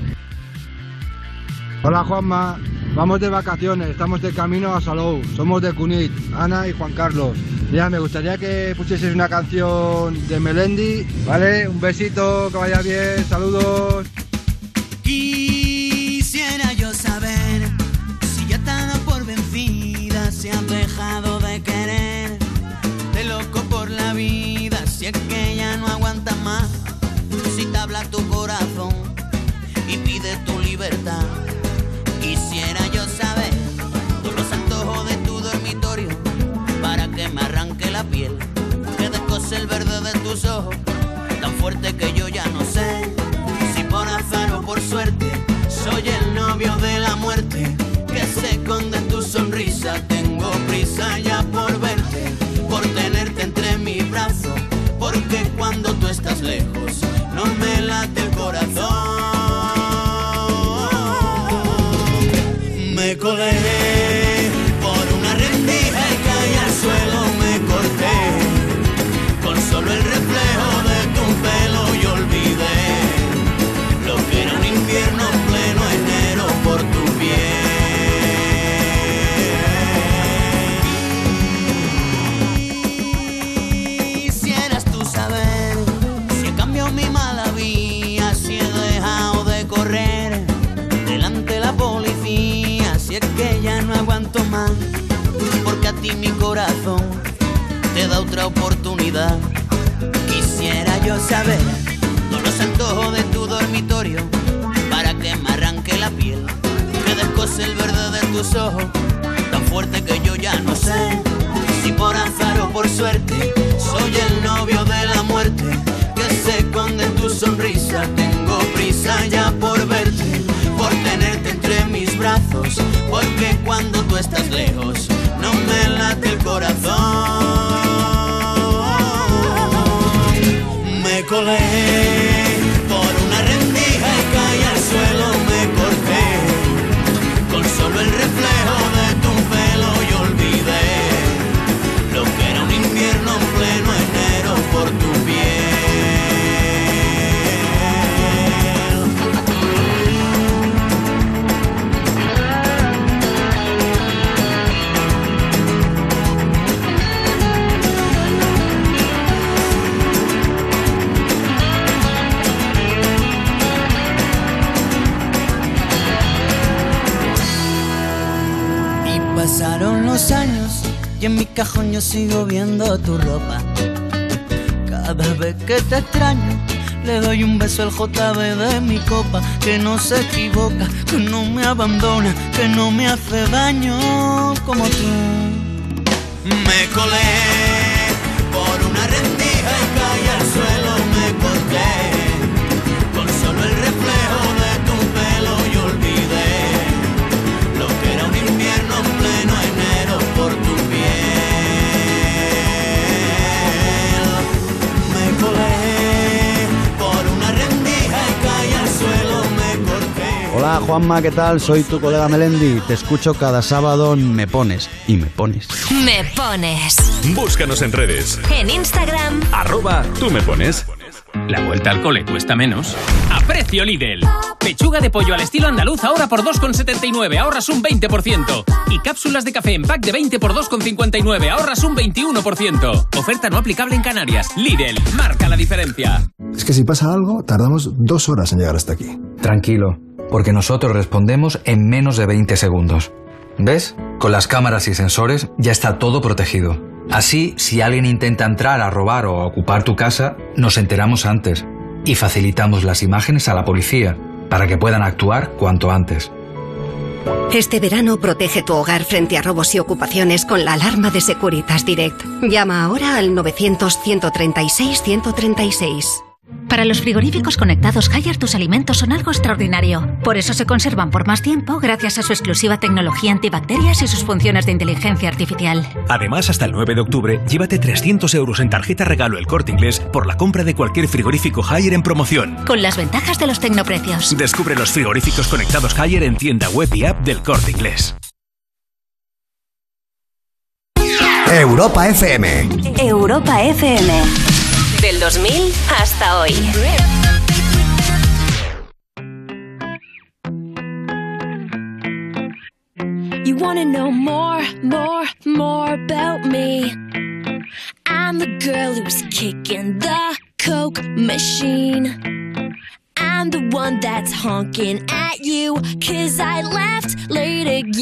Hola Juanma, vamos de vacaciones, estamos de camino a Salou, somos de Cunit, Ana y Juan Carlos. Mira, me gustaría que pusieses una canción de Melendi, ¿vale? Un besito, que vaya bien, saludos. Quisiera yo saber si ya te ha dado por vencida, si has dejado de querer, de loco por la vida, si es que ya no aguantas más, si te habla tu corazón y pide tu libertad. Que me arranque la piel, que descose el verde de tus ojos, tan fuerte que yo ya no sé si por azar o por suerte soy el novio de la muerte que se esconde en tu sonrisa. Tengo prisa ya por verte, por tenerte entre mis brazos, porque cuando tú estás lejos no me late el corazón. Saber todos los antojos de tu dormitorio para que me arranque la piel, que descose el verde de tus ojos, tan fuerte que yo ya no sé si por azar o por suerte soy el novio de la muerte que se esconde en tu sonrisa. Tengo prisa ya por verte, por tenerte entre mis brazos, porque cuando tú estás lejos no me late el corazón. Colé por una rendija y caí al suelo, me corté con solo el reflejo de y en mi cajón yo sigo viendo tu ropa. Cada vez que te extraño, le doy un beso al JB de mi copa, que no se equivoca, que no me abandona, que no me hace daño como tú. Me colé por una rendija y caí al suelo, me corté Hola Juanma, ¿qué tal? Soy tu colega Melendi. Te escucho cada sábado en Me Pones. Y me pones. Me pones. Búscanos en redes. En Instagram. Arroba tú me pones. La vuelta al cole cuesta menos. A precio Lidl. Pechuga de pollo al estilo andaluz ahora por 2,79, ahorras un 20%. Y cápsulas de café en pack de 20 por 2,59, ahorras un 21%. Oferta no aplicable en Canarias. Lidl, marca la diferencia. Es que si pasa algo, tardamos dos horas en llegar hasta aquí. Tranquilo, porque nosotros respondemos en menos de 20 segundos. ¿Ves? Con las cámaras y sensores ya está todo protegido. Así, si alguien intenta entrar a robar o a ocupar tu casa, nos enteramos antes y facilitamos las imágenes a la policía para que puedan actuar cuanto antes. Este verano protege tu hogar frente a robos y ocupaciones con la alarma de Securitas Direct. Llama ahora al 900-136-136. Para los frigoríficos conectados Haier tus alimentos son algo extraordinario. Por eso se conservan por más tiempo gracias a su exclusiva tecnología antibacterias y sus funciones de inteligencia artificial. Además, hasta el 9 de octubre, llévate 300 euros en tarjeta regalo el corte inglés por la compra de cualquier frigorífico Haier en promoción. Con las ventajas de los tecnoprecios. Descubre los frigoríficos conectados Haier en tienda web y app del corte inglés. Europa FM. Europa FM. Del 2000 hasta hoy. You wanna know more, more, more about me? I'm the girl who's kicking the Coke machine. I'm the one that's honking at you, cause I left late again.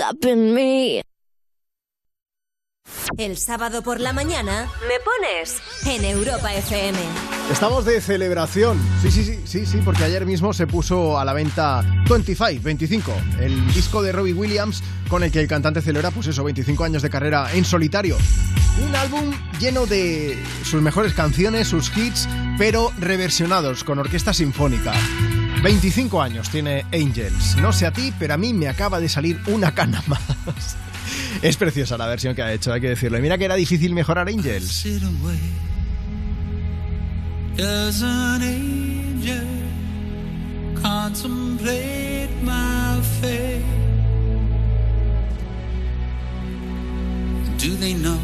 Up in me. El sábado por la mañana me pones en Europa FM. Estamos de celebración. Sí, sí, sí, sí, sí, porque ayer mismo se puso a la venta 25, 25, el disco de Robbie Williams con el que el cantante celebra, pues eso, 25 años de carrera en solitario. Un álbum lleno de sus mejores canciones, sus hits, pero reversionados con orquesta sinfónica. 25 años tiene Angels. No sé a ti, pero a mí me acaba de salir una cana <laughs> más. Es preciosa la versión que ha hecho, hay que decirlo. Y mira que era difícil mejorar Angels. Do they know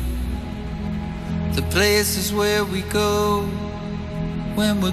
the places where we go when we're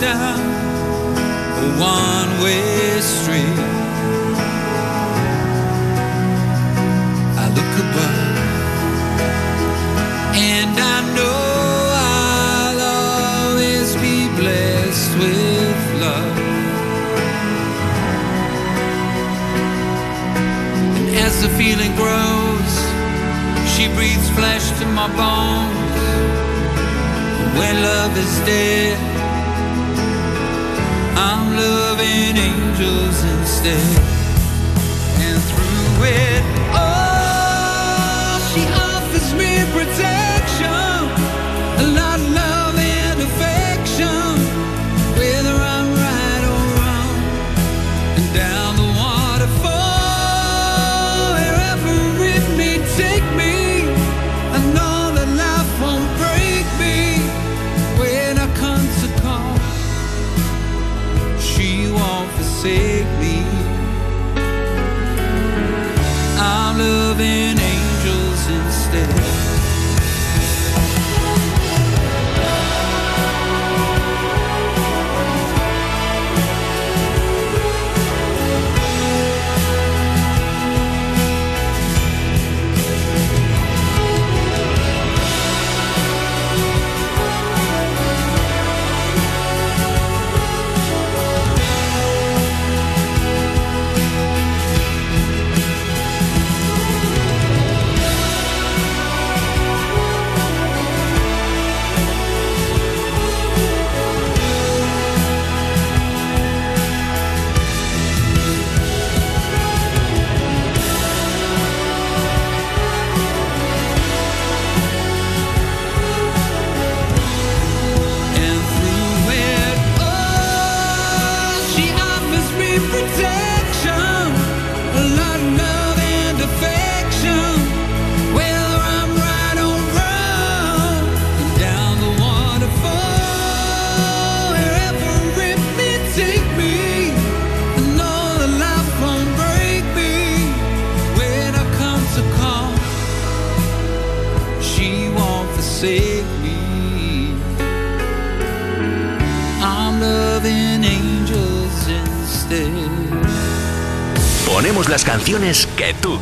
Down a one way street, I look above and I know I'll always be blessed with love. And as the feeling grows, she breathes flesh to my bones. When love is dead, loving angels instead. And through it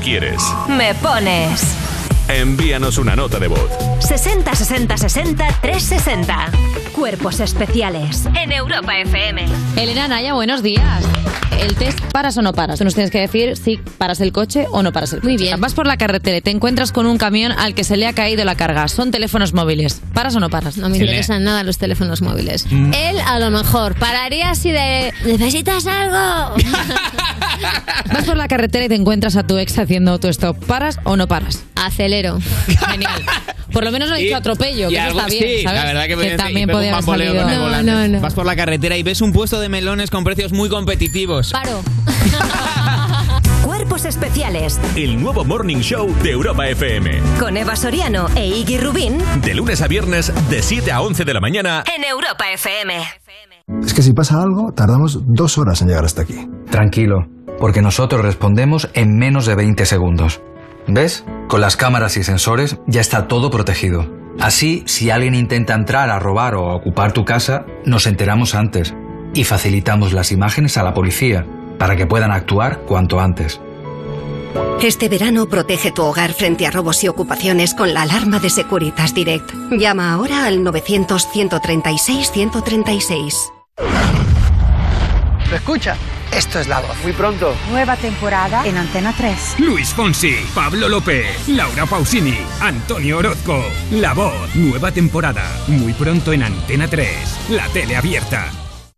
quieres. Me pones. Envíanos una nota de voz. 60 60 60 360. Cuerpos especiales en Europa FM. Elena Naya, buenos días. El test paras o no paras. Tú nos tienes que decir si paras el coche o no paras el coche. Muy bien. Vas por la carretera y te encuentras con un camión al que se le ha caído la carga. Son teléfonos móviles. ¿Paras o no paras? No me interesan nada los teléfonos móviles. Mm. Él, a lo mejor, pararía así de... ¿Necesitas algo? <laughs> Vas por la carretera y te encuentras a tu ex haciendo autostop. ¿Paras o no paras? Acelero. Genial. Por lo menos no he dicho atropello, que Y eso algo- está bien, sí, ¿sabes? la verdad que, podría- también podía haber salido. No, no, no. Vas por la carretera y ves un puesto de melones con precios muy competitivos. Paro. <laughs> Cuerpos especiales El nuevo Morning Show de Europa FM. con Eva Soriano e Iggy Rubín De lunes a viernes, de 7 a 11 de la mañana. en Europa FM. Es que si pasa algo, tardamos dos horas en llegar hasta aquí. Tranquilo, porque nosotros respondemos en menos de 20 segundos. ¿Ves? Con las cámaras y sensores ya está todo protegido. Así, si alguien intenta entrar a robar o a ocupar tu casa, nos enteramos antes y facilitamos las imágenes a la policía para que puedan actuar cuanto antes. Este verano protege tu hogar frente a robos y ocupaciones con la alarma de Securitas Direct. Llama ahora al 900-136-136. ¿Lo escucha? Esto es la voz. Muy pronto. Nueva temporada en Antena 3. Luis Fonsi, Pablo López, Laura Pausini, Antonio Orozco. La voz, nueva temporada. Muy pronto en Antena 3, la tele abierta.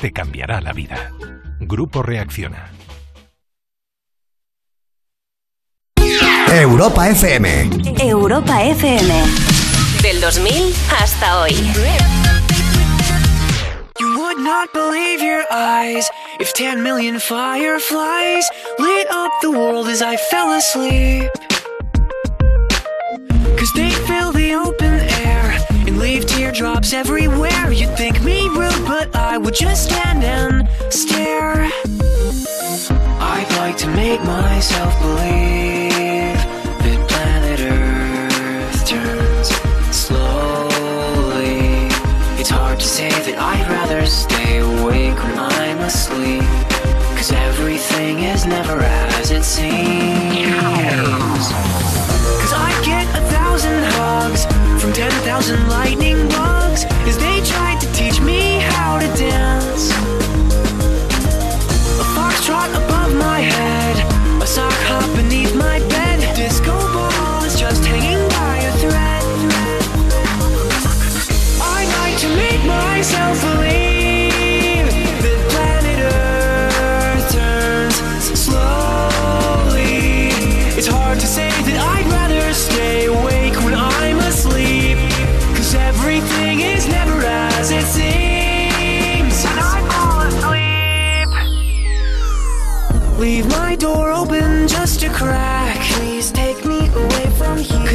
Te cambiará la vida. Grupo Reacciona. Europa FM. Europa FM. Del 2000 hasta hoy. You would not believe your eyes if 10 million fireflies lit up the world as I fell asleep. Teardrops everywhere. You'd think me rude, but I would just stand and stare. I'd like to make myself believe that planet Earth turns slowly. It's hard to say that I'd rather stay awake when I'm asleep. Cause everything is never as it seems. From ten thousand lightning bugs as they tried to teach me how to dance.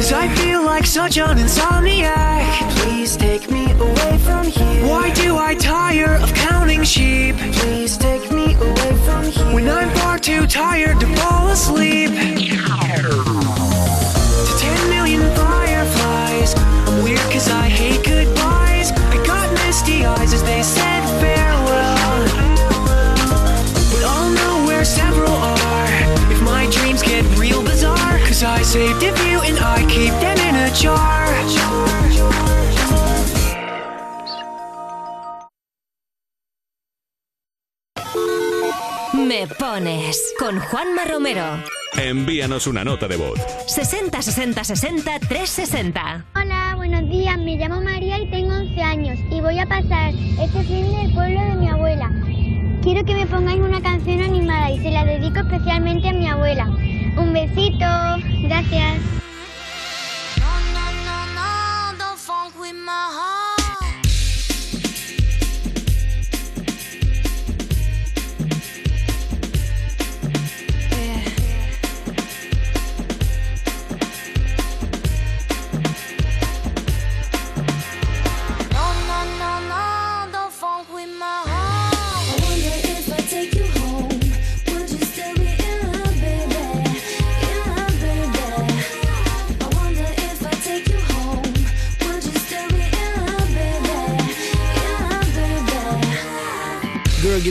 Cause I feel like such an insomniac. Please take me away from here. Why do I tire of counting sheep? Please take me away from here. When I'm far too tired to fall asleep. To 10 million fireflies. I'm weird cause I hate goodbyes. I got misty eyes as they said farewell. But I'll know where several are if my dreams get real bizarre. Cause I saved a Me pones con Juanma Romero. Envíanos una nota de voz. 60 60 60 360. Hola, buenos días. Me llamo María y tengo 11 años y voy a pasar este fin del pueblo de mi abuela. Quiero que me pongáis una canción animada y se la dedico especialmente a mi abuela. Un besito. Gracias. Girl, you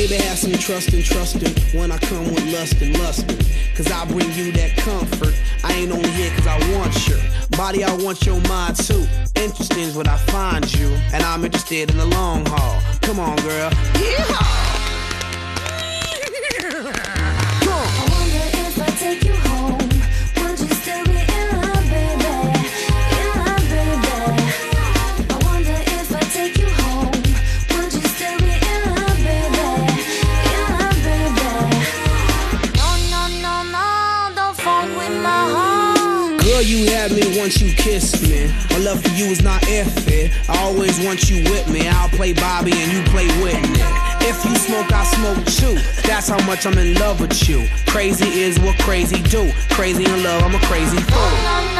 Baby, have some trust and trusting when I come with lust and lusting. Cause I bring you that comfort. I ain't only here cause I want your body, I want your mind too. Interesting is what I find you, and I'm interested in the long haul. Come on, girl. Yeehaw! You had me once you kissed me. My love for you is not iffy. I always want you with me. I'll play Bobby and you play Whitney. If you smoke, I smoke too. That's how much I'm in love with you. Crazy is what crazy do. Crazy in love, I'm a crazy fool.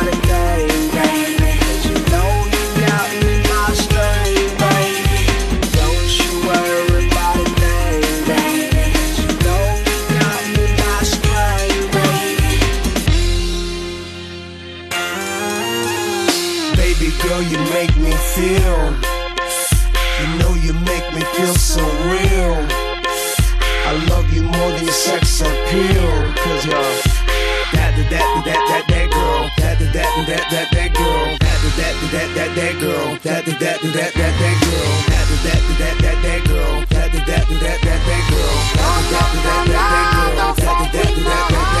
you make me feel. You know you make me feel so real. I love you more than your sex appeal. Cause you're that, that, that, that, that, that girl. That, that, that, that, that, that girl. That, that, that, that, that girl. That, that, that, that, that, girl. That, that, that, that, that girl. That, that, that, that, that, that girl. That, that, that, that, that girl. That, that, that, that, that girl.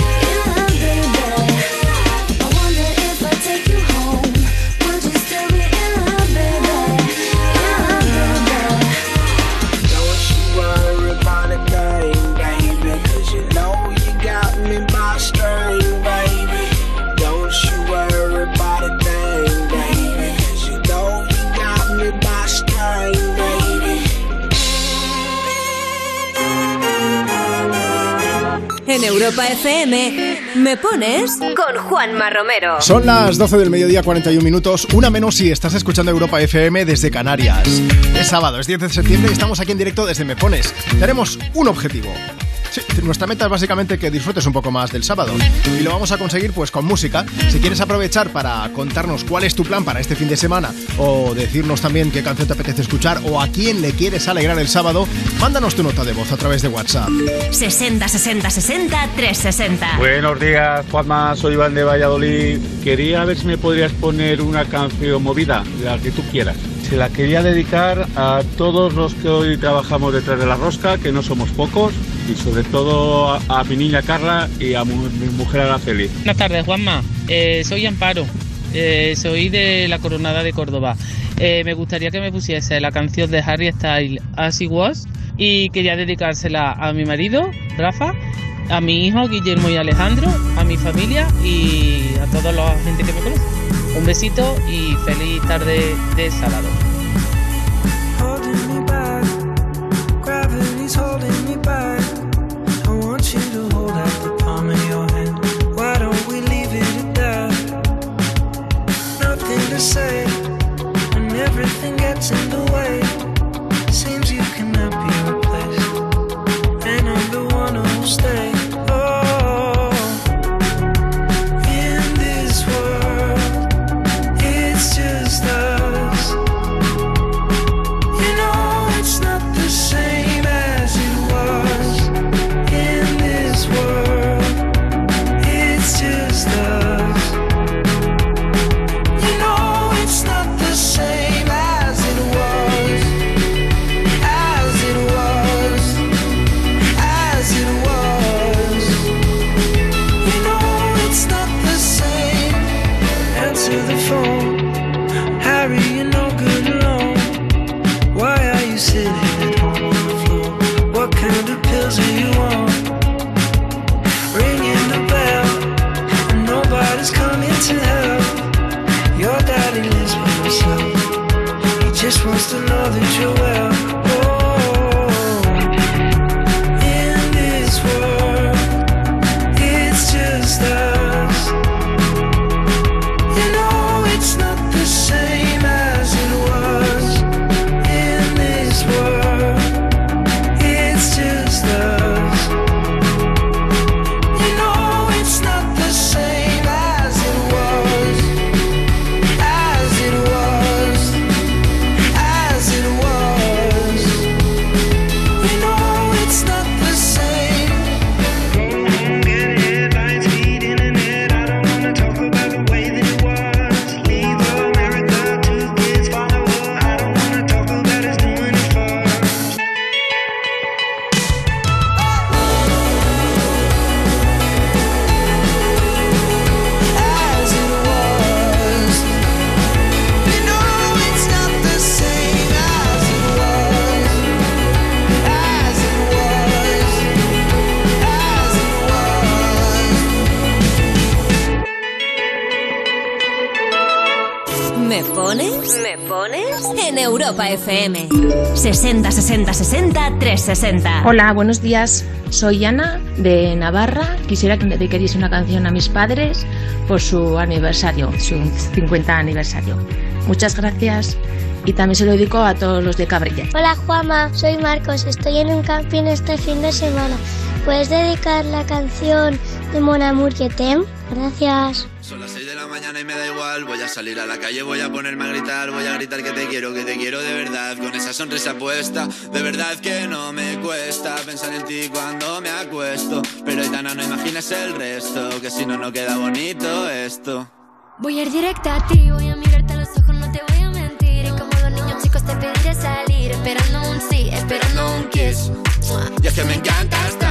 Europa FM, ¿me pones? Con Juanma Romero. Son las 12 del mediodía, 41 minutos. Una menos si estás escuchando Europa FM desde Canarias. Es sábado, es 10 de septiembre y estamos aquí en directo desde Me Pones. Tenemos un objetivo. Sí, nuestra meta es básicamente que disfrutes un poco más del sábado. Y lo vamos a conseguir pues con música. Si quieres aprovechar para contarnos cuál es tu plan para este fin de semana o decirnos también qué canción te apetece escuchar o a quién le quieres alegrar el sábado, mándanos tu nota de voz a través de WhatsApp. 60 60 60 360. Buenos días, Juanma, soy Iván de Valladolid. Quería ver si me podrías poner una canción movida, la que tú quieras. La quería dedicar a todos los que hoy trabajamos detrás de la rosca, que no somos pocos, y sobre todo a, mi niña Carla y a mi mujer Araceli. Buenas tardes, Juanma. Eh, soy Amparo. Eh, soy de la Coronada de Córdoba. Eh, me gustaría que me pusiese la canción de Harry Styles, As It Was, y quería dedicársela a mi marido, Rafa, a mi hijo, Guillermo y Alejandro, a mi familia y a toda la gente que me conoce. Un besito y feliz tarde de sábado. Everything gets in the FM. 60 60 60 360. Hola, buenos días. Soy Ana de Navarra. Quisiera que me dediquéis una canción a mis padres por su aniversario, su 50 aniversario. Muchas gracias y también se lo dedico a todos los de Cabrilla. Hola Juama, soy Marcos, estoy en un camping este fin de semana. ¿Puedes dedicar la canción de Mon Amour que? Gracias. Son las 6 de la mañana y me da igual. Voy a salir a la calle, voy a ponerme a gritar. Voy a gritar que te quiero, que te quiero de verdad. Con esa sonrisa puesta, de verdad que no me cuesta pensar en ti cuando me acuesto. Pero Aitana, no imagines el resto, que si no, no queda bonito esto. Voy a ir directa a ti, voy a mirarte a los ojos, no te voy a mentir. Y como dos niños chicos te pediré salir, esperando un sí, esperando un kiss. Y es que me encantas tanto,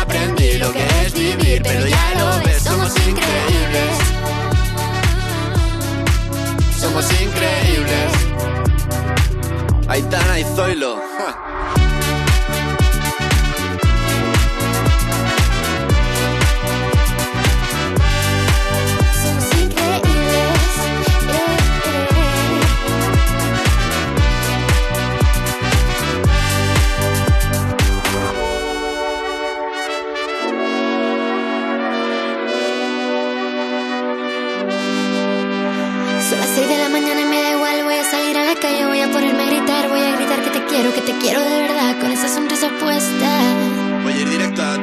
vivir Pero ya lo ves, somos increíbles somos increíbles. Aitana y Zoilo. ja. <laughs>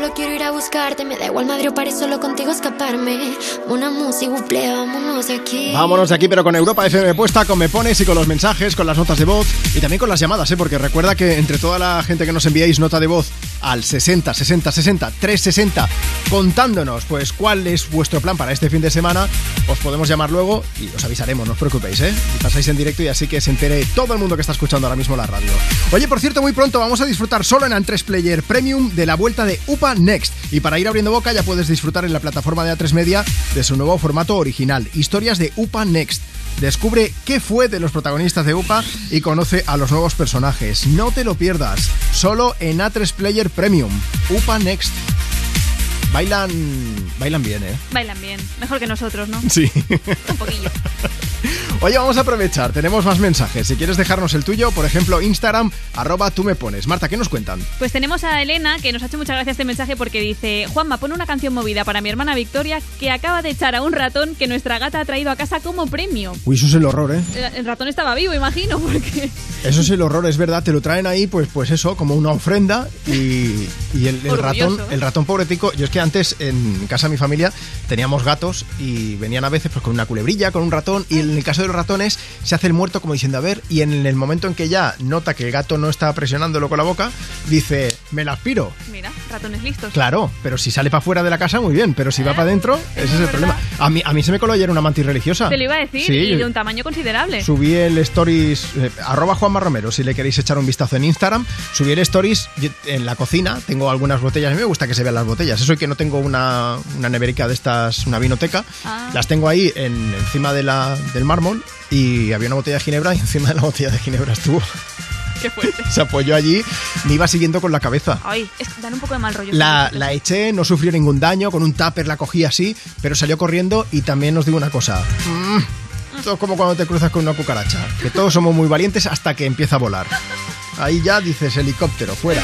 solo quiero ir a buscarte. Me da igual madre o paré solo contigo escaparme. Una música, buple, vámonos de aquí. Vámonos de aquí, pero con Europa FM puesta, con Me Pones y con los mensajes, con las notas de voz y también con las llamadas, ¿eh? porque recuerda que entre toda la gente que nos enviáis nota de voz al 60 60 60 360 contándonos pues cuál es vuestro plan para este fin de semana, os podemos llamar luego y os avisaremos, no os preocupéis, ¿eh? Y pasáis en directo y así que se entere todo el mundo que está escuchando ahora mismo la radio. Oye, por cierto, muy pronto vamos a disfrutar solo en A3 Player Premium de la vuelta de UPA Next. Y para ir abriendo boca ya puedes disfrutar en la plataforma de A3 Media de su nuevo formato original, Historias de UPA Next. Descubre qué fue de los protagonistas de UPA y conoce a los nuevos personajes. No te lo pierdas, solo en A3 Player Premium. UPA Next. Bailan, bailan bien, ¿eh? Bailan bien. Mejor que nosotros, ¿no? Sí. Un poquillo. <laughs> Oye, vamos a aprovechar, tenemos más mensajes. Si quieres dejarnos el tuyo, por ejemplo, Instagram, arroba tú me pones. Marta, ¿qué nos cuentan? Pues tenemos a Elena que nos ha hecho muchas gracias este mensaje porque dice: Juanma, pon una canción movida para mi hermana Victoria que acaba de echar a un ratón que nuestra gata ha traído a casa como premio. Uy, eso es el horror, ¿eh? El, el ratón estaba vivo, imagino, <laughs> porque. Eso es el horror, es verdad, te lo traen ahí, pues, pues eso, como una ofrenda y, y el, ratón, el ratón pobretico, yo es que antes en casa de mi familia teníamos gatos y venían a veces pues con una culebrilla, con un ratón y en el caso de los ratones se hace el muerto como diciendo, a ver, y en el momento en que ya nota que el gato no está presionándolo con la boca, dice, me la aspiro. Mira, ratones listos. Claro, pero si sale para afuera de la casa, muy bien, pero si va para adentro, ese es el problema. A mí, a mí se me coló ayer una mantis religiosa. Te lo iba a decir, Sí, y de un tamaño considerable. Subí el stories, eh, arroba Juanma Romero, si le queréis echar un vistazo en Instagram. Subí el stories en la cocina, tengo algunas botellas, a mí me gusta que se vean las botellas. Eso y que no tengo una, una neverica de estas, una vinoteca. Ah. Las tengo ahí en, encima de la, del mármol y había una botella de ginebra y <laughs> encima de la botella de ginebra estuvo. Qué fuerte. <laughs> Se apoyó allí, me iba siguiendo con la cabeza. Ay, es dan un poco de mal rollo. La, la eché, no sufrió ningún daño, con un tupper la cogí así, pero salió corriendo y también os digo una cosa. mm, esto es como cuando te cruzas con una cucaracha, que todos somos muy valientes hasta que empieza a volar. Ahí ya dices helicóptero, fuera.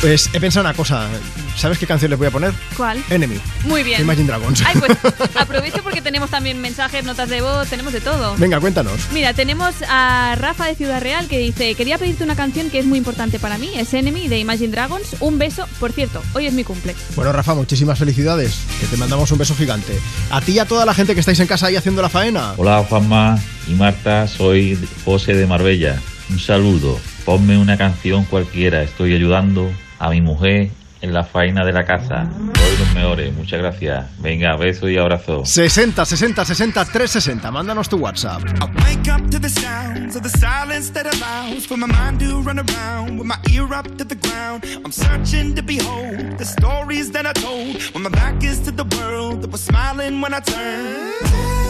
Pues he pensado una cosa, ¿sabes qué canción les voy a poner? ¿Cuál? Enemy. Muy bien. Imagine Dragons. Ay, pues <laughs> aprovecho porque tenemos también mensajes, notas de voz, tenemos de todo. Venga, cuéntanos. Mira, tenemos a Rafa de Ciudad Real que dice, quería pedirte una canción que es muy importante para mí, es Enemy de Imagine Dragons, un beso, por cierto, hoy es mi cumple. Bueno, Rafa, muchísimas felicidades, que te mandamos un beso gigante. A ti y a toda la gente que estáis en casa ahí haciendo la faena. Hola Juanma y Marta, soy José de Marbella. Un saludo. Ponme una canción cualquiera. Estoy ayudando a mi mujer en la faena de la casa. Soy los mejores. Muchas gracias. Venga, beso y abrazo. 60 60 60 360, mándanos tu WhatsApp. Wake up to the sounds of the silence that allows for my mind to run around with my ear up to the ground. I'm searching to behold the stories that I told when my back is to the world that was smiling when I turned.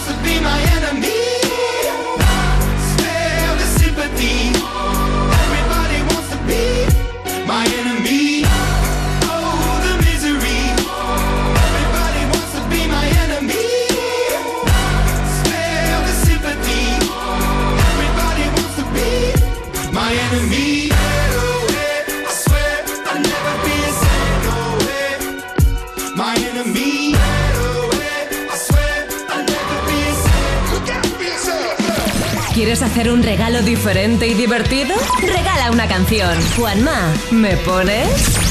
my enemy hacer un regalo diferente y divertido? Regala una canción. Juanma, ¿me pones?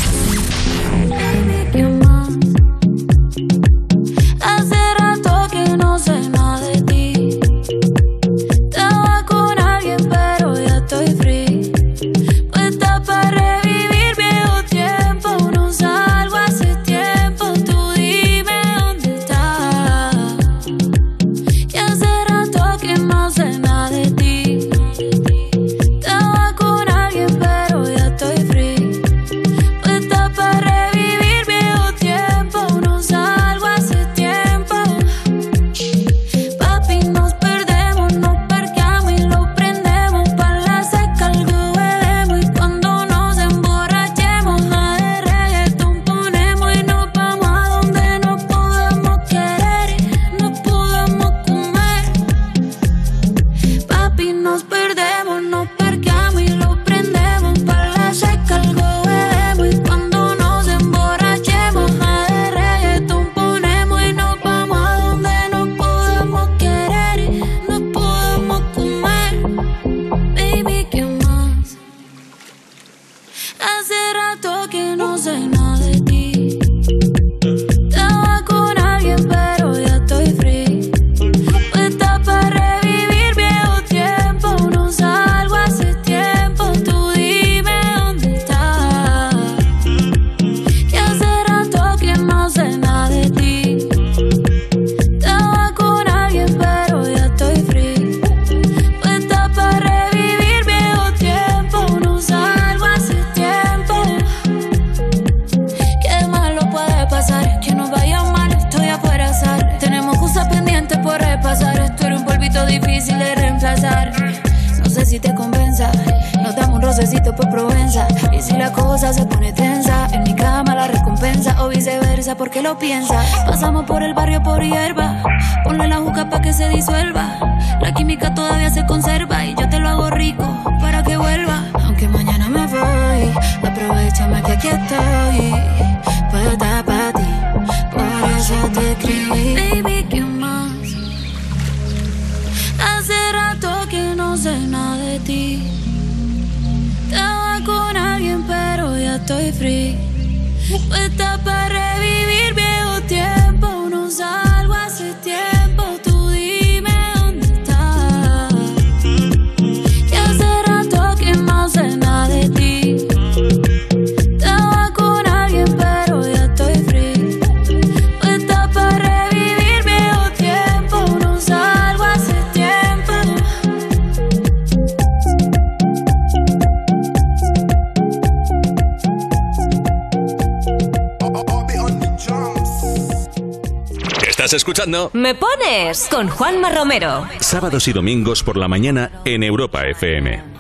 escuchando Me Pones con Juanma Romero. Sábados y domingos por la mañana en Europa FM.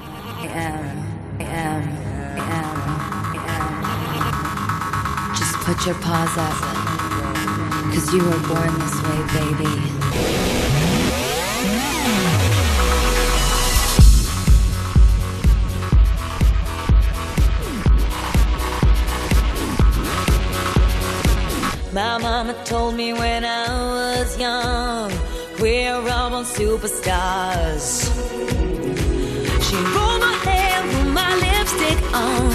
Put your paws up. Cause you were born this way, baby. My mama told me when I superstars. She rolled my hair, put my lipstick on,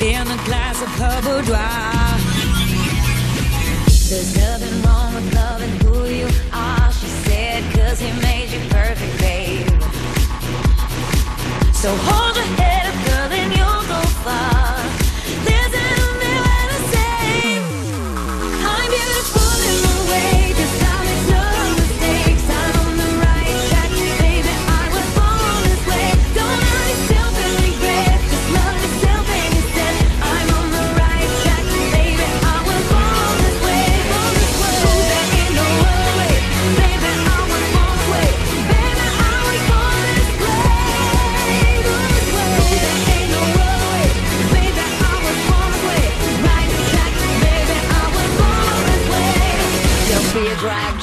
in a glass of her boudoir. There's nothing wrong with loving who you are, she said, cause he made you perfect, babe. So hold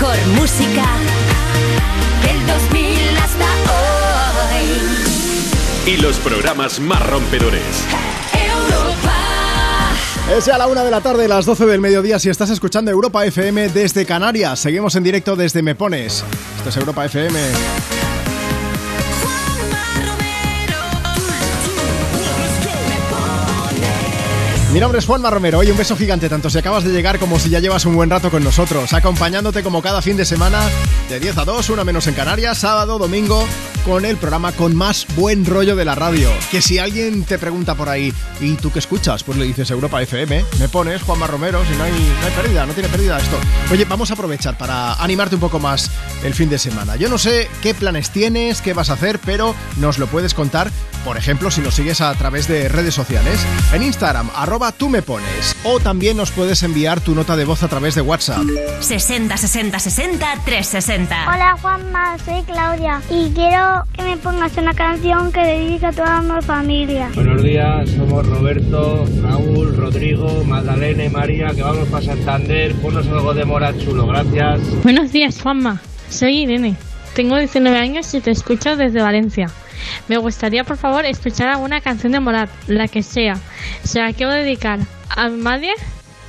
mejor música del 2000 hasta hoy. Y los programas más rompedores. Es ya la una de la tarde, las 12 del mediodía, si estás escuchando Europa FM desde Canarias. Seguimos en directo desde Me Pones. Esto es Europa FM. Mi nombre es Juanma Romero. Oye, un beso gigante, tanto si acabas de llegar como si ya llevas un buen rato con nosotros, acompañándote como cada fin de semana de 10 a 2, una menos en Canarias, sábado, domingo, con el programa con más buen rollo de la radio. Que si alguien te pregunta por ahí, ¿y tú qué escuchas? Pues le dices Europa FM, me pones Juanma Romero, si no hay, no hay pérdida, no tiene pérdida esto. Oye, vamos a aprovechar para animarte un poco más el fin de semana. Yo no sé qué planes tienes, qué vas a hacer, pero nos lo puedes contar, por ejemplo, si nos sigues a través de redes sociales, en Instagram, arroba tú me pones, o también nos puedes enviar tu nota de voz a través de WhatsApp. 60 60 60 360. Hola Juanma, soy Claudia y quiero que me pongas una canción que dedique a toda mi familia. Buenos días, somos Roberto, Raúl, Rodrigo, Magdalena y María, que vamos para Santander. Ponnos algo de Mora chulo, gracias. Buenos días, Juanma. Soy Irene. Tengo 19 años y te escucho desde Valencia. Me gustaría, por favor, escuchar alguna canción de Morat, la que sea. Se la quiero dedicar a mi madre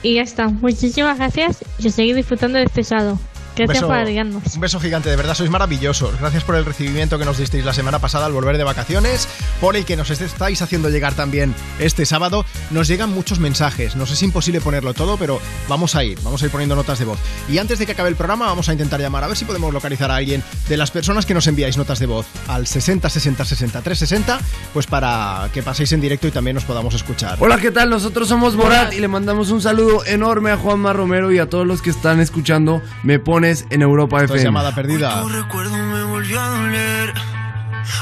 y ya está. Muchísimas gracias y a seguir disfrutando de este sábado. Gracias por agregarnos. un beso gigante, de verdad sois maravillosos. Gracias por el recibimiento que nos disteis la semana pasada al volver de vacaciones, por el que nos estáis haciendo llegar también este sábado. Nos llegan muchos mensajes, nos es imposible ponerlo todo, pero vamos a ir, vamos a ir poniendo notas de voz. Y antes de que acabe el programa, vamos a intentar llamar a ver si podemos localizar a alguien de las personas que nos enviáis notas de voz al 60 60 60 360, pues para que paséis en directo y también nos podamos escuchar. Hola, ¿qué tal? Nosotros somos Morat y le mandamos un saludo enorme a Juanma Romero y a todos los que están escuchando Me Pones en Europa Esto es FM. llamada perdida. recuerdo me volvió a doler.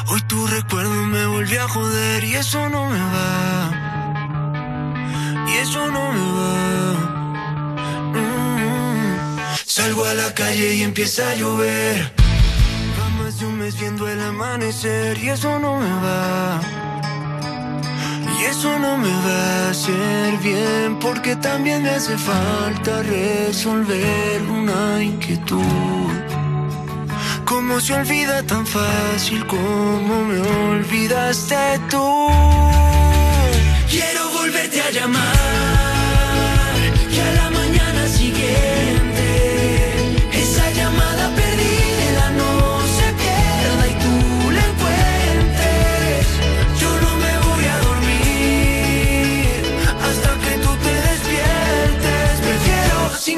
Hoy tu recuerdo me volvió a joder y eso no me va. Y eso no me va. Mm. Salgo a la calle y empieza a llover. Va más de un mes viendo el amanecer y eso no me va. Y eso no me va a hacer bien porque también me hace falta resolver una inquietud. ¿Cómo se olvida tan fácil como me olvidaste tú? Quiero volverte a llamar y a la mañana siguiente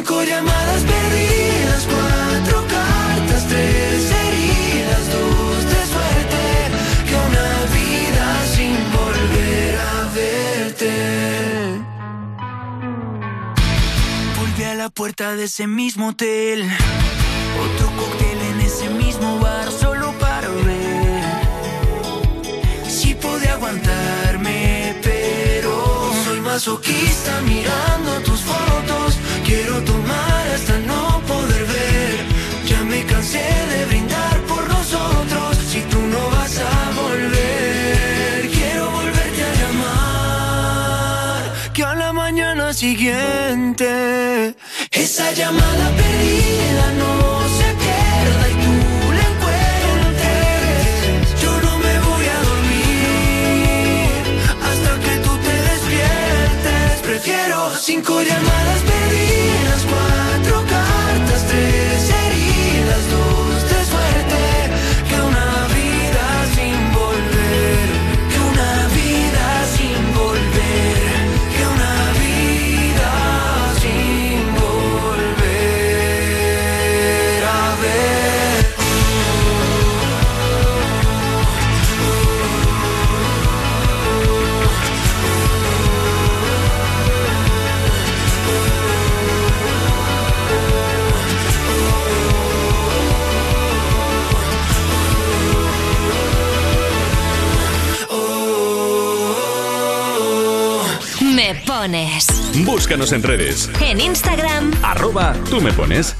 Cinco llamadas perdidas, cuatro cartas, tres heridas, dos de suerte, que una vida sin volver a verte. Volví a la puerta de ese mismo hotel, otro cóctel en ese mismo bar, solo para ver si pude aguantarme, pero soy masoquista mirando fotos. Quiero tomar hasta no poder ver. Ya me cansé de brindar por nosotros. Si tú no vas a volver, quiero volverte a llamar. Que a la mañana siguiente, esa llamada perdida no cinco llamadas perdidas, pones. Búscanos en redes. En Instagram, Arroba tú me pones.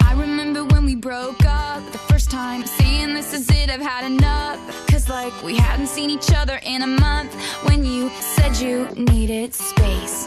I remember when we broke up the first time, saying this is it, I've had enough. Cause like we hadn't seen each other in a month when you said you needed space.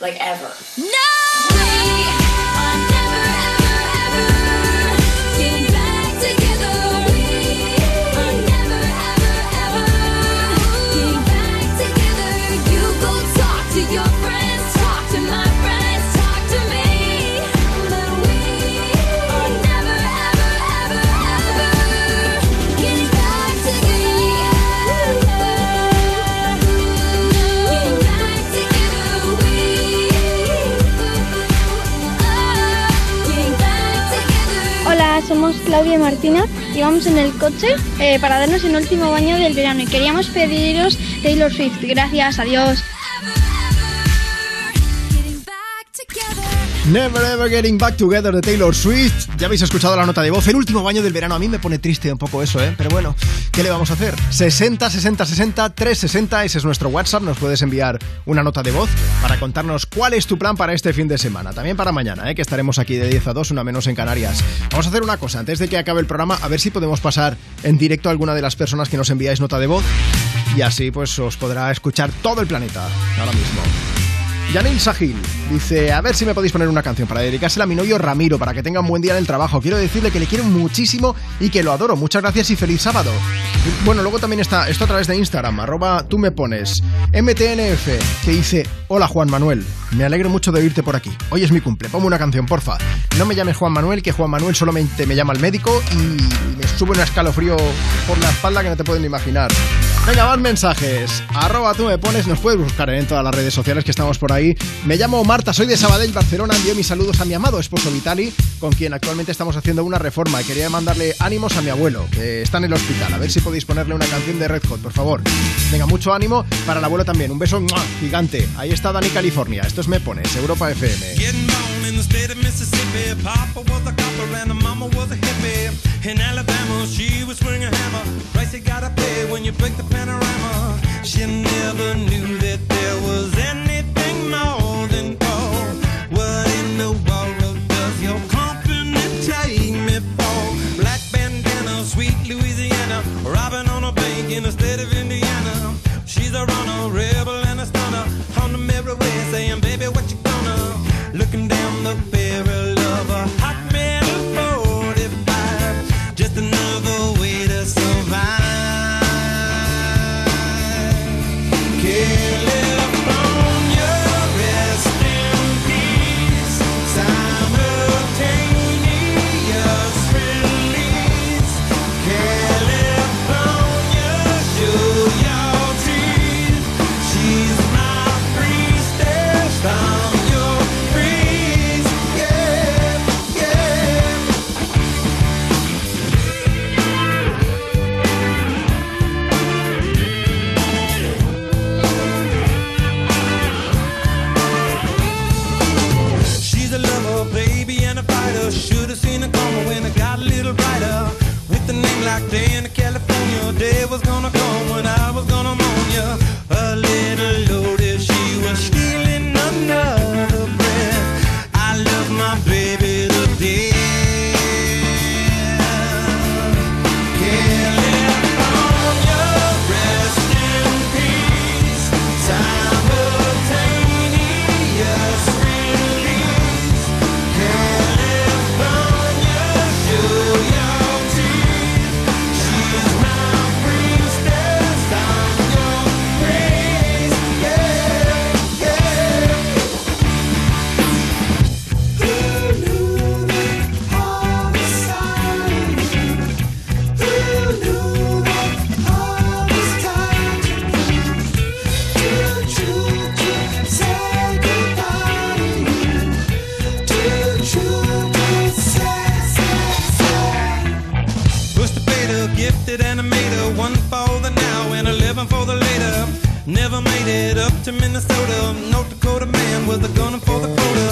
Like, ever. Vamos en el coche eh, para darnos el último baño del verano y queríamos pediros Taylor Swift. Gracias, adiós. Never Ever Getting Back Together de Taylor Swift. Ya habéis escuchado la nota de voz. El último baño del verano. A mí me pone triste un poco eso, ¿eh? Pero bueno, ¿qué le vamos a hacer? 60 60 60 360. Ese es nuestro WhatsApp. Nos puedes enviar una nota de voz para contarnos cuál es tu plan para este fin de semana. También para mañana, ¿eh? Que estaremos aquí de 10 a 2, una menos en Canarias. Vamos a hacer una cosa. Antes de que acabe el programa, a ver si podemos pasar en directo a alguna de las personas que nos enviáis nota de voz. Y así, pues, os podrá escuchar todo el planeta ahora mismo. Yanil Sahil dice, a ver si me podéis poner una canción para dedicársela a mi novio Ramiro, para que tenga un buen día en el trabajo. Quiero decirle que le quiero muchísimo y que lo adoro. Muchas gracias y feliz sábado. Bueno, luego también está esto a través de Instagram, arroba tú me pones, MTNF, que dice, hola Juan Manuel, me alegro mucho de oírte por aquí. Hoy es mi cumple, ponme una canción, porfa. No me llames Juan Manuel, que Juan Manuel solamente me llama el médico y me sube un escalofrío por la espalda que no te pueden imaginar. Venga, más mensajes. Arroba tú me pones, nos puedes buscar en todas las redes sociales que estamos por ahí. Me llamo Marta, soy de Sabadell, Barcelona. Envío mis saludos a mi amado esposo Vitali, con quien actualmente estamos haciendo una reforma. Quería mandarle ánimos a mi abuelo, que está en el hospital. A ver si podéis ponerle una canción de Red Hot, por favor. Venga, mucho ánimo para el abuelo también. Un beso gigante. Ahí está Dani California. Esto es Me Pones, Europa FM. Getting born in the state of Mississippi. Papa was a copper and the mama was a hippie. In Alabama, she was swinging a hammer. Price you gotta pay when you break the panorama. She never knew that there was anything more than gold. What in the world does your company take me for? Black bandana, sweet Louisiana. Robbing on a bank in the state of Indiana. She's a runner, rebel and a stunner. On the mirror way saying, baby, what you little brighter. With a name like Day in California, day was gonna come when I was gonna moan ya. A little It up to Minnesota. North Dakota man was a gunner for the quota.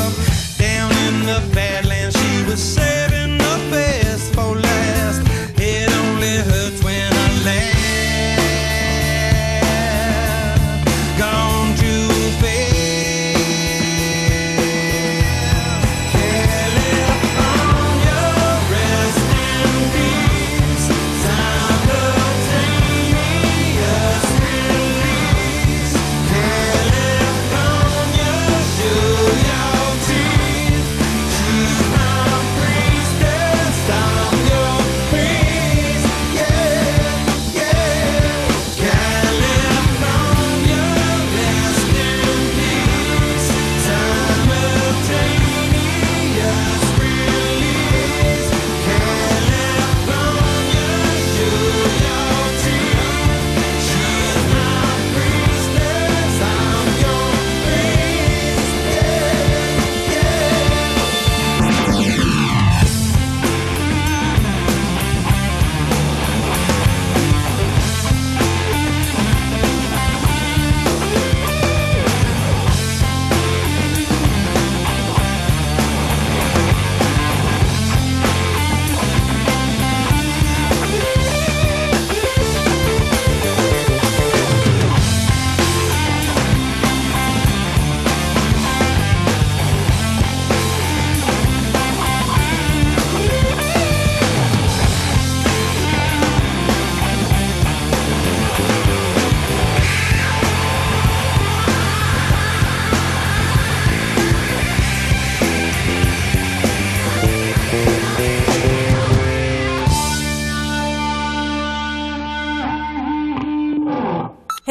Down in the Badlands,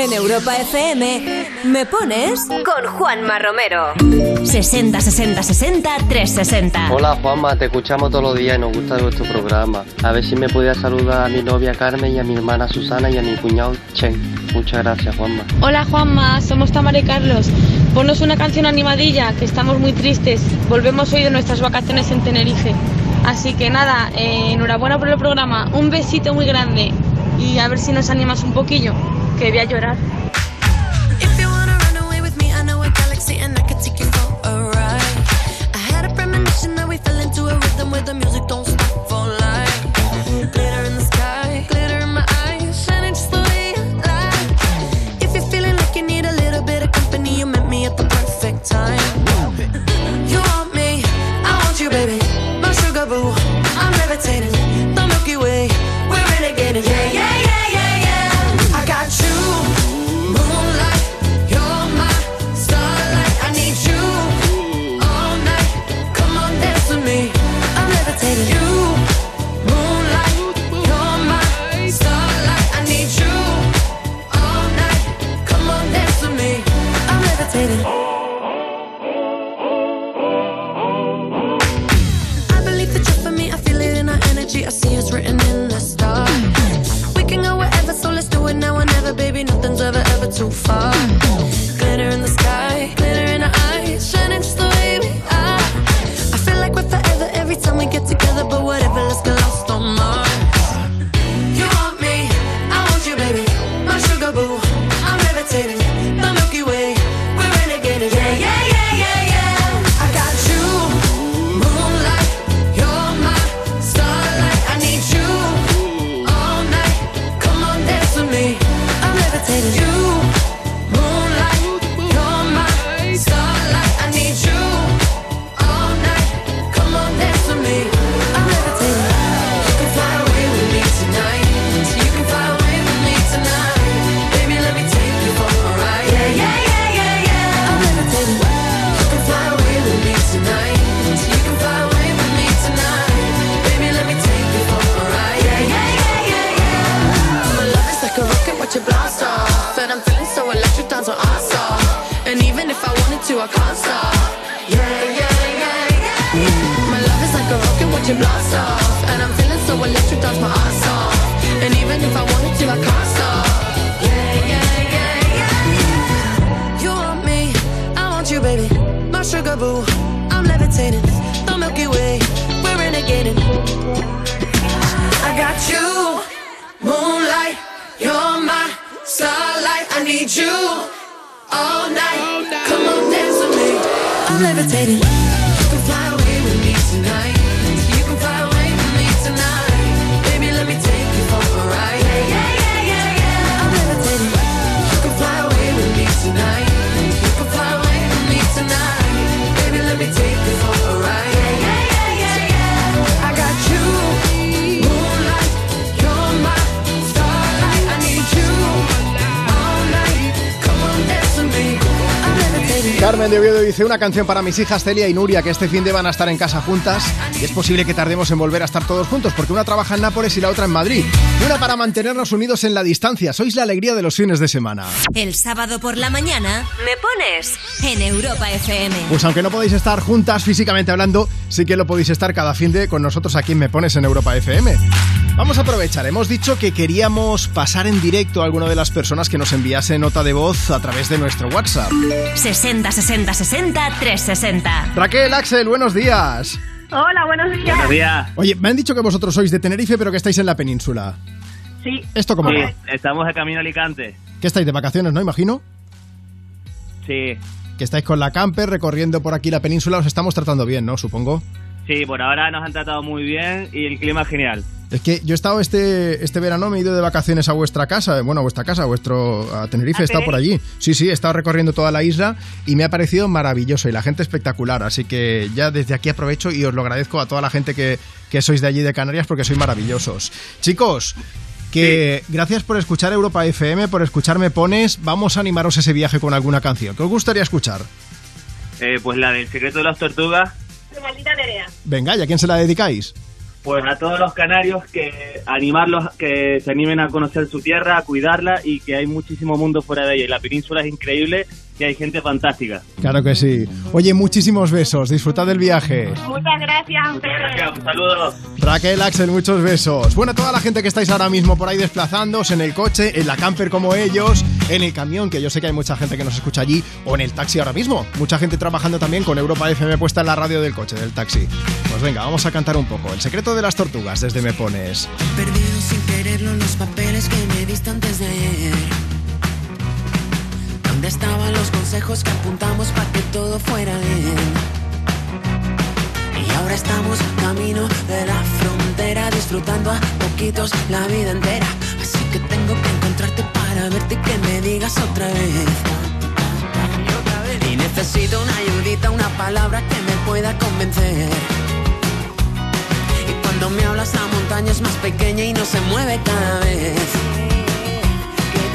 En Europa FM me pones con Juanma Romero. 60 60 60 360. Hola Juanma, te escuchamos todos los días y nos gusta vuestro programa. A ver si me podías saludar a mi novia Carmen y a mi hermana Susana y a mi cuñado Chen. Muchas gracias Juanma. Hola Juanma, somos Tamara y Carlos. Ponnos una canción animadilla, que estamos muy tristes. Volvemos hoy de nuestras vacaciones en Tenerife. Así que nada, eh, enhorabuena por el programa. Un besito muy grande y a ver si nos animas un poquillo, que voy a llorar. Una canción para mis hijas Celia y Nuria que este fin de van a estar en casa juntas y es posible que tardemos en volver a estar todos juntos porque una trabaja en Nápoles y la otra en Madrid. Y una para mantenernos unidos en la distancia. Sois la alegría de los fines de semana. El sábado por la mañana me pones en Europa FM. Pues aunque no podéis estar juntas físicamente hablando, sí que lo podéis estar cada fin de con nosotros aquí en Me Pones en Europa FM. Vamos a aprovechar, hemos dicho que queríamos pasar en directo a alguna de las personas que nos enviase nota de voz a través de nuestro WhatsApp. 60 60 60 360. Raquel, Axel, buenos días. Hola, buenos días. Oye, me han dicho que vosotros sois de Tenerife, pero que estáis en la península. Sí. ¿Esto cómo Sí, va? estamos de camino a Alicante. ¿Qué estáis de vacaciones, no? Imagino. Sí, Que estáis con la camper recorriendo por aquí la península. Os estamos tratando bien, ¿no? Supongo. sí, por ahora nos han tratado muy bien y el clima es genial. Es que yo he estado este, este verano, me he ido de vacaciones a vuestra casa, bueno, a vuestra casa, a vuestro a Tenerife, he estado por allí. Sí, sí, he estado recorriendo toda la isla y me ha parecido maravilloso y la gente espectacular. Así que ya desde aquí aprovecho y os lo agradezco a toda la gente que, que sois de allí de Canarias porque sois maravillosos. Chicos, que gracias por escuchar Europa FM, por escucharme Pones. Vamos a animaros ese viaje con alguna canción. ¿Qué os gustaría escuchar? Eh, pues la del secreto de las tortugas, Tu maldita Nerea. Venga, ¿y a quién se la dedicáis? Pues a todos los canarios que animarlos que se animen a conocer su tierra, a cuidarla y que hay muchísimo mundo fuera de ella. Y la península es increíble y hay gente fantástica. Claro que sí. Oye, muchísimos besos. Disfrutad del viaje. Muchas gracias a ustedes. Un saludo. Raquel, Axel, muchos besos. Bueno, toda la gente que estáis ahora mismo por ahí desplazándose en el coche, en la camper como ellos, en el camión, que yo sé que hay mucha gente que nos escucha allí, o en el taxi ahora mismo. Mucha gente trabajando también con Europa FM puesta en la radio del coche, del taxi. Pues venga, vamos a cantar un poco. El secreto de las tortugas desde Me Pones. Perdido sin quererlo los papeles que me diste antes de ayer. ¿Dónde estaban los consejos que apuntamos para que todo fuera bien? Y ahora estamos camino de la frontera, disfrutando a poquitos la vida entera. Así que tengo que encontrarte para verte y que me digas otra vez. Y necesito una ayudita, una palabra que me pueda convencer. Y cuando me hablas la montaña es más pequeña y no se mueve cada vez.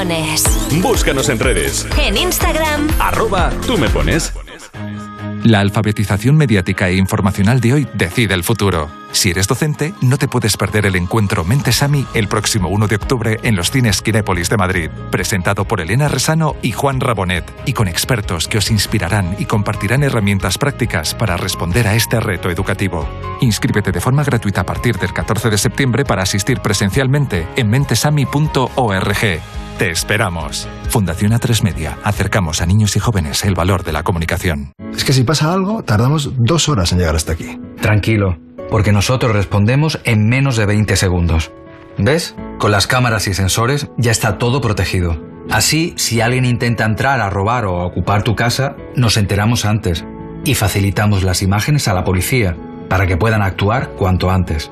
Pones. Búscanos en redes. En Instagram, Arroba tú me pones. La alfabetización mediática e informacional de hoy decide el futuro. Si eres docente, no te puedes perder el encuentro Mentesami el próximo 1 de octubre en los cines Kinépolis de Madrid, presentado por Elena Resano y Juan Rabonet, y con expertos que os inspirarán y compartirán herramientas prácticas para responder a este reto educativo. Inscríbete de forma gratuita a partir del 14 de septiembre para asistir presencialmente en mentesami.org. Te esperamos. Fundación A3 Media. Acercamos a niños y jóvenes el valor de la comunicación. Es que si pasa algo, tardamos dos horas en llegar hasta aquí. Tranquilo, porque nosotros respondemos en menos de 20 segundos. ¿Ves? Con las cámaras y sensores ya está todo protegido. Así, si alguien intenta entrar a robar o a ocupar tu casa, nos enteramos antes y facilitamos las imágenes a la policía para que puedan actuar cuanto antes.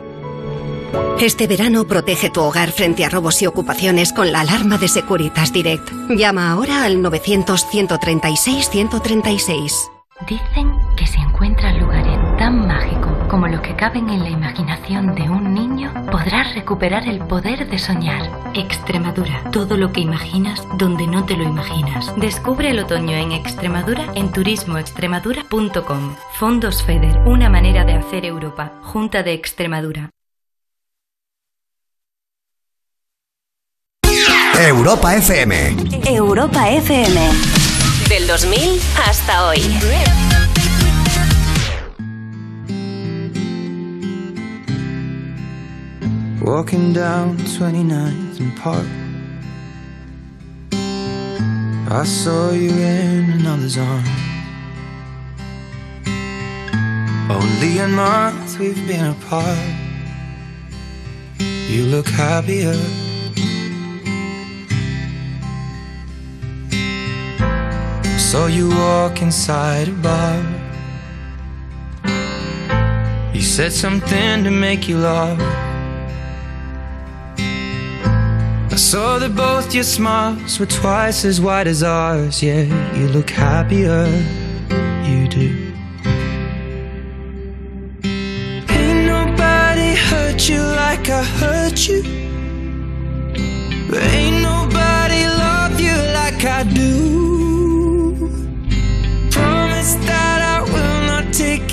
Este verano protege tu hogar frente a robos y ocupaciones con la alarma de Securitas Direct. Llama ahora al 900-136-136. Dicen que si encuentras lugares tan mágicos como los que caben en la imaginación de un niño, podrás recuperar el poder de soñar. Extremadura, todo lo que imaginas donde no te lo imaginas. Descubre el otoño en Extremadura en turismoextremadura.com. Fondos FEDER, una manera de hacer Europa. Junta de Extremadura. Europa FM. Europa FM. Del 2000 hasta hoy. Walking down 29th and Park. I saw you in another's arms. Only a month we've been apart. You look happier. Saw you walk inside a bar. You said something to make you laugh. I saw that both your smiles were twice as wide as ours. Yeah, you look happier, you do. Ain't nobody hurt you like I hurt you. But ain't nobody love you like I do.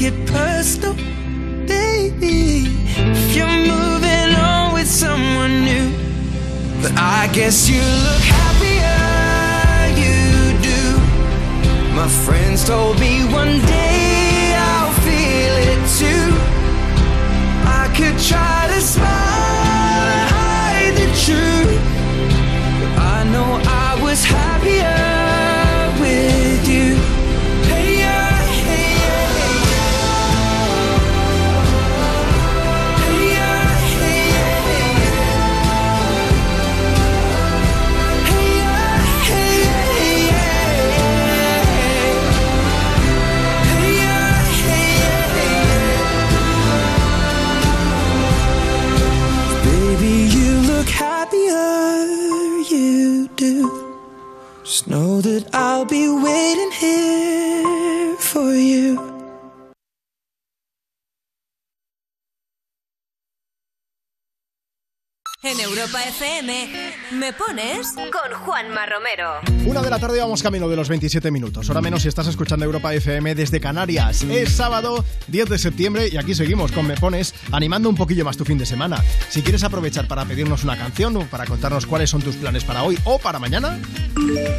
It personal, baby. If you're moving on with someone new. But I guess you look happier, you do. My friends told me one day I'll feel it too. I could try to smile and hide the truth. But I know I was happier That I'll be waiting here for you. En Europa FM, ¿me pones? Con Juanma Romero. Una de la tarde vamos camino de los 27 minutos. Ahora menos si estás escuchando Europa FM desde Canarias. Es sábado 10 de septiembre y aquí seguimos con Me Pones animando un poquillo más tu fin de semana. Si quieres aprovechar para pedirnos una canción o para contarnos cuáles son tus planes para hoy o para mañana,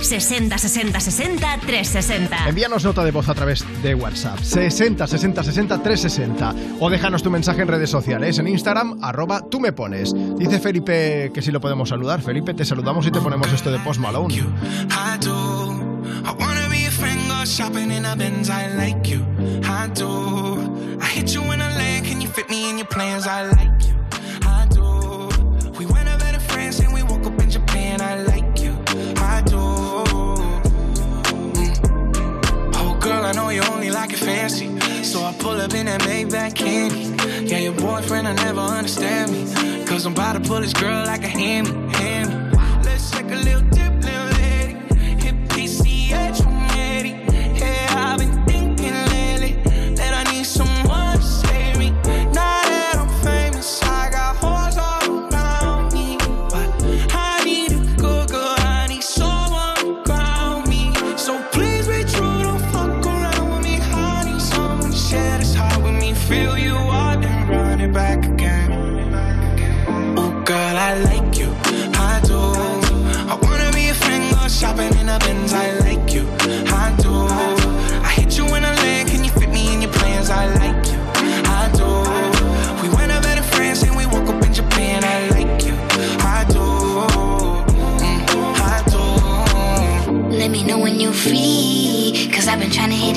60 60 60 360. envíanos nota de voz a través de WhatsApp 60 60 60 360 o déjanos tu mensaje en redes sociales en Instagram arroba tú me pones. Dice Felipe que si lo podemos saludar. Felipe, te saludamos y te ponemos esto de Post Malone. And we woke up in Japan. I like you. I do. Mm. Oh, girl, I know you only like fancy. So I pull up in that Maybach candy. Yeah, your boyfriend, I never understand me. Cause I'm about to pull this girl like a hammy, hammy. Let's take a little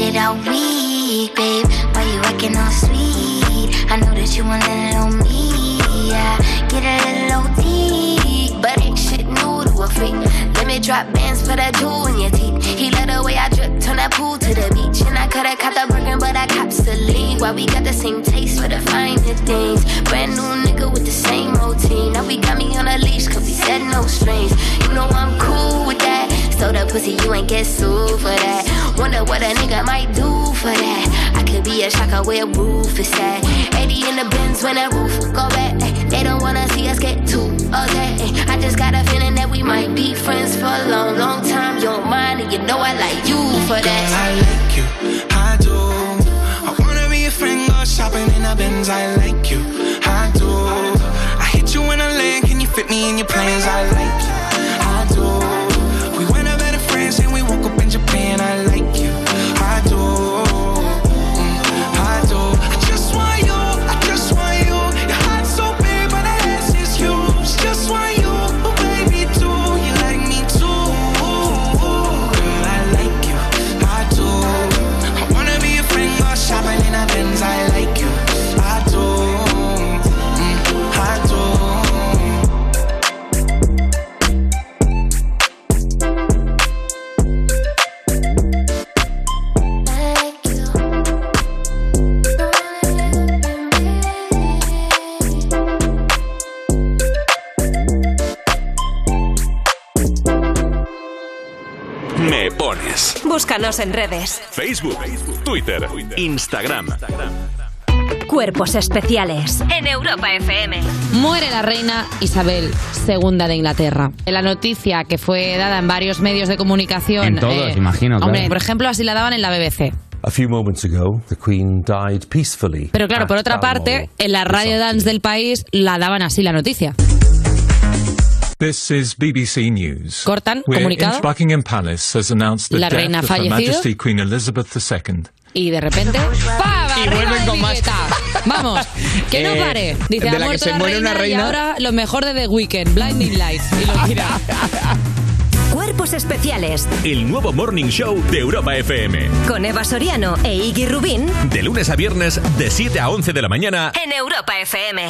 It all week, babe. Why you acting all sweet? I know that you want it on me. Yeah, get a little OT. But ain't shit new to a freak. Let me drop bands for that jewel in your teeth. He let the way I drip, turn that pool to the beach. And I coulda caught the Birkin, but I cops the lean. why we got the same taste for the finer things. Brand new nigga with the same routine. Now we got me on a leash, cause we said no strings. You know I'm cool with that. So the pussy, you ain't get sued for that. Wonder what a nigga might do for that. I could be a shocker where a roof is at. 80 in the bins when that roof go back. They don't wanna see us get too upset. I just got a feeling that we might be friends for a long, long time. You don't mind, and you know I like you for that. I like you, I do. I wanna be a friend, go shopping in the Benz. I like you, I do. I hit you in a land, can you fit me in your plans? I like you, Copenhague Búscanos en redes. Facebook, Twitter, Instagram. Cuerpos especiales en Europa FM. Muere la reina Isabel II de Inglaterra. La noticia que fue dada en varios medios de comunicación. En todos, imagino, claro. Hombre, por ejemplo, así la daban en la BBC. A few moments ago, the Queen died peacefully. Pero claro, por otra parte, en la radio dance del país la daban así la noticia. This is BBC News. Cortan, We're comunicado. in Buckingham Palace has announced the La death reina of Her. Majesty Queen Elizabeth II. Y de repente, <laughs> ¡pam! Y vuelven con más. Vamos, que no Eh, pare. Dice, de ha la que se la muere reina, una reina. y ahora lo mejor de The Weeknd, Blinding Lights. Y lo tira. <laughs> Cuerpos especiales El nuevo Morning Show de Europa FM. con Eva Soriano e Iggy Rubín De lunes a viernes, de 7 a 11 de la mañana. en Europa FM.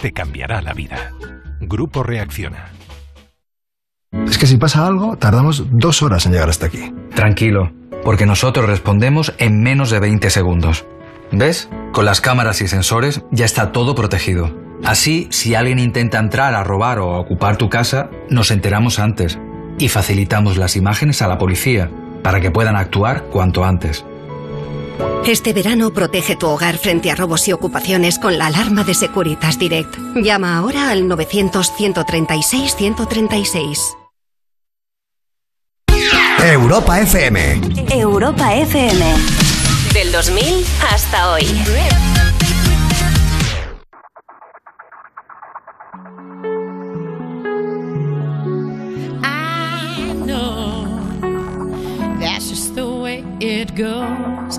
Te cambiará la vida. Grupo Reacciona. Es que si pasa algo, tardamos dos horas en llegar hasta aquí. Tranquilo, porque nosotros respondemos en menos de 20 segundos. ¿Ves? Con las cámaras y sensores ya está todo protegido. Así, si alguien intenta entrar a robar o a ocupar tu casa, nos enteramos antes y facilitamos las imágenes a la policía para que puedan actuar cuanto antes. Este verano protege tu hogar frente a robos y ocupaciones con la alarma de Securitas Direct. Llama ahora al 900-136-136. Europa FM. Europa FM. Del 2000 hasta hoy. I know that's just the way it goes,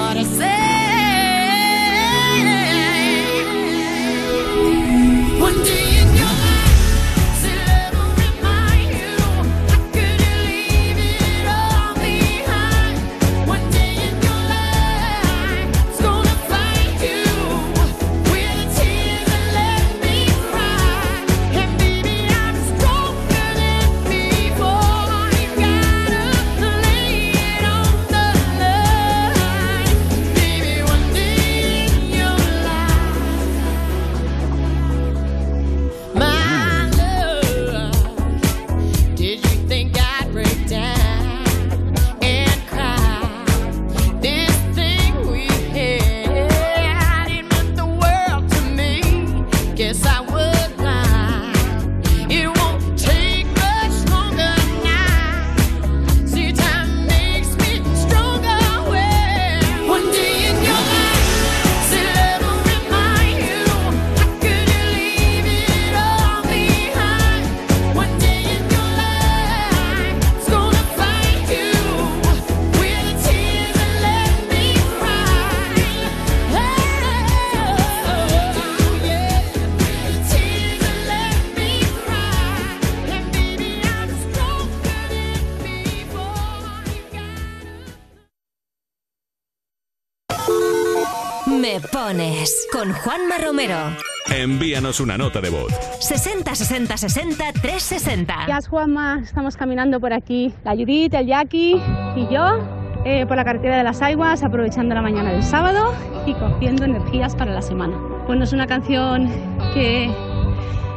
Envíanos una nota de voz. 60 60 60 360. Gracias, Juanma. Estamos caminando por aquí, la Judith, el Jackie y yo, eh, por la carretera de las Aguas, aprovechando la mañana del sábado y cogiendo energías para la semana. Bueno, es una canción que,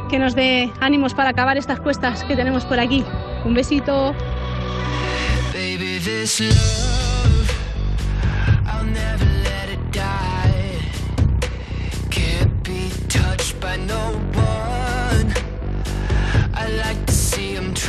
que nos dé ánimos para acabar estas cuestas que tenemos por aquí. Un besito. Baby, this love, I'll never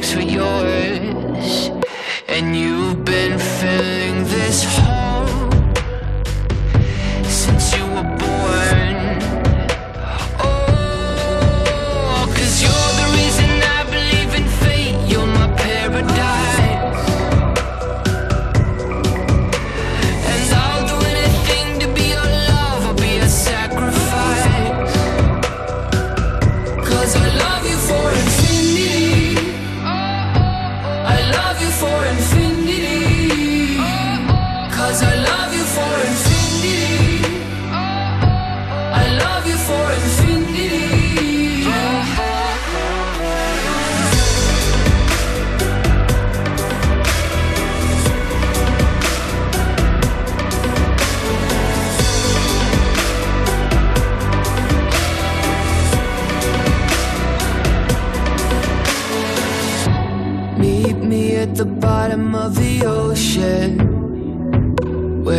it for yours. And you've been filling this hole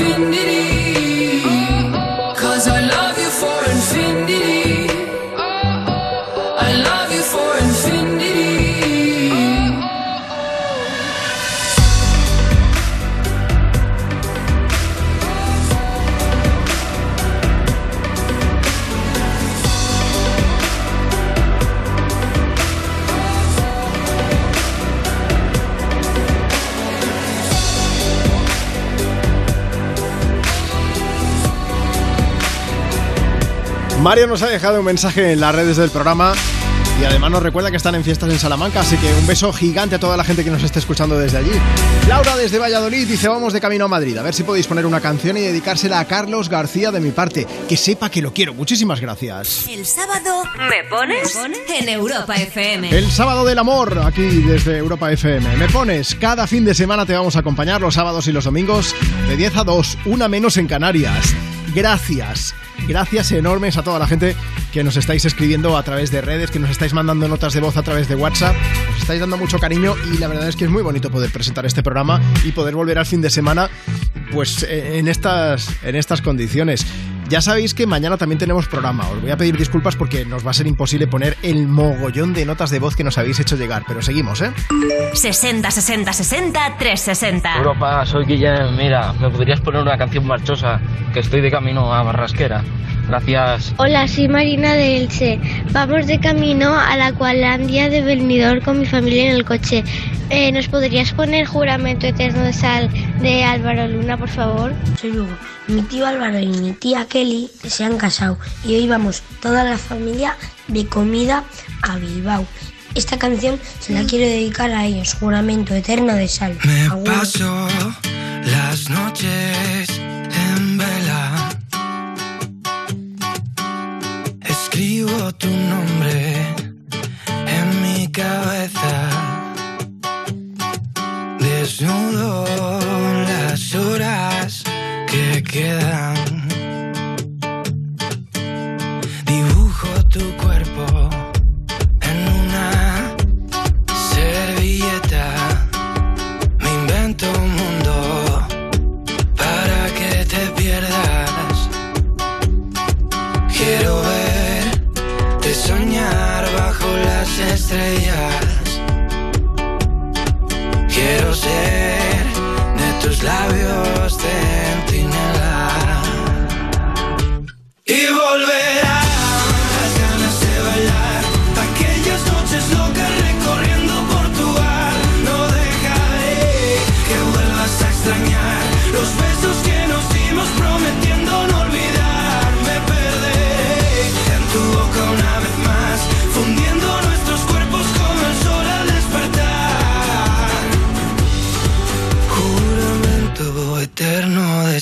Infinity. Mario nos ha dejado un mensaje en las redes del programa y además nos recuerda que están en fiestas en Salamanca, así que un beso gigante a toda la gente que nos esté escuchando desde allí. Laura desde Valladolid dice vamos de camino a Madrid, a ver si podéis poner una canción y dedicársela a Carlos García de mi parte, que sepa que lo quiero. Muchísimas gracias. El sábado me pones en Europa FM. El sábado del amor, aquí desde Europa FM. Me pones, cada fin de semana te vamos a acompañar los sábados y los domingos de 10 a 2, una menos en Canarias. Gracias, gracias enormes a toda la gente que nos estáis escribiendo a través de redes, que nos estáis mandando notas de voz a través de WhatsApp. Os estáis dando mucho cariño y la verdad es que es muy bonito poder presentar este programa y poder volver al fin de semana pues eh, en estas, en estas condiciones. Ya sabéis que mañana también tenemos programa. Os voy a pedir disculpas porque nos va a ser imposible poner el mogollón de notas de voz que nos habéis hecho llegar, pero seguimos, ¿eh? 60 60 60 360. Europa, soy Guillem. Mira, ¿me podrías poner una canción marchosa? Que estoy de camino a Barrasquera. Gracias. Hola, soy Marina de Elche. Vamos de camino a la Cualandia de Benidorm con mi familia en el coche. Eh, ¿Nos podrías poner Juramento Eterno de Sal de Álvaro Luna, por favor? Soy Hugo. Mi tío Álvaro y mi tía Kelly se han casado y hoy vamos toda la familia de comida a Bilbao. Esta canción se la quiero dedicar a ellos, juramento eterno de sal. Me paso las noches en vela. Escribo tu nombre en mi cabeza. Desnudo las horas que quedan.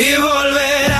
Y volverán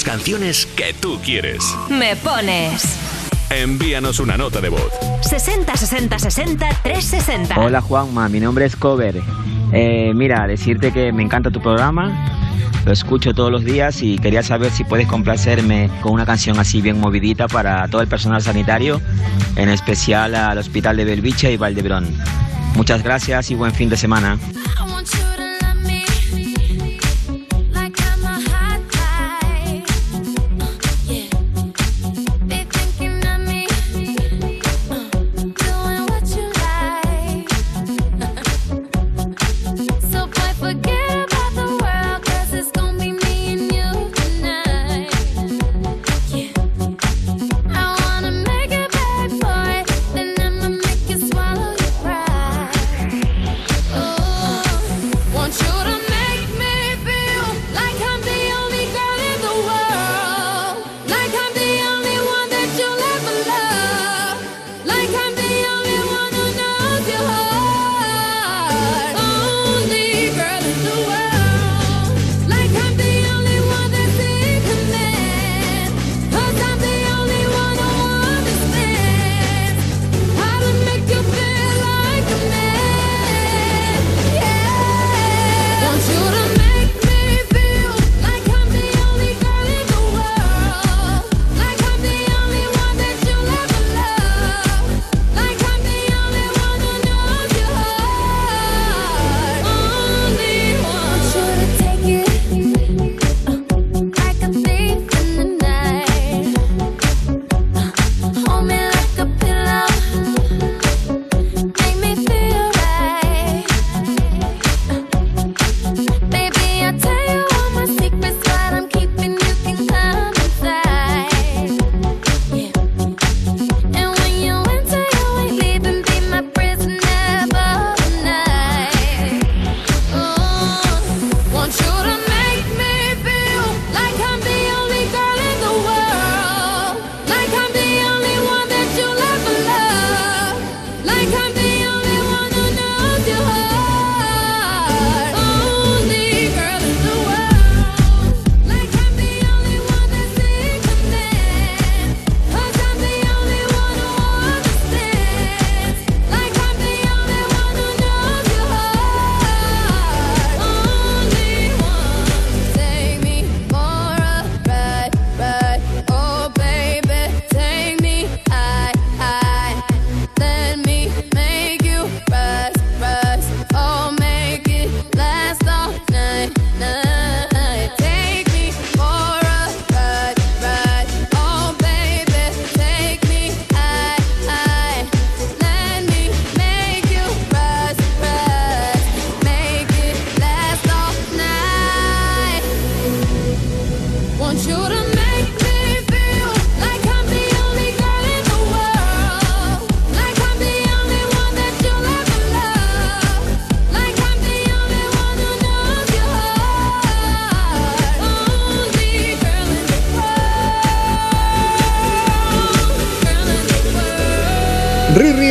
las canciones que tú quieres. Me pones. Envíanos una nota de voz. 60 60 60 360. Hola Juanma, mi nombre es Cover. Eh, mira, decirte que me encanta tu programa, lo escucho todos los días y quería saber si puedes complacerme con una canción así bien movidita para todo el personal sanitario, en especial al Hospital de Belviche y Valdebrón. Muchas gracias y buen fin de semana.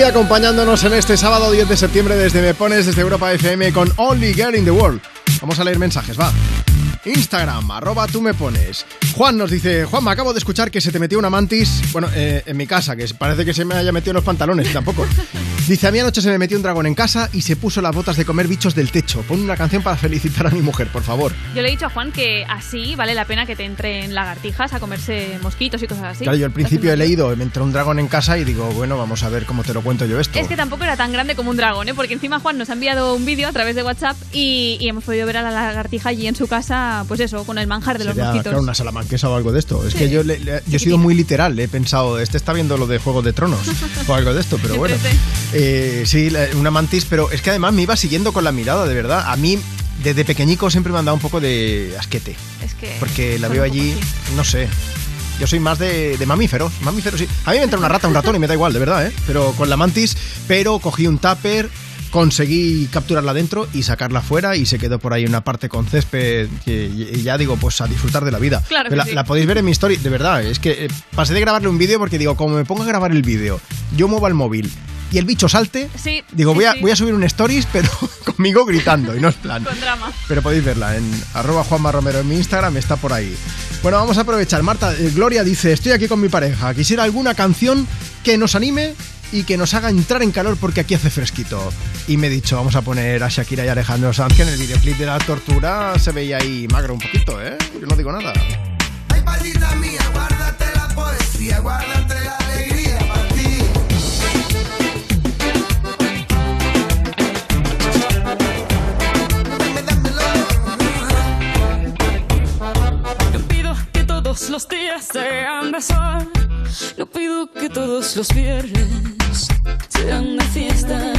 Acompañándonos en este sábado 10 de septiembre desde Me Pones, desde Europa FM con Only Girl in the World. Vamos a leer mensajes, va. Instagram, arroba tú me pones. Juan nos dice, Juan, me acabo de escuchar que se te metió una mantis, bueno, eh, en mi casa, que parece que se me haya metido en los pantalones, tampoco. Dice, a mí anoche se me metió un dragón en casa y se puso las botas de comer bichos del techo. Pon una canción para felicitar a mi mujer, por favor. Yo le he dicho a Juan que así vale la pena que te entren lagartijas a comerse mosquitos y cosas así. Claro, yo al principio he leído, me entró un dragón en casa y digo, bueno, vamos a ver cómo te lo cuento yo esto. Es que tampoco era tan grande como un dragón, ¿eh? porque encima Juan nos ha enviado un vídeo a través de WhatsApp y, y hemos podido ver a la lagartija allí en su casa, pues eso, con el manjar de los mosquitos. claro, una salamanquesa o algo de esto. Es Sí. que yo, le- le- yo he sido muy literal, he pensado, este está viendo lo de Juego de Tronos <laughs> o algo de esto, pero bueno. Eh, sí, la- una mantis, pero es que además me iba siguiendo con la mirada, de verdad. A mí, desde pequeñico, siempre me han dado un poco de asquete. Es que Porque la veo allí, no sé. Yo soy más de, de mamíferos, mamíferos sí. A mí me entra una rata, un ratón y me da igual, de verdad, ¿eh? Pero con la mantis, pero cogí un tupper, conseguí capturarla dentro y sacarla fuera y se quedó por ahí una parte con césped que- y ya digo, pues a disfrutar de la vida. Claro que la, sí. la podéis ver en mi story, de verdad, es que eh, pasé de grabarle un vídeo porque digo, como me pongo a grabar el vídeo, yo muevo el móvil y el bicho salte, Sí, digo, sí, voy, a, sí. voy a subir un stories, pero <laughs> conmigo gritando y no es plan. Con drama. Pero podéis verla en arroba Juanma Romero en mi Instagram, está por ahí. Bueno, vamos a aprovechar. Marta, eh, Gloria dice, estoy aquí con mi pareja. Quisiera alguna canción que nos anime y que nos haga entrar en calor porque aquí hace fresquito. Y me he dicho, vamos a poner a Shakira y Alejandro Sanz, que en el videoclip de la tortura se veía ahí magro un poquito, ¿eh? Yo no digo nada. Ay, palita mía, guárdate la poesía, guárdate la los días sean de sol. No pido que todos los viernes sean de fiesta.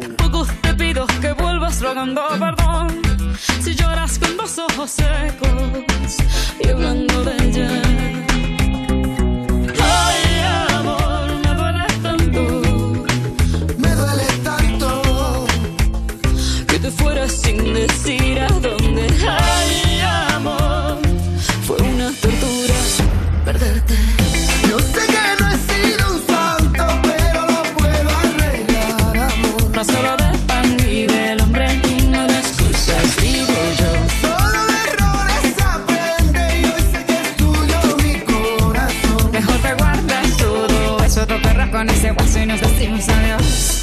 Tampoco te pido que vuelvas rogando perdón. Si lloras con dos ojos secos y hablando de ella. Sin decir a dónde. Ay, vez.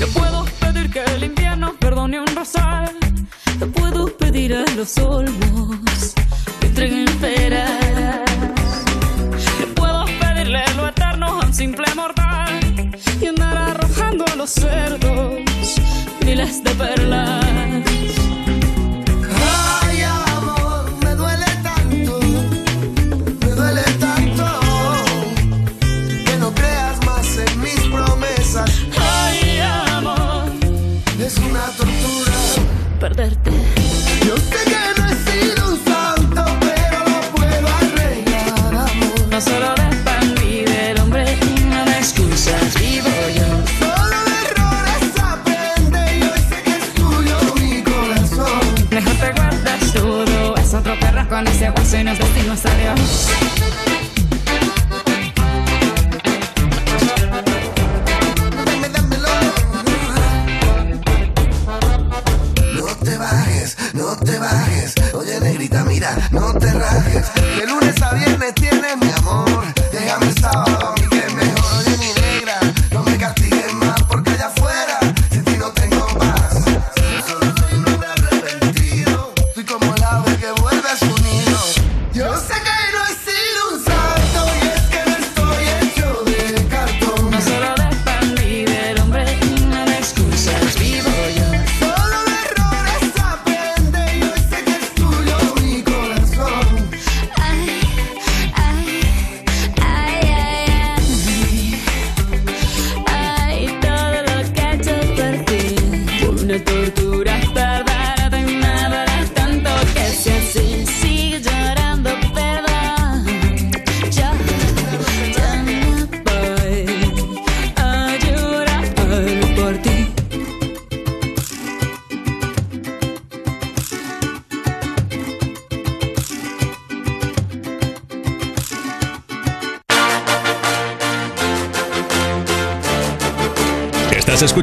Yo puedo pedir que el invierno perdone un rosal. Yo puedo pedir a los olmos que entreguen peras. Yo puedo pedirle lo eterno a un simple mortal y andar arrojando a los cerdos miles de perlas. Con ese guaso y nos decimos adiós. No te bajes, no te bajes. Oye, negrita, mira, no te rajes. De lunes a viernes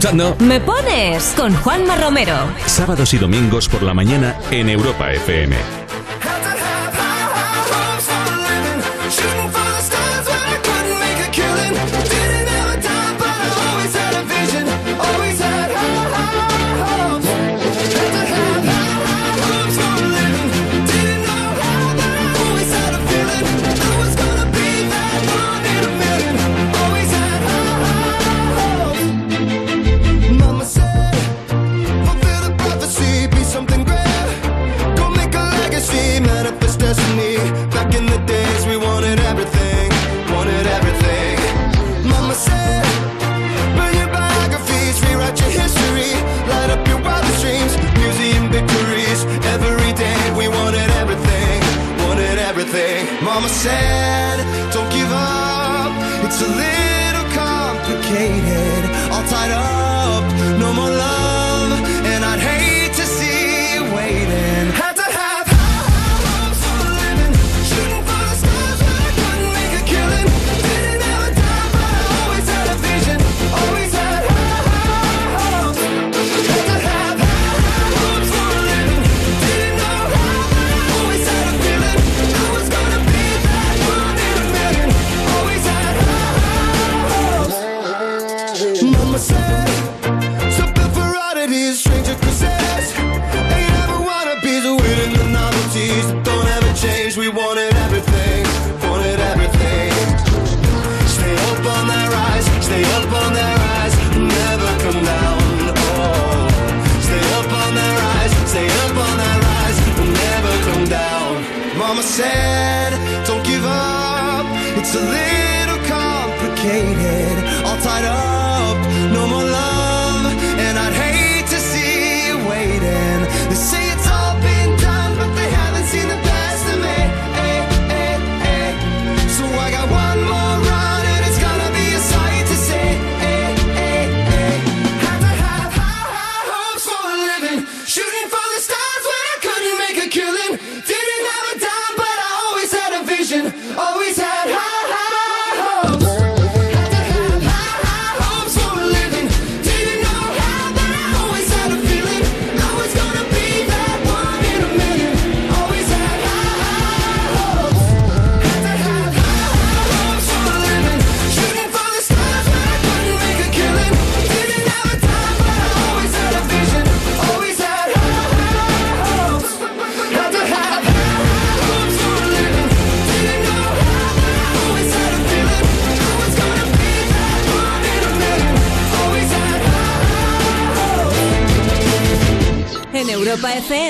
escuchando Me Pones con Juanma Romero. sábados y domingos por la mañana en Europa FM.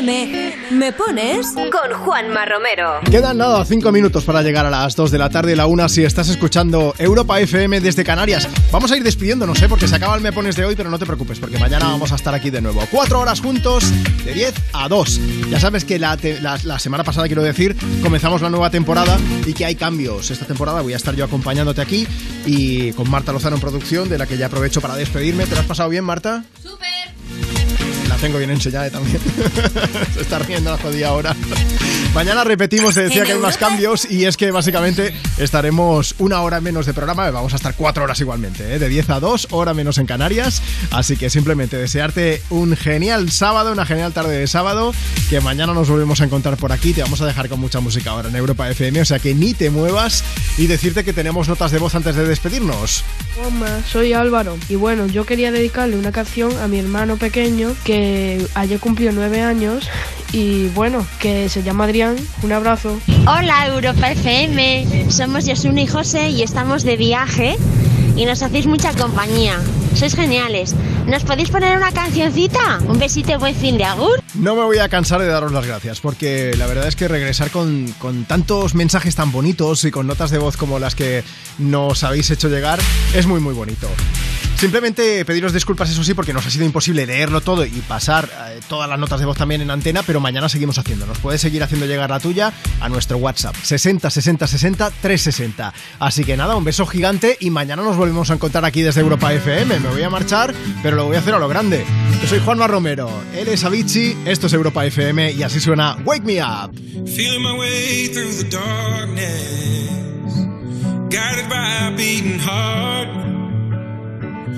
Me Pones con Juanma Romero. Quedan nada, cinco minutos para llegar a las 2 de la tarde, la una si estás escuchando Europa FM desde Canarias. Vamos a ir despidiéndonos, ¿eh? porque se acaba el Me Pones de hoy, pero no te preocupes, porque mañana vamos a estar aquí de nuevo. Cuatro horas juntos, de 10 a 2. Ya sabes que la, semana pasada, quiero decir, comenzamos la nueva temporada y que hay cambios. Esta temporada voy a estar yo acompañándote aquí y con Marta Lozano en producción, de la que ya aprovecho para despedirme. ¿Te has pasado bien, Marta? Tengo bien enseñada también. <laughs> Se está riendo la jodida ahora. Mañana repetimos, se decía que hay más cambios y es que básicamente estaremos una hora menos de programa, vamos a estar cuatro horas igualmente, ¿eh? de 10 a 2, hora menos en Canarias. Así que simplemente desearte un genial sábado, una genial tarde de sábado, que mañana nos volvemos a encontrar por aquí. Te vamos a dejar con mucha música ahora en Europa FM, o sea que ni te muevas y decirte que tenemos notas de voz antes de despedirnos. Hola, soy Álvaro y bueno, yo quería dedicarle una canción a mi hermano pequeño que ayer cumplió nueve años y bueno, que se llama Adrián. Un abrazo. Hola Europa FM, somos Yosuna y José y estamos de viaje y nos hacéis mucha compañía. Sois geniales. ¿Nos podéis poner una cancioncita? Un besito y buen fin de agur. No me voy a cansar de daros las gracias, porque la verdad es que regresar con, con tantos mensajes tan bonitos y con notas de voz como las que nos habéis hecho llegar es muy muy bonito. Simplemente pediros disculpas, eso sí, porque nos ha sido imposible leerlo todo y pasar eh, todas las notas de voz también en antena, pero mañana seguimos haciendo. Nos puedes seguir haciendo llegar la tuya a nuestro WhatsApp 60 60 60 360. Así que nada, un beso gigante y mañana nos volvemos a encontrar aquí desde Europa FM. Me voy a marchar, pero lo voy a hacer a lo grande. Yo soy Juanma Romero, él es Avicii, esto es Europa FM y así suena Wake Me Up. My way through the darkness, guided by a beating heart.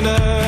prisoner